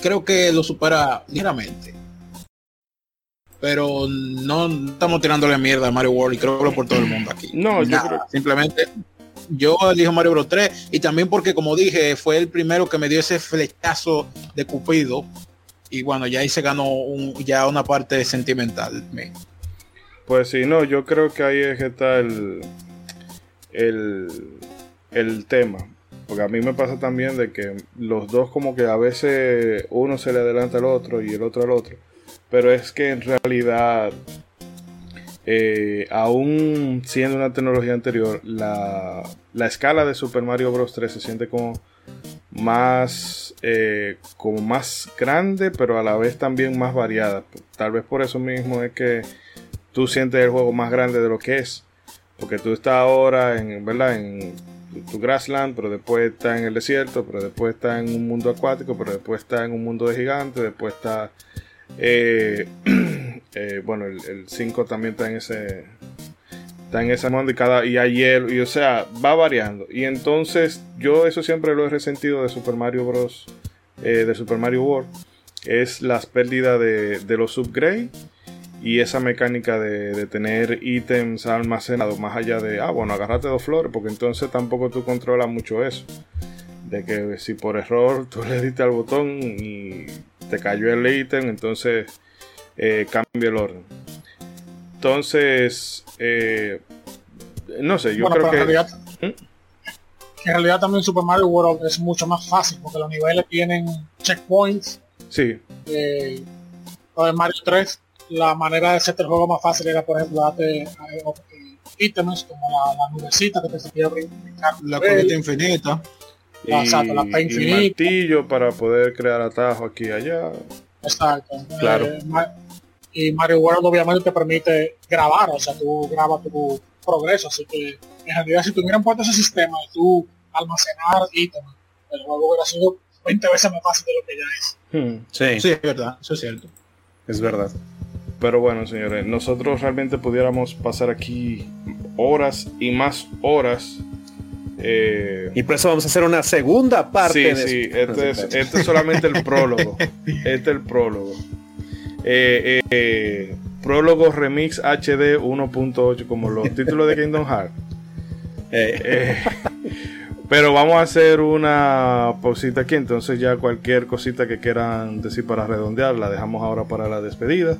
creo que lo supera ligeramente. Pero no estamos tirándole mierda a Mario World y creo que lo por todo el mundo aquí. No, yo creo- Simplemente yo elijo Mario Bros 3 y también porque, como dije, fue el primero que me dio ese flechazo de Cupido. Y bueno, ya ahí se ganó ya una parte sentimental. me- Pues sí, no, yo creo que ahí es que está el, el, el tema. Porque a mí me pasa también de que los dos como que a veces uno se le adelanta al otro y el otro al otro. Pero es que en realidad, eh, aún siendo una tecnología anterior, la, la escala de Super Mario Bros. 3 se siente como más, eh, como más grande, pero a la vez también más variada. Tal vez por eso mismo es que tú sientes el juego más grande de lo que es. Porque tú estás ahora en, ¿verdad? en tu, grassland, pero después estás en el desierto, pero después estás en un mundo acuático, pero después estás en un mundo de gigantes, después está... eh, eh, bueno, el 5 también está en ese... Está en ese mundo y cada y hay hielo y o sea va variando y entonces yo eso siempre lo he resentido de Super Mario Bros eh, de Super Mario World es las pérdidas de, de los upgrades y esa mecánica de, de tener ítems almacenados más allá de, ah, bueno, agarrate dos flores, porque entonces tampoco tú controlas mucho eso. De que si por error tú le diste al botón y te cayó el ítem, entonces eh, cambia el orden. Entonces, eh, no sé, yo Bueno, creo en que... realidad, en realidad también Super Mario World es mucho más fácil porque los niveles tienen checkpoints. Sí, Eh, lo de Mario 3, la manera de hacerte el juego más fácil era, por ejemplo, darte eh, eh, ítems como la, la nubecita que te servía brincar. La colita infinita. y, Exacto, la P y infinita. martillo para poder crear atajo aquí y allá. Exacto. Claro. Eh, y Mario World obviamente te permite grabar, o sea, tú grabas tu progreso, así que en realidad si tuvieran puesto ese sistema de tú almacenar ítems, el juego hubiera sido 20 veces más fácil de lo que ya es. Hmm. Sí, Sí, es verdad, eso es cierto. es verdad. Pero bueno, señores, nosotros realmente pudiéramos pasar aquí horas y más horas. Eh, Y por eso vamos a hacer una segunda parte sí, de sí, eso. este es, este es solamente el prólogo. Este es el prólogo. Eh, eh, prólogo Remix HD 1.8, como los títulos de Kingdom Hearts. Eh, Eh, pero vamos a hacer una pausita aquí, entonces ya cualquier cosita que quieran decir para redondear, la dejamos ahora para la despedida.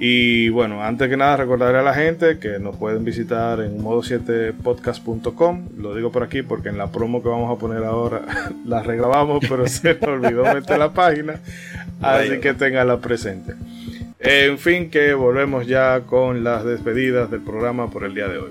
Y bueno, antes que nada recordarle a la gente que nos pueden visitar en modo7podcast.com. Lo digo por aquí porque en la promo que vamos a poner ahora la regrabamos, pero se nos olvidó meter la página. Así que tenganla presente. En fin, que volvemos ya con las despedidas del programa por el día de hoy.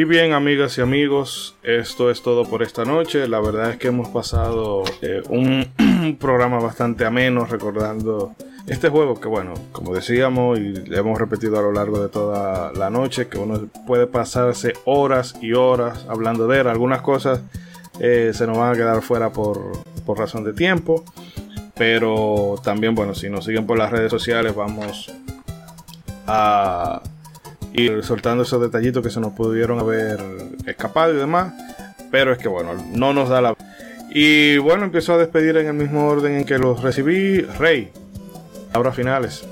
Y bien, amigas y amigos, esto es todo por esta noche. La verdad es que hemos pasado eh, un, programa bastante ameno recordando este juego que, bueno, como decíamos y hemos repetido a lo largo de toda la noche, que uno puede pasarse horas y horas hablando de él. Algunas cosas eh, se nos van a quedar fuera por, por razón de tiempo. Pero también, bueno, si nos siguen por las redes sociales, vamos a ir soltando esos detallitos que se nos pudieron haber escapado y demás. Pero es que bueno, no nos da la... Y bueno, empiezo a despedir en el mismo orden en que los recibí. Rey, palabras finales.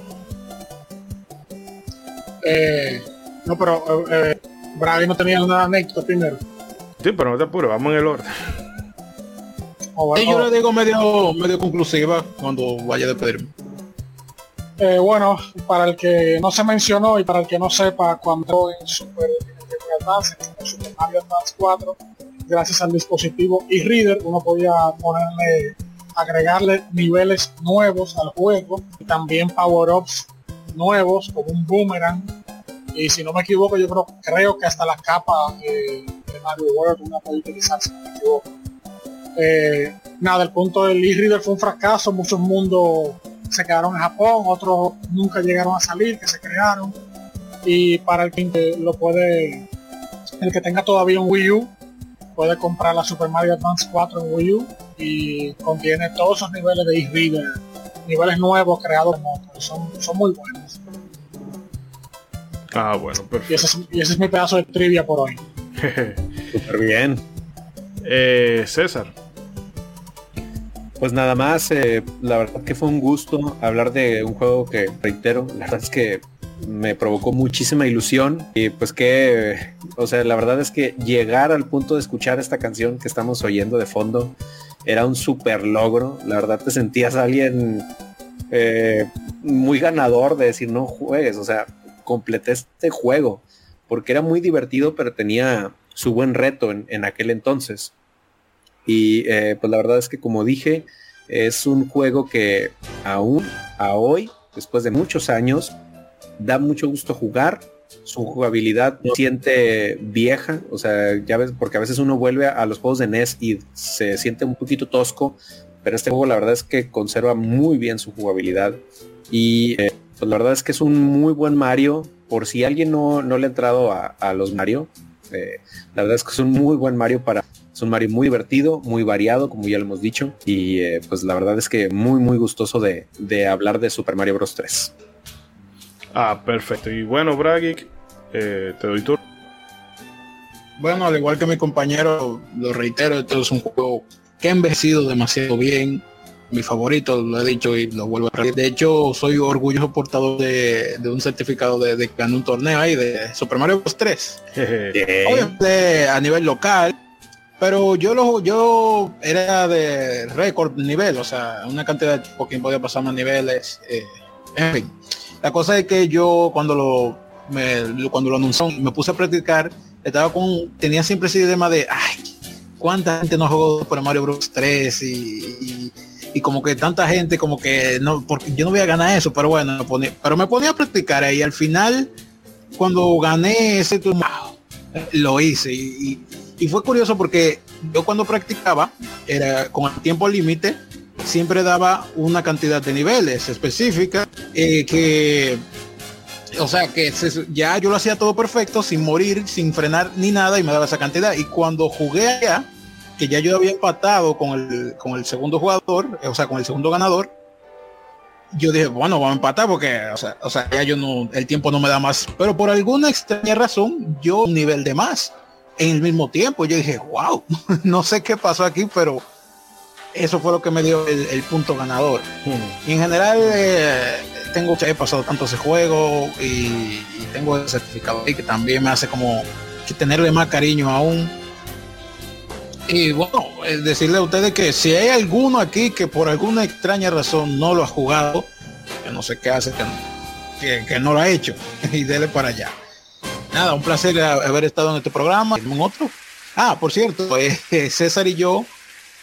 Eh, no, pero eh, Brady no tenía una anécdota primero. Sí, pero no te apures, vamos en el orden. O- Sí, yo le digo medio, medio conclusiva cuando vaya a despedirme. Eh, bueno, para el que no se mencionó y para el que no sepa, cuando en Super, Advance, en Super Mario Advance 4, gracias al dispositivo e-reader, uno podía ponerle, agregarle niveles nuevos al juego, y también power-ups nuevos, como un boomerang, y si no me equivoco, yo creo, creo que hasta la capa eh, de Mario World una puede utilizar, no. Eh, nada, el punto del e-reader fue un fracaso, muchos mundos se quedaron en Japón, otros nunca llegaron a salir, que se crearon. Y para el que lo puede, el que tenga todavía un Wii U, puede comprar la Super Mario Advance 4 en Wii U y contiene todos esos niveles de e-reader, niveles nuevos creados en son, son muy buenos. Ah, bueno, Y perfecto. ese, es, y ese es mi pedazo de trivia por hoy. Súper bien. Eh, César. Pues nada más, eh, la verdad que fue un gusto hablar de un juego que, reitero, la verdad es que me provocó muchísima ilusión y pues que, o sea, la verdad es que llegar al punto de escuchar esta canción que estamos oyendo de fondo era un super logro, la verdad te sentías alguien eh, muy ganador de decir no juegues, o sea, completé este juego porque era muy divertido pero tenía su buen reto en, en aquel entonces. Y eh, pues la verdad es que como dije, es un juego que aún a hoy, después de muchos años, da mucho gusto jugar. Su jugabilidad no siente vieja, o sea, ya ves, porque a veces uno vuelve a, a los juegos de NES y se siente un poquito tosco, pero este juego la verdad es que conserva muy bien su jugabilidad. Y eh, pues la verdad es que es un muy buen Mario. Por si alguien no, no le ha entrado a, a los Mario, eh, la verdad es que es un muy buen Mario para es un Mario muy divertido, muy variado, como ya lo hemos dicho. Y eh, pues la verdad es que muy, muy gustoso de, de hablar de Super Mario Bros. 3. Ah, perfecto. Y bueno, Bragic, eh, te doy turno. Bueno, al igual que mi compañero, lo reitero, esto es un juego que ha envejecido demasiado bien. Mi favorito, lo he dicho y lo vuelvo a repetir. De hecho, soy orgulloso portador de, de un certificado de, de gané un torneo ahí de Super Mario Bros. 3. Obviamente a nivel local, pero yo lo yo era de récord nivel, o sea, una cantidad de que podía pasar más niveles. eh, en fin, la cosa es que yo cuando lo me, cuando lo anunciaron me puse a practicar, estaba con tenía siempre ese dilema de ay, cuánta gente no jugó Super Mario Bros 3 y, y- como que tanta gente como que no porque yo no voy a ganar eso, pero bueno, pero me ponía a practicar y al final cuando gané ese turno lo hice y- y fue curioso porque yo cuando practicaba era con el tiempo límite siempre daba una cantidad de niveles específica eh, que o sea que ya yo lo hacía todo perfecto sin morir sin frenar ni nada y me daba esa cantidad y cuando jugué allá que ya yo había empatado con el, con el segundo jugador, o sea, con el segundo ganador. Yo dije, bueno, vamos a empatar porque, o sea, o sea, ya yo no, el tiempo no me da más. Pero por alguna extraña razón, yo un nivel de más en el mismo tiempo. Yo dije, wow, no sé qué pasó aquí, pero eso fue lo que me dio el, el punto ganador. Y en general, eh, tengo he pasado tanto ese juego y, y tengo el certificado ahí que también me hace como que tenerle más cariño aún. Y bueno, eh, decirle a ustedes que si hay alguno aquí que por alguna extraña razón no lo ha jugado, que no sé qué hace, que, que, que no lo ha hecho, y dele para allá. Nada, un placer haber estado en este programa. En otro. Ah, por cierto, eh, César y yo,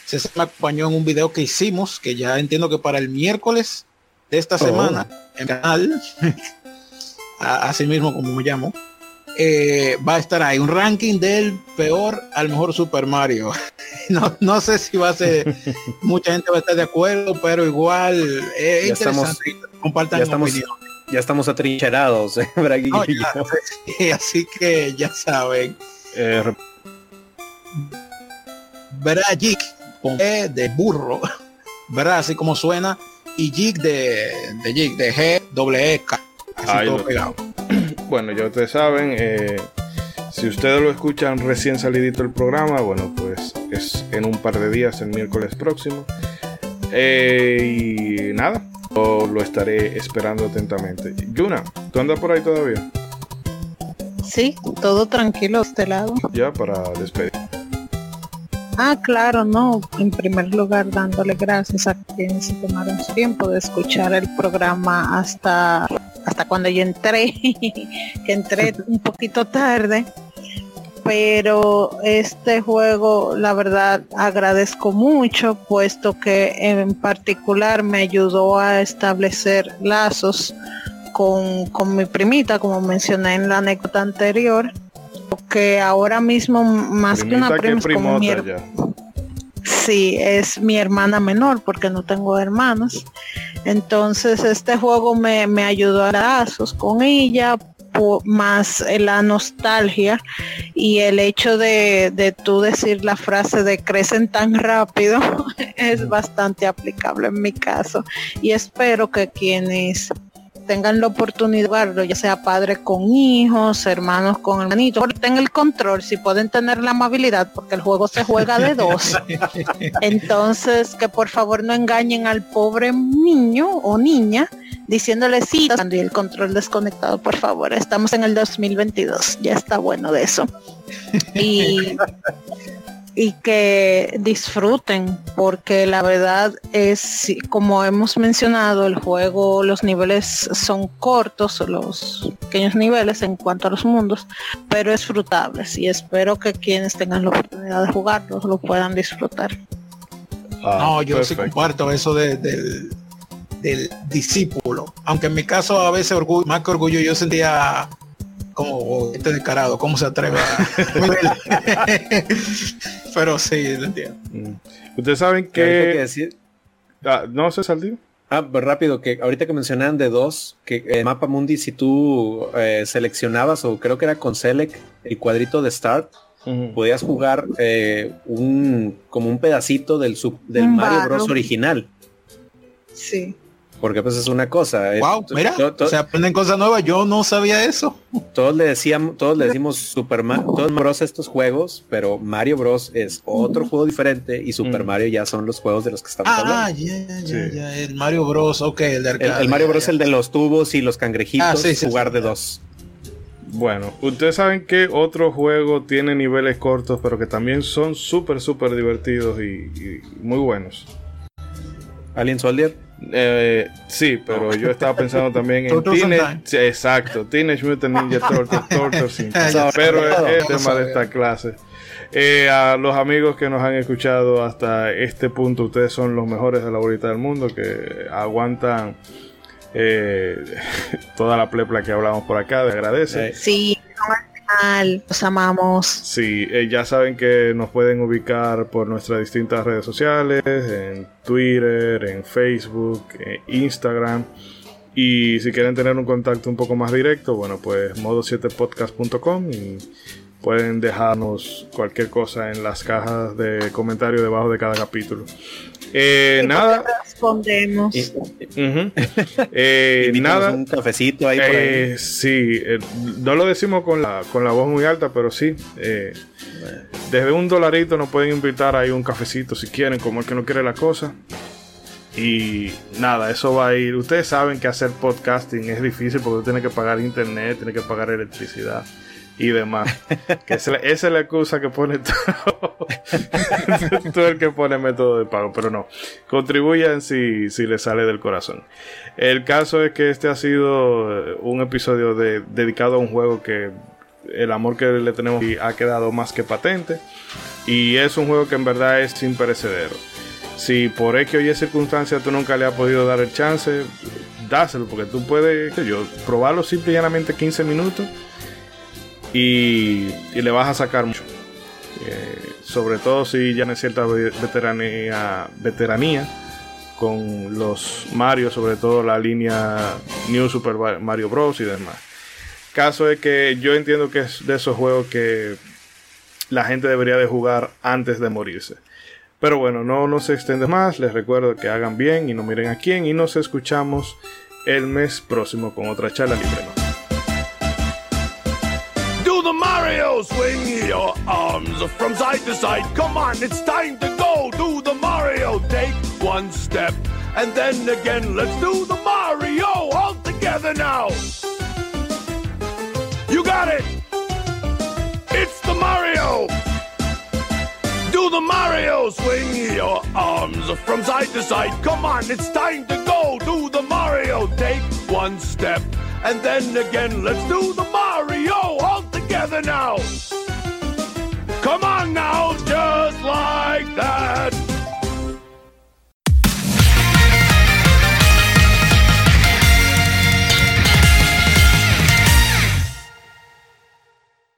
César me acompañó en un video que hicimos, que ya entiendo que para el miércoles de esta Oh. semana, en canal, así mismo como me llamo, eh, va a estar ahí un ranking del peor al mejor Super Mario. No, no sé si va a ser, mucha gente va a estar de acuerdo, pero igual eh, estamos-. Compartan ya estamos- opinión. Ya estamos atrincherados, ¿eh? Bragui No, y ya, yo. sí, así que ya saben. Eh, con E de burro, ¿verdad? Así como suena. Y Jig de, de Jig, de G, doble E, K. Así Ahí todo lo- pegado. Bueno, ya ustedes saben, eh, si ustedes lo escuchan recién salidito el programa, bueno, pues es en un par de días, el miércoles próximo. Eh, y nada, lo, lo estaré esperando atentamente. Yuna, ¿tú andas por ahí todavía? Sí, todo tranquilo de este lado. Ya para despedir. Ah, claro, no. En primer lugar, dándole gracias a quienes se tomaron su tiempo de escuchar el programa hasta, hasta cuando yo entré, que entré un poquito tarde. Pero este juego, la verdad, agradezco mucho, puesto que en particular me ayudó a establecer lazos con, con mi primita, como mencioné en la anécdota anterior, que ahora mismo más que una que prima es como mi her-. Sí, es mi hermana menor porque no tengo hermanos. Entonces este juego me, me ayudó a lazos con ella, más eh, la nostalgia y el hecho de, de tú decir la frase de crecen tan rápido es bastante aplicable en mi caso. Y espero que quienes tengan la oportunidad de jugarlo, ya sea padre con hijos, hermanos con hermanitos, tengan el control, si pueden tener la amabilidad, porque el juego se juega de dos. Entonces, que por favor no engañen al pobre niño o niña diciéndole sí, y el control desconectado, por favor. Estamos en el 2022, ya está bueno de eso. Y, y que disfruten, porque la verdad es, sí, como hemos mencionado, el juego, los niveles son cortos, los pequeños niveles en cuanto a los mundos, pero es frutables y espero que quienes tengan la oportunidad de jugarlos lo puedan disfrutar. Ah, no, yo sí perfecto. comparto eso de- del, del discípulo. Aunque en mi caso a veces orgullo, más que orgullo yo sentía como "Oh, este descarado, ¿cómo se atreve a... Pero sí, lo entiendo. Mm. Ustedes saben Que decir, Ah, no sé, Saldín. Ah, pues rápido, que ahorita que mencionaban de dos, que el mapa mundi, si tú eh, seleccionabas, o creo que era con select, el cuadrito de start, podías jugar eh, un como un pedacito del, sub- del Mario. Bros original. Sí. Porque pues es una cosa. eh, Wow, to- mira, se aprenden cosas nuevas. Yo no sabía eso. todos le decíamos, todos le decimos Super Mario, todos Bros estos juegos, pero Mario Bros es otro juego diferente y Super Mm. Mario ya son los juegos de los que estamos Ah, hablando. ya, ya, ya, Sí. ya, el Mario Bros. Ok, el de arcade. el Mario Bros el de los tubos y los cangrejitos, Ah, sí, sí, jugar sí. de dos. Bueno, ustedes saben que otro juego tiene niveles cortos, pero que también son súper, súper divertidos y, y muy buenos. Alien Soldier. Eh, sí, pero yo estaba pensando también en Teenage, sí, exacto, Teenage Mutant Ninja Turtles, Turtles pero es el tema de esta clase. Eh, a los amigos que nos han escuchado hasta este punto, ustedes son los mejores de la bolita del mundo que aguantan eh, toda la plepla que hablamos por acá. Les agradece. Sí, los amamos. Sí, eh, ya saben que nos pueden ubicar por nuestras distintas redes sociales, en Twitter, en Facebook, en Instagram. Y si quieren tener un contacto un poco más directo, bueno, pues modo7podcast.com y pueden dejarnos cualquier cosa en las cajas de comentarios debajo de cada capítulo. Eh, nada. Respondemos. Eh, nada. un cafecito ahí por ahí. Eh, sí, eh, no lo decimos con la, con la voz muy alta, pero sí. eh, desde un dolarito nos pueden invitar ahí un cafecito si quieren, como el que no quiere la cosa. Y nada, eso va a ir. Ustedes saben que hacer podcasting es difícil porque tiene que pagar internet, tiene que pagar electricidad y demás. que esa, es la excusa que pone todo, todo el que pone método de pago, pero no. Contribuyan si, si les sale del corazón. El caso es que este ha sido eh, un episodio de- dedicado a un juego que el amor que le tenemos ha quedado más que patente. Y es un juego que en verdad es sin perecedero. Si por X o Y circunstancia tú nunca le has podido dar el chance, dáselo, porque tú puedes, yo, probarlo simple y llanamente 15 minutos y, le vas a sacar mucho. Eh, sobre todo si ya no cierta ve- veteranía, veteranía con los Mario, sobre todo la línea New Super Mario Bros. y demás. Caso es que yo entiendo que es de esos juegos que la gente debería de jugar antes de morirse. Pero bueno, no nos extende más. Les recuerdo que hagan bien y no miren a quién. Y nos escuchamos el mes próximo con otra charla libre. Swing your arms from side to side. Come on, it's time to go. Do the Mario. Take one step and then again. Let's do the Mario all together now. You got it. It's the Mario. Do the Mario. Swing your arms from side to side. Come on, it's time to go. Do the Mario. Take one step and then again. Let's do the Mario all together now. Come on now, just like that.